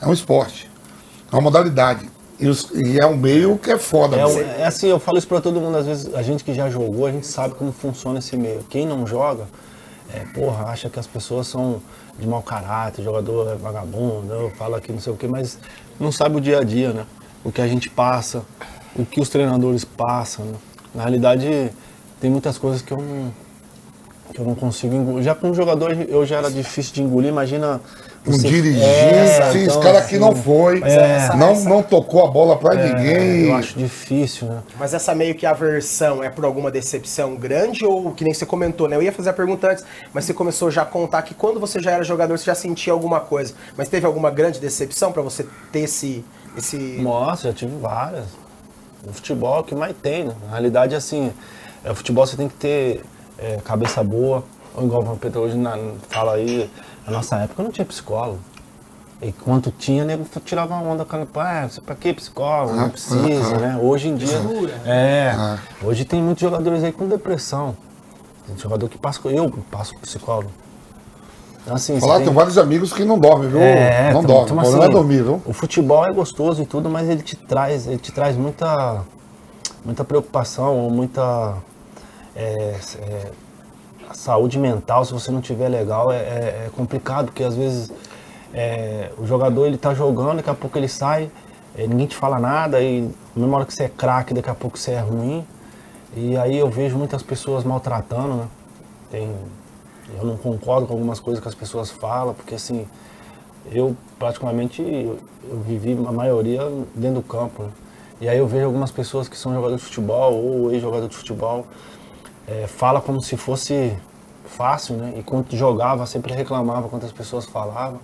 [SPEAKER 2] É um esporte. É uma modalidade. E, os- e é um meio que é foda.
[SPEAKER 3] É, um- é assim, eu falo isso pra todo mundo, às vezes, a gente que já jogou, a gente sabe como funciona esse meio. Quem não joga, é, porra, acha que as pessoas são de mau caráter, jogador é vagabundo, eu falo aqui não sei o quê, mas não sabe o dia a dia, né? O que a gente passa, o que os treinadores passam, né? Na realidade, tem muitas coisas que eu não, que eu não consigo engolir. Já como jogador eu já era difícil de engolir, imagina
[SPEAKER 2] um dirigente,
[SPEAKER 3] É,
[SPEAKER 2] esse
[SPEAKER 3] então,
[SPEAKER 2] cara que não
[SPEAKER 3] assim,
[SPEAKER 2] foi,
[SPEAKER 1] É.
[SPEAKER 2] não, não tocou a bola pra ninguém.
[SPEAKER 3] Eu acho difícil, né?
[SPEAKER 1] Mas essa meio que aversão é por alguma decepção grande ou que nem você comentou, né? Eu ia fazer a pergunta antes, mas você começou já a contar que quando você já era jogador, você já sentia alguma coisa. Mas teve alguma grande decepção pra você ter esse. esse...
[SPEAKER 3] Nossa, já tive várias. O futebol é o que mais tem, né? Na realidade, assim, é, o futebol você tem que ter é, cabeça boa. Ou igual o Pedro hoje na, fala aí, na nossa época não tinha psicólogo. E quando tinha, nego tirava uma onda com ah, pra que psicólogo? Não precisa, né? Hoje em dia. É. Hoje tem muitos jogadores aí com depressão. Tem jogador que passa. Eu passo psicólogo.
[SPEAKER 2] Então, assim, Falar, tem... tem... vários amigos que não dormem, viu? É, não dormem. Então, assim, não é dormir, viu?
[SPEAKER 3] O futebol é gostoso e tudo, mas ele te traz, ele te traz muita, muita preocupação, muita é, é, saúde mental. Se você não tiver legal, é, é, é complicado, porque às vezes é, o jogador ele tá jogando, daqui a pouco ele sai, ninguém te fala nada, e na mesma hora que você é craque, daqui a pouco você é ruim. E aí eu vejo muitas pessoas maltratando, né? Tem eu não concordo com algumas coisas que as pessoas falam, porque assim, eu praticamente eu, eu vivi a maioria dentro do campo. Né? E aí eu vejo algumas pessoas que são jogadores de futebol ou ex-jogador de futebol, é, fala como se fosse fácil, né? E quando jogava, sempre reclamava quanto as pessoas falavam.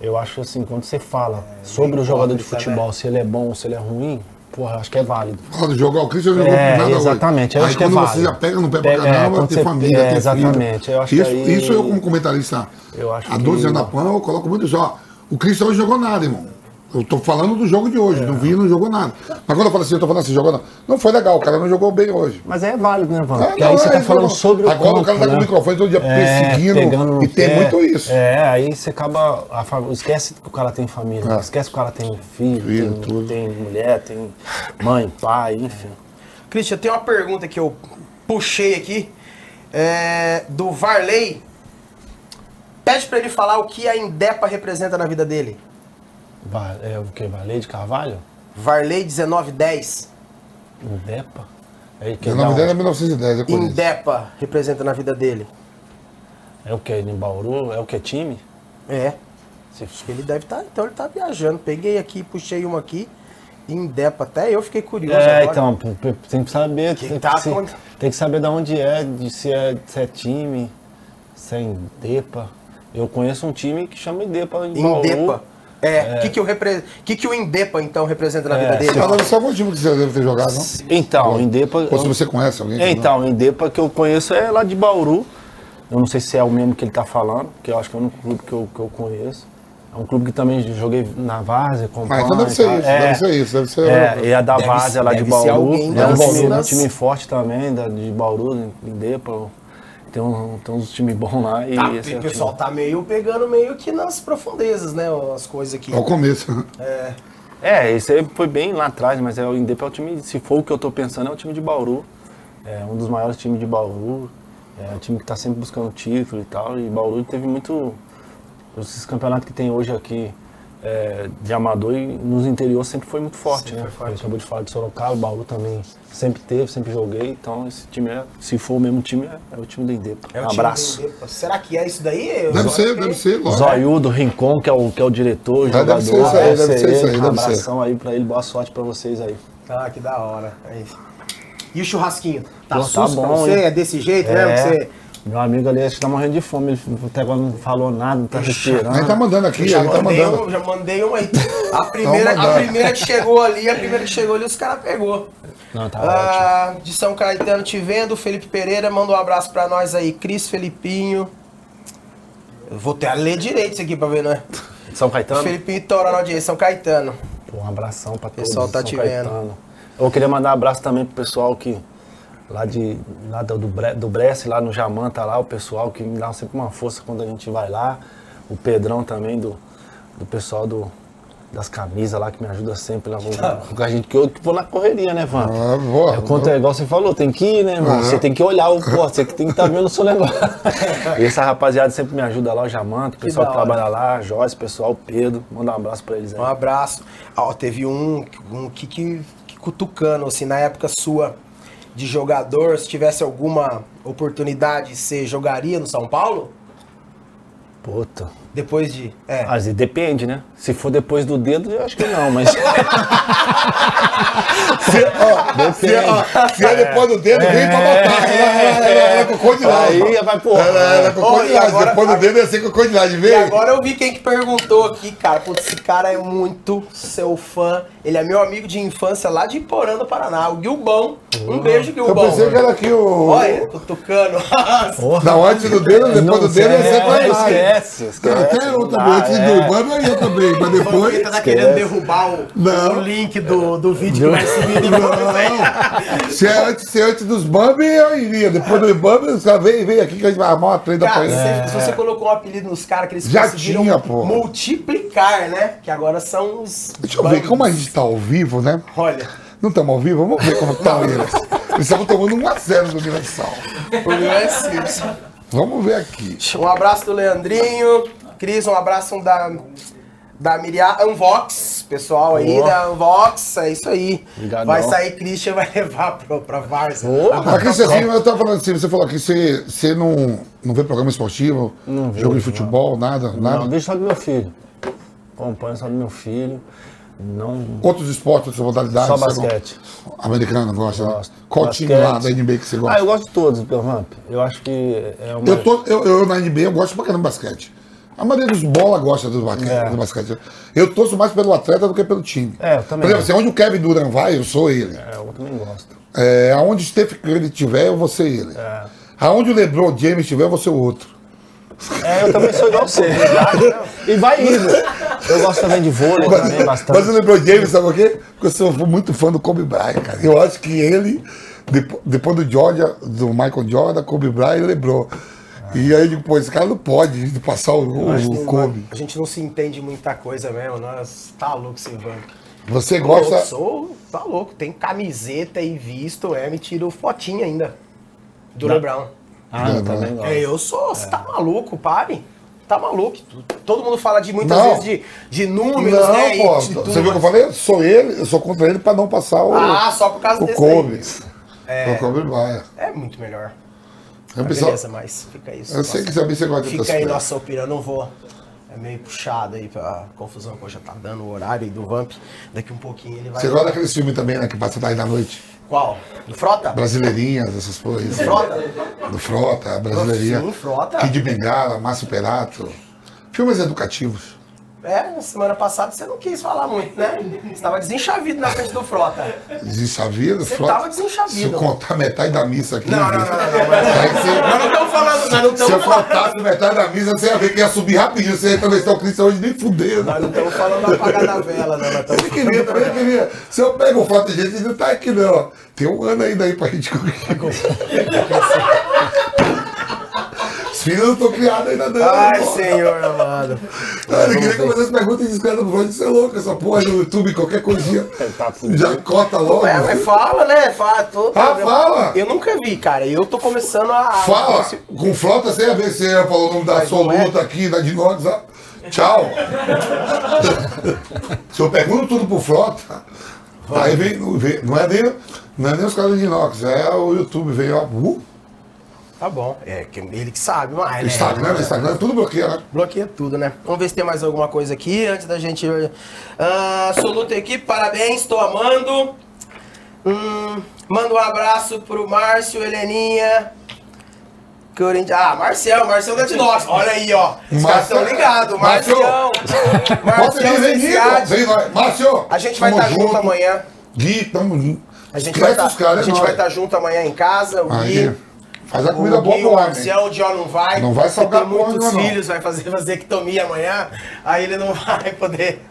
[SPEAKER 3] Eu acho assim, quando você fala é, sobre o jogador de futebol, se ele é bom ou se ele é ruim, Porra, acho que é válido.
[SPEAKER 2] Quando jogar o Cristian jogou
[SPEAKER 3] é, nada Exatamente, eu
[SPEAKER 2] aí
[SPEAKER 3] acho que é
[SPEAKER 2] válido. você já pega no pé pra caramba, é, ter família, é, ter
[SPEAKER 3] Exatamente,
[SPEAKER 2] filho.
[SPEAKER 3] eu acho
[SPEAKER 2] isso,
[SPEAKER 3] que aí...
[SPEAKER 2] isso eu como comentarista
[SPEAKER 3] eu acho
[SPEAKER 2] há 12 anos na PAN, eu coloco muito só. O Cristian não jogou nada, irmão. Eu tô falando do jogo de hoje, é. não vi, não jogou nada. Mas quando eu falo assim, eu tô falando assim, jogou não. Não foi legal, o cara não jogou bem hoje.
[SPEAKER 3] Mas é válido, né, Van? É, Porque aí você tá é, falando sobre o
[SPEAKER 2] Agora campo, o cara tá com o né? microfone todo dia é, perseguindo e tem muito isso.
[SPEAKER 3] É, aí você acaba. A, esquece que o cara tem família, é. esquece que o cara tem filho, filho tem, tem, mulher, tem mãe, pai, enfim.
[SPEAKER 1] Cristian, tem uma pergunta que eu puxei aqui é, do Varley. Pede pra ele falar o que a Indepa representa na vida dele.
[SPEAKER 3] É o que? Varley de Carvalho?
[SPEAKER 1] Varley 1910.
[SPEAKER 3] Indepa?
[SPEAKER 2] É, que 1910 é 1910, é
[SPEAKER 1] Indepa representa na vida dele.
[SPEAKER 3] É o que? Em Bauru? É o que? Time?
[SPEAKER 1] É. Acho que ele deve estar. Tá, então ele tá viajando. Peguei aqui, puxei uma aqui. Indepa, até eu fiquei curioso.
[SPEAKER 3] É, agora. então, tem que saber. Que tem, tá que, se, tem que saber de onde é, de se é, se é time, se é Indepa. Eu conheço um time que chama Indepa em Bauru.
[SPEAKER 1] É, o é. que, que, o repre... que, que o Indepa, então, representa na é, vida dele?
[SPEAKER 2] Fala só algum time que você deve ter jogado, não?
[SPEAKER 3] Então, o Indepa...
[SPEAKER 2] Ou se você conhece alguém.
[SPEAKER 3] Então, o Indepa que eu conheço é lá de Bauru. Eu não sei se é o mesmo que ele está falando, que eu acho que é o único clube que eu, que eu conheço. É um clube que também joguei na Várzea, com
[SPEAKER 2] Ah, então deve ser isso, é, deve ser isso, deve ser.
[SPEAKER 3] É, e a da Várzea lá de Bauru. É um time, um time forte também, da, de Bauru, Indepa. Tem, um, tem uns times bons lá e.
[SPEAKER 1] Tá, o pessoal tá meio pegando meio que nas profundezas, né? As coisas aqui.
[SPEAKER 2] Ao começo, né?
[SPEAKER 1] É.
[SPEAKER 3] É, esse aí foi bem lá atrás, mas é o Indep é o time, se for o que eu tô pensando, é o time de Bauru. É um dos maiores times de Bauru. É um time que tá sempre buscando título e tal. E Bauru teve muito. Esses campeonatos que tem hoje aqui é, de amador e nos interiores sempre foi muito forte, sempre né? Forte. Acabou de falar de Sorocaba, Bauru também sempre teve, sempre joguei, então esse time é, se for o mesmo time, é, é o time do Indepa.
[SPEAKER 1] É
[SPEAKER 3] um abraço.
[SPEAKER 1] Será que é isso daí?
[SPEAKER 2] Deve ser, deve ser.
[SPEAKER 3] Zóio Rincon, que é o, que é o diretor, o
[SPEAKER 2] jogador. Deve ser isso aí, deve ser isso aí.
[SPEAKER 3] Um abração aí pra ele, boa sorte pra vocês aí.
[SPEAKER 1] Ah, que da hora. É e o churrasquinho? Tá, Pô, tá bom, pra você? Hein? É desse jeito é. Que você
[SPEAKER 3] meu amigo ali acho que tá morrendo de fome, ele até agora não falou nada, não tá respirando.
[SPEAKER 2] Ele tá mandando aqui, já, tá mandando.
[SPEAKER 1] Um, já mandei uma aí. A primeira, a primeira que chegou ali, a primeira que chegou ali, os caras pegou.
[SPEAKER 3] Não, tá ah,
[SPEAKER 1] ótimo. De São Caetano te vendo, Felipe Pereira, manda um abraço pra nós aí. Cris Felipinho. Eu vou até ler direito isso aqui pra ver, né?
[SPEAKER 3] São Caetano?
[SPEAKER 1] Felipinho Tora na audiência, São Caetano.
[SPEAKER 3] Pô, um abração pra todos.
[SPEAKER 1] O pessoal tá
[SPEAKER 3] São
[SPEAKER 1] te
[SPEAKER 3] Caetano.
[SPEAKER 1] vendo.
[SPEAKER 3] Eu queria mandar um abraço também pro pessoal que lá, de, lá do, do Bresse, lá no Jamanta, lá, o pessoal que me dá sempre uma força quando a gente vai lá. O Pedrão também, do, do pessoal do, das camisas lá, que me ajuda sempre lá com, a gente, que eu que vou na correria, né, Van? Ah, boa, é, quanto, é igual você falou, tem que ir, né, irmão? Uhum. Você tem que olhar o pô, você que tem que estar tá vendo o seu negócio. e essa rapaziada sempre me ajuda lá, o Jamanta, o pessoal que, que trabalha lá, Joyce, pessoal, Pedro, manda um abraço pra eles aí.
[SPEAKER 1] Um abraço. Ó, teve um, um que, que, que cutucando, assim, na época sua de jogador, se tivesse alguma oportunidade, você jogaria no São Paulo?
[SPEAKER 3] Puta,
[SPEAKER 1] Depois de. É.
[SPEAKER 3] Às vezes depende, né? Se for depois do dedo, eu acho que não, mas.
[SPEAKER 2] Se, ó, se, ó, se é depois do dedo, vem pra matar. Ela, ela, é crocodilagem.
[SPEAKER 3] Aí vai, porra.
[SPEAKER 2] Ela, é crocodilagem.
[SPEAKER 1] agora-
[SPEAKER 2] Depois do dedo ia ser crocodilagem,
[SPEAKER 1] E
[SPEAKER 2] vem.
[SPEAKER 1] agora eu vi quem que perguntou aqui, cara. Putz, esse cara é muito seu fã. Ele é meu amigo de infância lá de Porã do Paraná, o Gilbão. Um beijo,
[SPEAKER 2] Eu
[SPEAKER 1] Gilbão.
[SPEAKER 2] pensei que era aqui o.
[SPEAKER 1] Olha, tô tocando.
[SPEAKER 2] Não, antes do dedo, depois do dedo ia ser
[SPEAKER 3] é,
[SPEAKER 2] crocodilagem.
[SPEAKER 3] esquece, esquece.
[SPEAKER 2] Até eu também,
[SPEAKER 3] Ah,
[SPEAKER 2] antes do bando eu ia também, mas
[SPEAKER 1] Ele
[SPEAKER 2] depois.
[SPEAKER 1] tá querendo derrubar o,
[SPEAKER 2] Não.
[SPEAKER 1] o link do, do vídeo que vai subir?
[SPEAKER 2] Não, se é antes, se é antes dos Bambi, eu iria. Depois do Bambi, os caras vem, vem aqui que a gente vai armar uma treta pra
[SPEAKER 1] Cara,
[SPEAKER 2] ele.
[SPEAKER 1] se, se você colocou um apelido nos caras que eles
[SPEAKER 2] Já
[SPEAKER 1] conseguiram
[SPEAKER 2] tinha, pô.
[SPEAKER 1] multiplicar, né? Que agora são os.
[SPEAKER 2] Deixa eu ver, como a gente tá ao vivo, né?
[SPEAKER 1] Olha,
[SPEAKER 2] Não estamos ao vivo? Vamos ver como tá eles. Eles estavam tomando 1x0 do Universal.
[SPEAKER 1] o meu é Simpson.
[SPEAKER 2] Vamos ver aqui.
[SPEAKER 1] Um abraço do Leandrinho. Cris, um abraço da, da Miriam Unvox, pessoal aí
[SPEAKER 3] Boa.
[SPEAKER 1] da Unvox, é isso aí.
[SPEAKER 3] Obrigadão.
[SPEAKER 1] Vai sair Christian, vai levar pro, pra Varsa. Ah,
[SPEAKER 2] Mas Cristian, assim, eu tava falando assim, você falou que você, você não, não vê programa esportivo,
[SPEAKER 3] Não
[SPEAKER 2] jogo de
[SPEAKER 3] vejo,
[SPEAKER 2] futebol, nada,
[SPEAKER 3] Não,
[SPEAKER 2] nada.
[SPEAKER 3] deixa só do meu filho. Acompanho só do meu filho. Não.
[SPEAKER 2] Outros esportes, outras modalidades?
[SPEAKER 3] Só
[SPEAKER 2] você não-
[SPEAKER 3] basquete.
[SPEAKER 2] Americano, gosta, né?
[SPEAKER 3] Gosto.
[SPEAKER 2] Qual time lá da
[SPEAKER 3] Basquete.
[SPEAKER 2] NBA que você
[SPEAKER 3] Ah,
[SPEAKER 2] gosta?
[SPEAKER 3] eu gosto de todos, Vamp. Eu acho que é uma.
[SPEAKER 2] Eu, tô, eu, eu na NBA eu gosto pra caramba de basquete. A maioria dos bola gosta do basquete,
[SPEAKER 3] É.
[SPEAKER 2] do basquete. Eu torço mais pelo atleta do que pelo time.
[SPEAKER 3] É, eu também.
[SPEAKER 2] Por exemplo, assim, onde o Kevin Durant vai, eu sou ele.
[SPEAKER 3] É, eu também gosto.
[SPEAKER 2] É, aonde o Steph Curry estiver, eu vou ser ele.
[SPEAKER 3] É.
[SPEAKER 2] Aonde o LeBron James estiver, eu vou ser o outro.
[SPEAKER 3] É, eu também sou igual você. e vai indo. Eu gosto também de vôlei também,
[SPEAKER 2] Mas,
[SPEAKER 3] bastante.
[SPEAKER 2] mas o LeBron James, sabe por quê? Porque eu sou muito fã do Kobe Bryant, cara. Eu acho que ele, depo- depois do Georgia, do Michael Jordan, Kobe Bryant LeBron. E aí eu digo, pô, esse cara não pode passar o, o.
[SPEAKER 1] A gente não se entende muita coisa mesmo. Nós tá louco, Silvano.
[SPEAKER 2] Você
[SPEAKER 1] Eu
[SPEAKER 2] gosta.
[SPEAKER 1] sou, tá louco. Tem camiseta e visto, é, me tiro fotinha ainda. Do
[SPEAKER 3] Não.
[SPEAKER 1] Lebron.
[SPEAKER 3] Ah, eu também gosto.
[SPEAKER 1] É, eu sou, você tá maluco, pare. Tá maluco. Todo mundo fala de muitas
[SPEAKER 2] Não.
[SPEAKER 1] vezes de, de números,
[SPEAKER 2] Não,
[SPEAKER 1] né? e
[SPEAKER 2] pô,
[SPEAKER 1] de
[SPEAKER 2] você viu o que eu falei? Eu sou ele, eu sou contra ele pra não passar o,
[SPEAKER 1] Ah, só por causa
[SPEAKER 2] o
[SPEAKER 1] desse
[SPEAKER 2] Kobe.
[SPEAKER 1] É.
[SPEAKER 2] O Kobe Bryant.
[SPEAKER 1] É muito melhor.
[SPEAKER 2] Eu,
[SPEAKER 1] Ah,
[SPEAKER 2] pessoal,
[SPEAKER 1] Beleza, mas fica isso.
[SPEAKER 2] eu sei que você gosta
[SPEAKER 1] Fica aí nossa opinião, eu não vou. É meio puxado aí pra confusão que já tá dando o horário aí do Vamp. Daqui um pouquinho ele vai.
[SPEAKER 2] Você gosta daqueles filmes também, né, que passa daí na noite?
[SPEAKER 1] Qual? Do Frota?
[SPEAKER 2] Brasileirinhas, essas coisas.
[SPEAKER 1] Frota?
[SPEAKER 2] Do Frota, Brasileirinha.
[SPEAKER 1] Sim, Frota.
[SPEAKER 2] Kid Bengala, Márcio Perato. Filmes educativos.
[SPEAKER 1] É, na semana passada você não quis falar muito, né? Você tava desenchavido na frente do Frota.
[SPEAKER 2] Desenchavido,
[SPEAKER 1] Você
[SPEAKER 2] Frota.
[SPEAKER 1] tava desenchavido.
[SPEAKER 2] Se eu contar metade da missa aqui.
[SPEAKER 1] Não, não, não, não,
[SPEAKER 2] você-
[SPEAKER 1] Nós não estamos falando, nós não
[SPEAKER 2] Se eu
[SPEAKER 1] estamos
[SPEAKER 2] contasse metade da missa, você ia ver que ia subir rapidinho. Você ia entrevistar o Cristo hoje nem fudendo.
[SPEAKER 1] Nós não estamos falando da apagar da vela, estamos
[SPEAKER 2] Eu queria, também queria. Se eu pego o foto de gente, não tá aqui não. Tem um ano ainda aí pra gente Os filhos não estão criados ainda não.
[SPEAKER 1] Ai,
[SPEAKER 2] pô.
[SPEAKER 1] senhor amado.
[SPEAKER 2] Cara, eu queria que vocês perguntem e escrevam pro Você é louco, essa porra no YouTube, qualquer coisinha.
[SPEAKER 3] Tá fudido.
[SPEAKER 2] Já cota logo.
[SPEAKER 1] É, mas fala, né? Fala. Tô,
[SPEAKER 2] Ah, fala.
[SPEAKER 1] Eu nunca vi, cara. Eu tô começando a.
[SPEAKER 2] Fala, com flauta sem AVC, falou o nome da
[SPEAKER 1] Mas
[SPEAKER 2] sua
[SPEAKER 1] é?
[SPEAKER 2] luta aqui, da Dinox, ó. Tchau. Se eu pergunto tudo por flauta, aí vem, vem- não, é nem, não é nem os caras de Dinox, é o YouTube, vem, ó. Uh,
[SPEAKER 1] Tá bom. É que ele que sabe, mas. né?
[SPEAKER 2] Instagram, Instagram, tudo bloqueia, né?
[SPEAKER 1] Bloqueia tudo, né? Vamos ver se tem mais alguma coisa aqui antes da gente. Ah, Soluta equipe, parabéns, tô amando. Hum, manda um abraço pro Márcio, Heleninha. Corinthians. Ah, Marcião, Marcião da Dinox. Olha aí, ó. Os caras estão ligados. Cinciati.
[SPEAKER 2] vem nós. Márcio,
[SPEAKER 1] A gente vai estar junto amanhã.
[SPEAKER 2] Gui, tamo junto.
[SPEAKER 1] A gente vai
[SPEAKER 2] os caras,
[SPEAKER 1] estar
[SPEAKER 2] é nóis.
[SPEAKER 1] tá junto amanhã em casa. O
[SPEAKER 2] Aí,
[SPEAKER 1] Gui.
[SPEAKER 2] Faz a comida
[SPEAKER 1] o
[SPEAKER 2] boa
[SPEAKER 1] Gui,
[SPEAKER 2] pro
[SPEAKER 1] o
[SPEAKER 2] homem.
[SPEAKER 1] Marcial, o John não vai.
[SPEAKER 2] Não vai salgar
[SPEAKER 1] tem
[SPEAKER 2] porra
[SPEAKER 1] muitos
[SPEAKER 2] não.
[SPEAKER 1] filhos, vai fazer vasectomia amanhã. Aí ele não vai poder.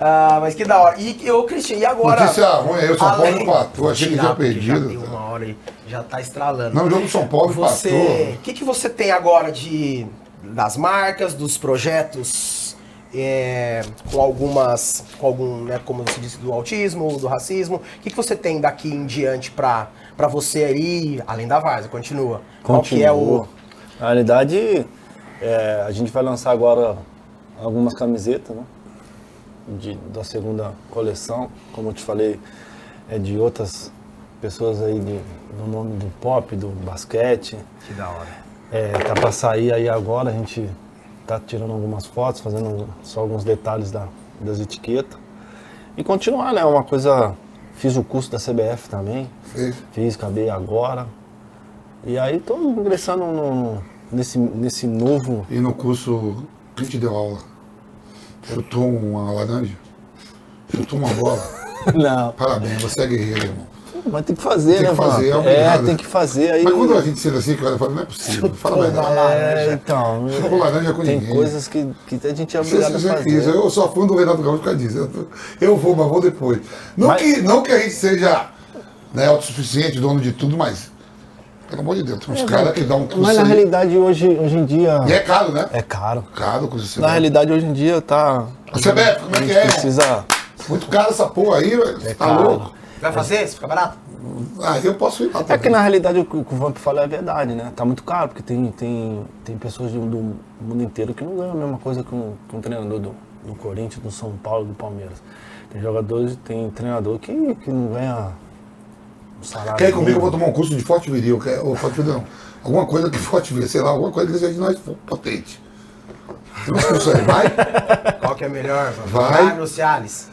[SPEAKER 1] Ah, mas que da hora. E eu, Cristian, e agora?
[SPEAKER 2] Notícia ruim, aí o São Paulo empatou, achei que tinha perdido.
[SPEAKER 1] Já deu uma hora aí, já tá estralando.
[SPEAKER 2] Não, o jogo do São Paulo
[SPEAKER 1] Você,
[SPEAKER 2] empatou.
[SPEAKER 1] o que, que você tem agora de das marcas, dos projetos, é, com algumas, com algum, né, como você disse, do autismo, do racismo? O que, que você tem daqui em diante pra, pra você aí, além da Varsa, continua? Qual que é o...
[SPEAKER 3] Continua. Na realidade, é, a gente vai lançar agora algumas camisetas, né? De, da segunda coleção, como eu te falei, é de outras pessoas aí de, do nome do pop, do basquete.
[SPEAKER 1] Que da hora.
[SPEAKER 3] É, tá pra sair aí agora, a gente tá tirando algumas fotos, fazendo só alguns detalhes da, das etiquetas. E continuar, né? Uma coisa. Fiz o curso da CBF também.
[SPEAKER 2] Fez.
[SPEAKER 3] Fiz, acabei agora. E aí tô ingressando no, nesse, nesse novo.
[SPEAKER 2] E no curso, quem te deu aula? Chutou uma laranja? Chutou uma bola?
[SPEAKER 3] Não.
[SPEAKER 2] Parabéns, você é guerreiro, irmão.
[SPEAKER 3] Mas tem que fazer,
[SPEAKER 2] Tem
[SPEAKER 3] né,
[SPEAKER 2] que fazer,
[SPEAKER 3] mano?
[SPEAKER 2] é
[SPEAKER 3] É, tem que fazer. Aí,
[SPEAKER 2] Mas quando a gente senta assim, cara, fala, não é possível. Fala a verdade.
[SPEAKER 3] É, então.
[SPEAKER 2] Chutou laranja com
[SPEAKER 3] Tem
[SPEAKER 2] ninguém.
[SPEAKER 3] coisas que, que a gente é
[SPEAKER 2] Você,
[SPEAKER 3] obrigado a
[SPEAKER 2] você
[SPEAKER 3] fazer.
[SPEAKER 2] quis, eu sou fã do Renato Gaúcho por disso. Eu, vou, mas vou depois. Não,
[SPEAKER 3] Mas-
[SPEAKER 2] que, não que a gente seja né, autossuficiente, dono de tudo, mas. Pelo amor de Deus, tem uns caras que dão um curso
[SPEAKER 3] Mas na
[SPEAKER 2] aí.
[SPEAKER 3] realidade hoje, hoje em dia.
[SPEAKER 2] E é caro, né?
[SPEAKER 3] É caro.
[SPEAKER 2] Caro com esse
[SPEAKER 3] Na realidade hoje em dia tá.
[SPEAKER 2] A CBF, como é
[SPEAKER 3] a
[SPEAKER 2] que é?
[SPEAKER 3] precisa.
[SPEAKER 2] Muito caro essa porra aí, velho.
[SPEAKER 3] É
[SPEAKER 2] tá
[SPEAKER 3] caro.
[SPEAKER 2] louco?
[SPEAKER 1] Vai fazer? Isso fica barato?
[SPEAKER 2] Ah, eu posso ir lá
[SPEAKER 3] É que na realidade o que o Vamp fala é verdade, né? Tá muito caro, porque tem, tem, tem pessoas do, do mundo inteiro que não ganham a mesma coisa que um, que um treinador do, do Corinthians, do São Paulo, do Palmeiras. Tem jogadores, tem treinador que, que não ganha um salário.
[SPEAKER 2] Quer ir comigo? Eu vou tomar um curso de forte viril. Quer, ou forte viril não. Alguma coisa que forte viril, sei lá, alguma coisa que seja de nós potente. Cursos aí, vai?
[SPEAKER 1] Qual que é melhor?
[SPEAKER 2] Vai.
[SPEAKER 1] Carlos ou Cialis?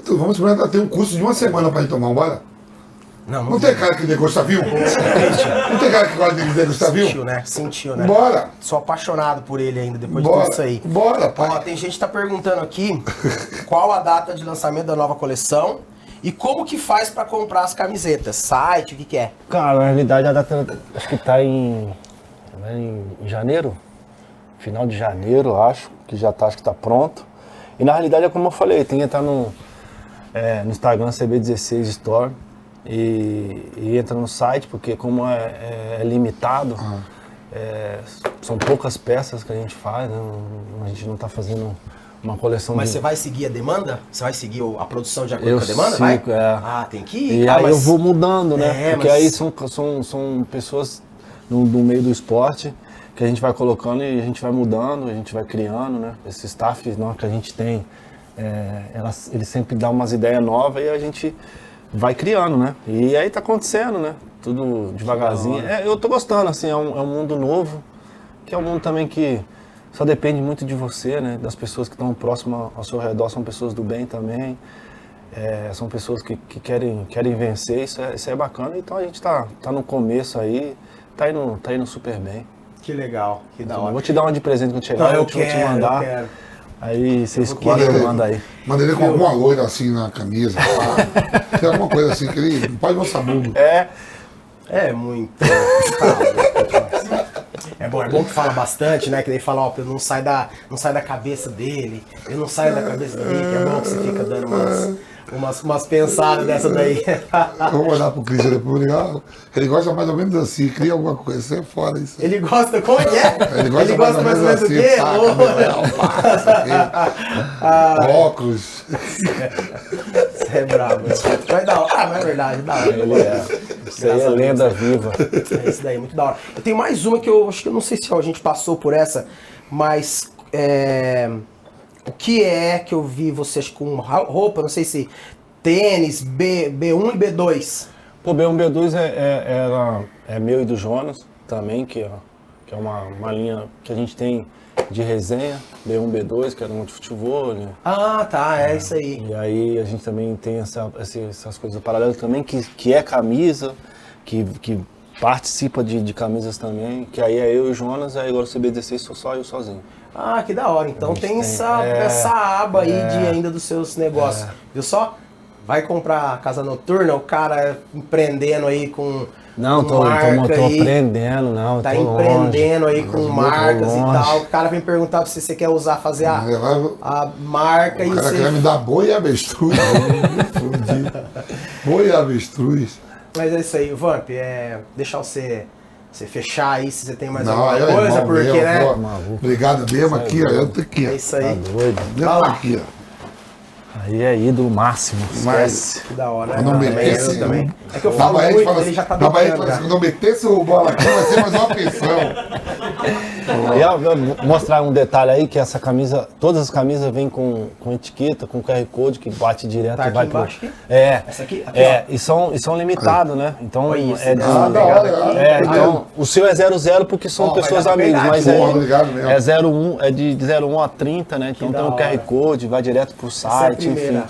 [SPEAKER 2] Tudo. Vamos experimentar. Tem um curso de uma semana pra gente tomar, bora?
[SPEAKER 1] Não,
[SPEAKER 2] Não tem cara que degusta viu? Não tem cara que gosta de degustar viu?
[SPEAKER 1] Sentiu, né? Sentiu, né?
[SPEAKER 2] Bora!
[SPEAKER 1] Sou apaixonado por ele ainda, depois de
[SPEAKER 2] Bora!
[SPEAKER 1] tudo isso aí.
[SPEAKER 2] Bora,
[SPEAKER 1] Ó,
[SPEAKER 2] pai!
[SPEAKER 1] tem gente que tá perguntando aqui qual a data de lançamento da nova coleção e como que faz pra comprar as camisetas. Site, o que que é?
[SPEAKER 3] Cara, na realidade a data acho que tá em, né, em janeiro, final de janeiro, acho, que já tá, acho que tá pronto. E na realidade é como eu falei, tem que entrar no, é, no Instagram CB16 Store e, e entra no site, porque como é, é- é limitado, é, são poucas peças que a gente faz, né, a gente não tá fazendo uma coleção
[SPEAKER 1] Mas
[SPEAKER 3] de...
[SPEAKER 1] você vai seguir a demanda? Você vai seguir a produção de acordo
[SPEAKER 3] Eu
[SPEAKER 1] com a demanda?
[SPEAKER 3] sigo,
[SPEAKER 1] vai?
[SPEAKER 3] é.
[SPEAKER 1] Ah, tem que ir.
[SPEAKER 3] E
[SPEAKER 1] Ah,
[SPEAKER 3] aí
[SPEAKER 1] mas-
[SPEAKER 3] eu vou mudando, né?
[SPEAKER 1] É,
[SPEAKER 3] Porque
[SPEAKER 1] mas-
[SPEAKER 3] aí são, são, são pessoas no, do meio do esporte que a gente vai colocando e a gente vai mudando, a gente vai criando, né? Esse staff não, que a gente tem, é, elas, ele sempre dá umas ideias novas e a gente vai criando, né? E aí tá acontecendo, né? Tudo devagarzinho. É, eu tô gostando, assim, é um, é um mundo novo, que é um mundo também que só depende muito de você, né? Das pessoas que estão próximas ao seu redor, são pessoas do bem também. É, são pessoas que, que querem, querem vencer, isso é, isso é bacana. Então a gente tá, tá no começo aí, tá indo, tá indo super bem.
[SPEAKER 1] Que legal, que da
[SPEAKER 3] Eu
[SPEAKER 1] hora.
[SPEAKER 3] vou te dar uma de presente quando chegar,
[SPEAKER 1] Não, eu
[SPEAKER 3] vou te, vou te
[SPEAKER 1] quero,
[SPEAKER 3] mandar.
[SPEAKER 1] eu quero.
[SPEAKER 3] Aí você
[SPEAKER 1] vou
[SPEAKER 3] escolhe
[SPEAKER 1] querer.
[SPEAKER 3] e manda aí.
[SPEAKER 2] Manda ele com alguma loira assim na camisa. Tem alguma coisa assim que ele não pode mostrar bunda.
[SPEAKER 3] É,
[SPEAKER 1] É muito. É bom, é bom que fala bastante, né? Que daí fala, ó, não sai da, não sai da cabeça dele, eu não saio da cabeça dele, é bom que você fica dando umas, umas, umas pensadas dessa daí.
[SPEAKER 2] Eu vou mandar pro Cris depois ligar. Ele gosta mais ou menos assim, cria alguma coisa. Isso é fora isso.
[SPEAKER 1] Ele gosta, como é que é?
[SPEAKER 2] Ele gosta, mais, ou menos
[SPEAKER 1] do
[SPEAKER 2] assim,
[SPEAKER 1] quê?
[SPEAKER 2] pá,
[SPEAKER 1] Ô,
[SPEAKER 2] cabelão, pá, isso aqui. óculos.
[SPEAKER 1] Você é brabo. Mas da hora. Ah, mas é verdade, da hora.
[SPEAKER 3] ele é. Isso aí é lenda viva.
[SPEAKER 1] É isso daí, muito da hora. Eu tenho mais uma que eu acho que eu não sei se a gente passou por essa, mas é, o que é que eu vi vocês com roupa, não sei se tênis, B, B1 e B2.
[SPEAKER 3] Pô, B1, B2 é, é, ela é meu e do Jonas também, que, é- que é uma, uma linha que a gente tem de resenha, B1, B2, que era um de futebol, né?
[SPEAKER 1] Ah, tá, é isso aí.
[SPEAKER 3] E aí a gente também tem essa, essas coisas paralelas também, que, que é camisa, que, que participa de, de camisas também, que aí é eu e o Jonas, aí agora o CB16 sou só eu sozinho.
[SPEAKER 1] Ah, que da hora. Então tem,
[SPEAKER 3] tem,
[SPEAKER 1] essa,
[SPEAKER 3] é,
[SPEAKER 1] essa aba aí
[SPEAKER 3] é.
[SPEAKER 1] de ainda dos seus negócios. Viu só? Vai comprar casa noturna, o cara empreendendo aí com.
[SPEAKER 3] Não, tô, tô,
[SPEAKER 1] marca
[SPEAKER 3] tô
[SPEAKER 1] aí.
[SPEAKER 3] aprendendo, não,
[SPEAKER 1] Tá
[SPEAKER 3] tô
[SPEAKER 1] empreendendo
[SPEAKER 3] longe.
[SPEAKER 1] aí com
[SPEAKER 3] Tô
[SPEAKER 1] marcas e tal. O cara vem perguntar pra você se você quer usar, fazer a,
[SPEAKER 2] vai-
[SPEAKER 1] a marca e
[SPEAKER 2] O cara
[SPEAKER 1] você.
[SPEAKER 2] quer me dar boi e avestruz. Boi e avestruz.
[SPEAKER 1] Mas é isso aí, Vamp, é. Deixar você, você fechar aí se você tem mais
[SPEAKER 2] Não,
[SPEAKER 1] alguma
[SPEAKER 2] é
[SPEAKER 1] coisa,
[SPEAKER 2] irmão
[SPEAKER 1] porque,
[SPEAKER 2] meu,
[SPEAKER 1] né?
[SPEAKER 2] pô.
[SPEAKER 3] Maluco.
[SPEAKER 2] Obrigado mesmo aqui, ó. Eu tô aqui,
[SPEAKER 1] É isso
[SPEAKER 3] Tá
[SPEAKER 1] aí.
[SPEAKER 3] doido.
[SPEAKER 2] Eu tô aqui, ó.
[SPEAKER 3] Aí é ídolo máximo,
[SPEAKER 2] Mas-.
[SPEAKER 1] Que da hora, né?
[SPEAKER 2] Quando eu
[SPEAKER 1] também,
[SPEAKER 2] metesse.
[SPEAKER 1] eu também. É que eu falo muito,
[SPEAKER 2] fala
[SPEAKER 1] ele já tá
[SPEAKER 2] assim- fala assim,
[SPEAKER 1] já.
[SPEAKER 2] quando eu metesse o bola aqui, vai ser mais uma pensão.
[SPEAKER 3] E mostrar um detalhe aí que essa camisa, todas as camisas vêm com, com etiqueta, com QR Code que bate direto
[SPEAKER 1] Tá
[SPEAKER 3] e vai pro.
[SPEAKER 1] aqui?
[SPEAKER 3] É.
[SPEAKER 1] Essa aqui? Aqui,
[SPEAKER 3] é, e são, e são limitados, né? Então
[SPEAKER 1] isso,
[SPEAKER 3] é de,
[SPEAKER 2] Ah, hora,
[SPEAKER 1] aqui.
[SPEAKER 3] é, então, o seu é 00 porque são
[SPEAKER 1] vai
[SPEAKER 3] pessoas amigas, mas é,
[SPEAKER 2] mesmo.
[SPEAKER 3] é 01, é de 01 a 30, né? Então tem o
[SPEAKER 1] hora.
[SPEAKER 3] QR Code, vai direto pro
[SPEAKER 1] é
[SPEAKER 3] site, enfim.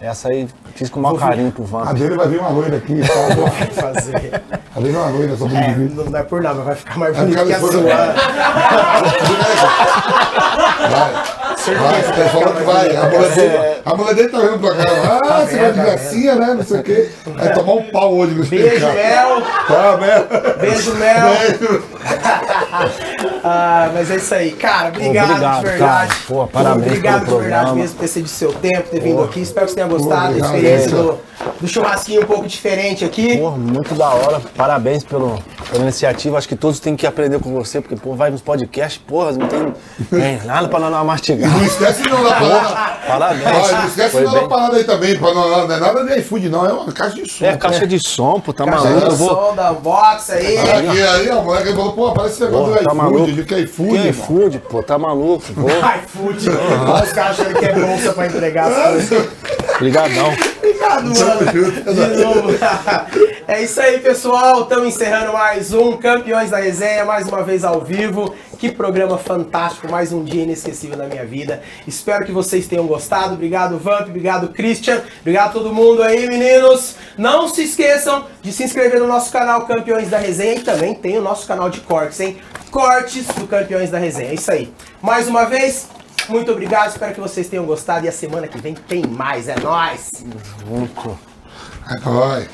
[SPEAKER 3] Essa aí fiz com o maior carinho pro
[SPEAKER 2] A
[SPEAKER 3] Vamp.
[SPEAKER 2] dele vai vir uma loira aqui. Tá?
[SPEAKER 1] Vai fazer.
[SPEAKER 2] Vai vir uma loira sobre
[SPEAKER 1] É,
[SPEAKER 2] o vídeo.
[SPEAKER 1] não é por nada, vai ficar mais
[SPEAKER 2] Vai
[SPEAKER 1] bonito que a sua.
[SPEAKER 2] Vai, você tá falando que vai. A mulher dele, a mulher dele tá vendo o programa. Ah, você vai de gracinha, né? Não sei o quê. Vai tomar um pau hoje no
[SPEAKER 1] Beijo. Mel.
[SPEAKER 2] Tá, né?
[SPEAKER 1] Beijo, Mel.
[SPEAKER 2] Beijo.
[SPEAKER 1] Ah, mas é isso aí. Cara, obrigado,
[SPEAKER 3] Obrigado,
[SPEAKER 1] de verdade.
[SPEAKER 3] cara. Pô, parabéns
[SPEAKER 1] Obrigado
[SPEAKER 3] pelo
[SPEAKER 1] de verdade
[SPEAKER 3] programa.
[SPEAKER 1] mesmo por ter cedido seu tempo, ter vindo aqui. Espero que você tenha gostado da experiência do, do churrasquinho um pouco diferente aqui.
[SPEAKER 3] Pô, muito da hora. Parabéns pelo, pela iniciativa. Acho que todos têm que aprender com você, porque, pô, vai nos podcasts, porra, não tem, tem nada pra não mastigar.
[SPEAKER 2] Não esquece de não dar parada.
[SPEAKER 3] Parabéns.
[SPEAKER 2] Olha, não esquece
[SPEAKER 3] Foi
[SPEAKER 2] de não dar
[SPEAKER 3] bem.
[SPEAKER 2] parada aí também. Pra não, não é nada de iFood, não. É uma caixa de som.
[SPEAKER 3] É caixa de som, pô, tá
[SPEAKER 1] Caixa
[SPEAKER 3] maluco.
[SPEAKER 1] de
[SPEAKER 3] Eu vou.
[SPEAKER 1] som da Unbox aí.
[SPEAKER 2] Aqui, aí, a moleque falou, pô, parece esse negócio do
[SPEAKER 3] tá maluco.
[SPEAKER 2] iFood. De que é iFood,
[SPEAKER 3] Que iFood, pô, tá maluco. Pô,
[SPEAKER 1] iFood. Olha os caras achando que é bolsa pra entregar as coisas.
[SPEAKER 3] ligadão.
[SPEAKER 1] Obrigado, mano. De novo. É isso aí, pessoal. Estamos encerrando mais um Campeões da Resenha, mais uma vez ao vivo. Que programa fantástico, mais um dia inesquecível da minha vida. Espero que vocês tenham gostado. Obrigado, Vamp. Obrigado, Christian. Obrigado a todo mundo aí, meninos. Não se esqueçam de se inscrever no nosso canal Campeões da Resenha e também tem o nosso canal de cortes, hein? Cortes do Campeões da Resenha. É isso aí. Mais uma vez, muito obrigado. Espero que vocês tenham gostado. E a semana que vem tem mais. É nóis!
[SPEAKER 3] Junto.
[SPEAKER 2] É nóis.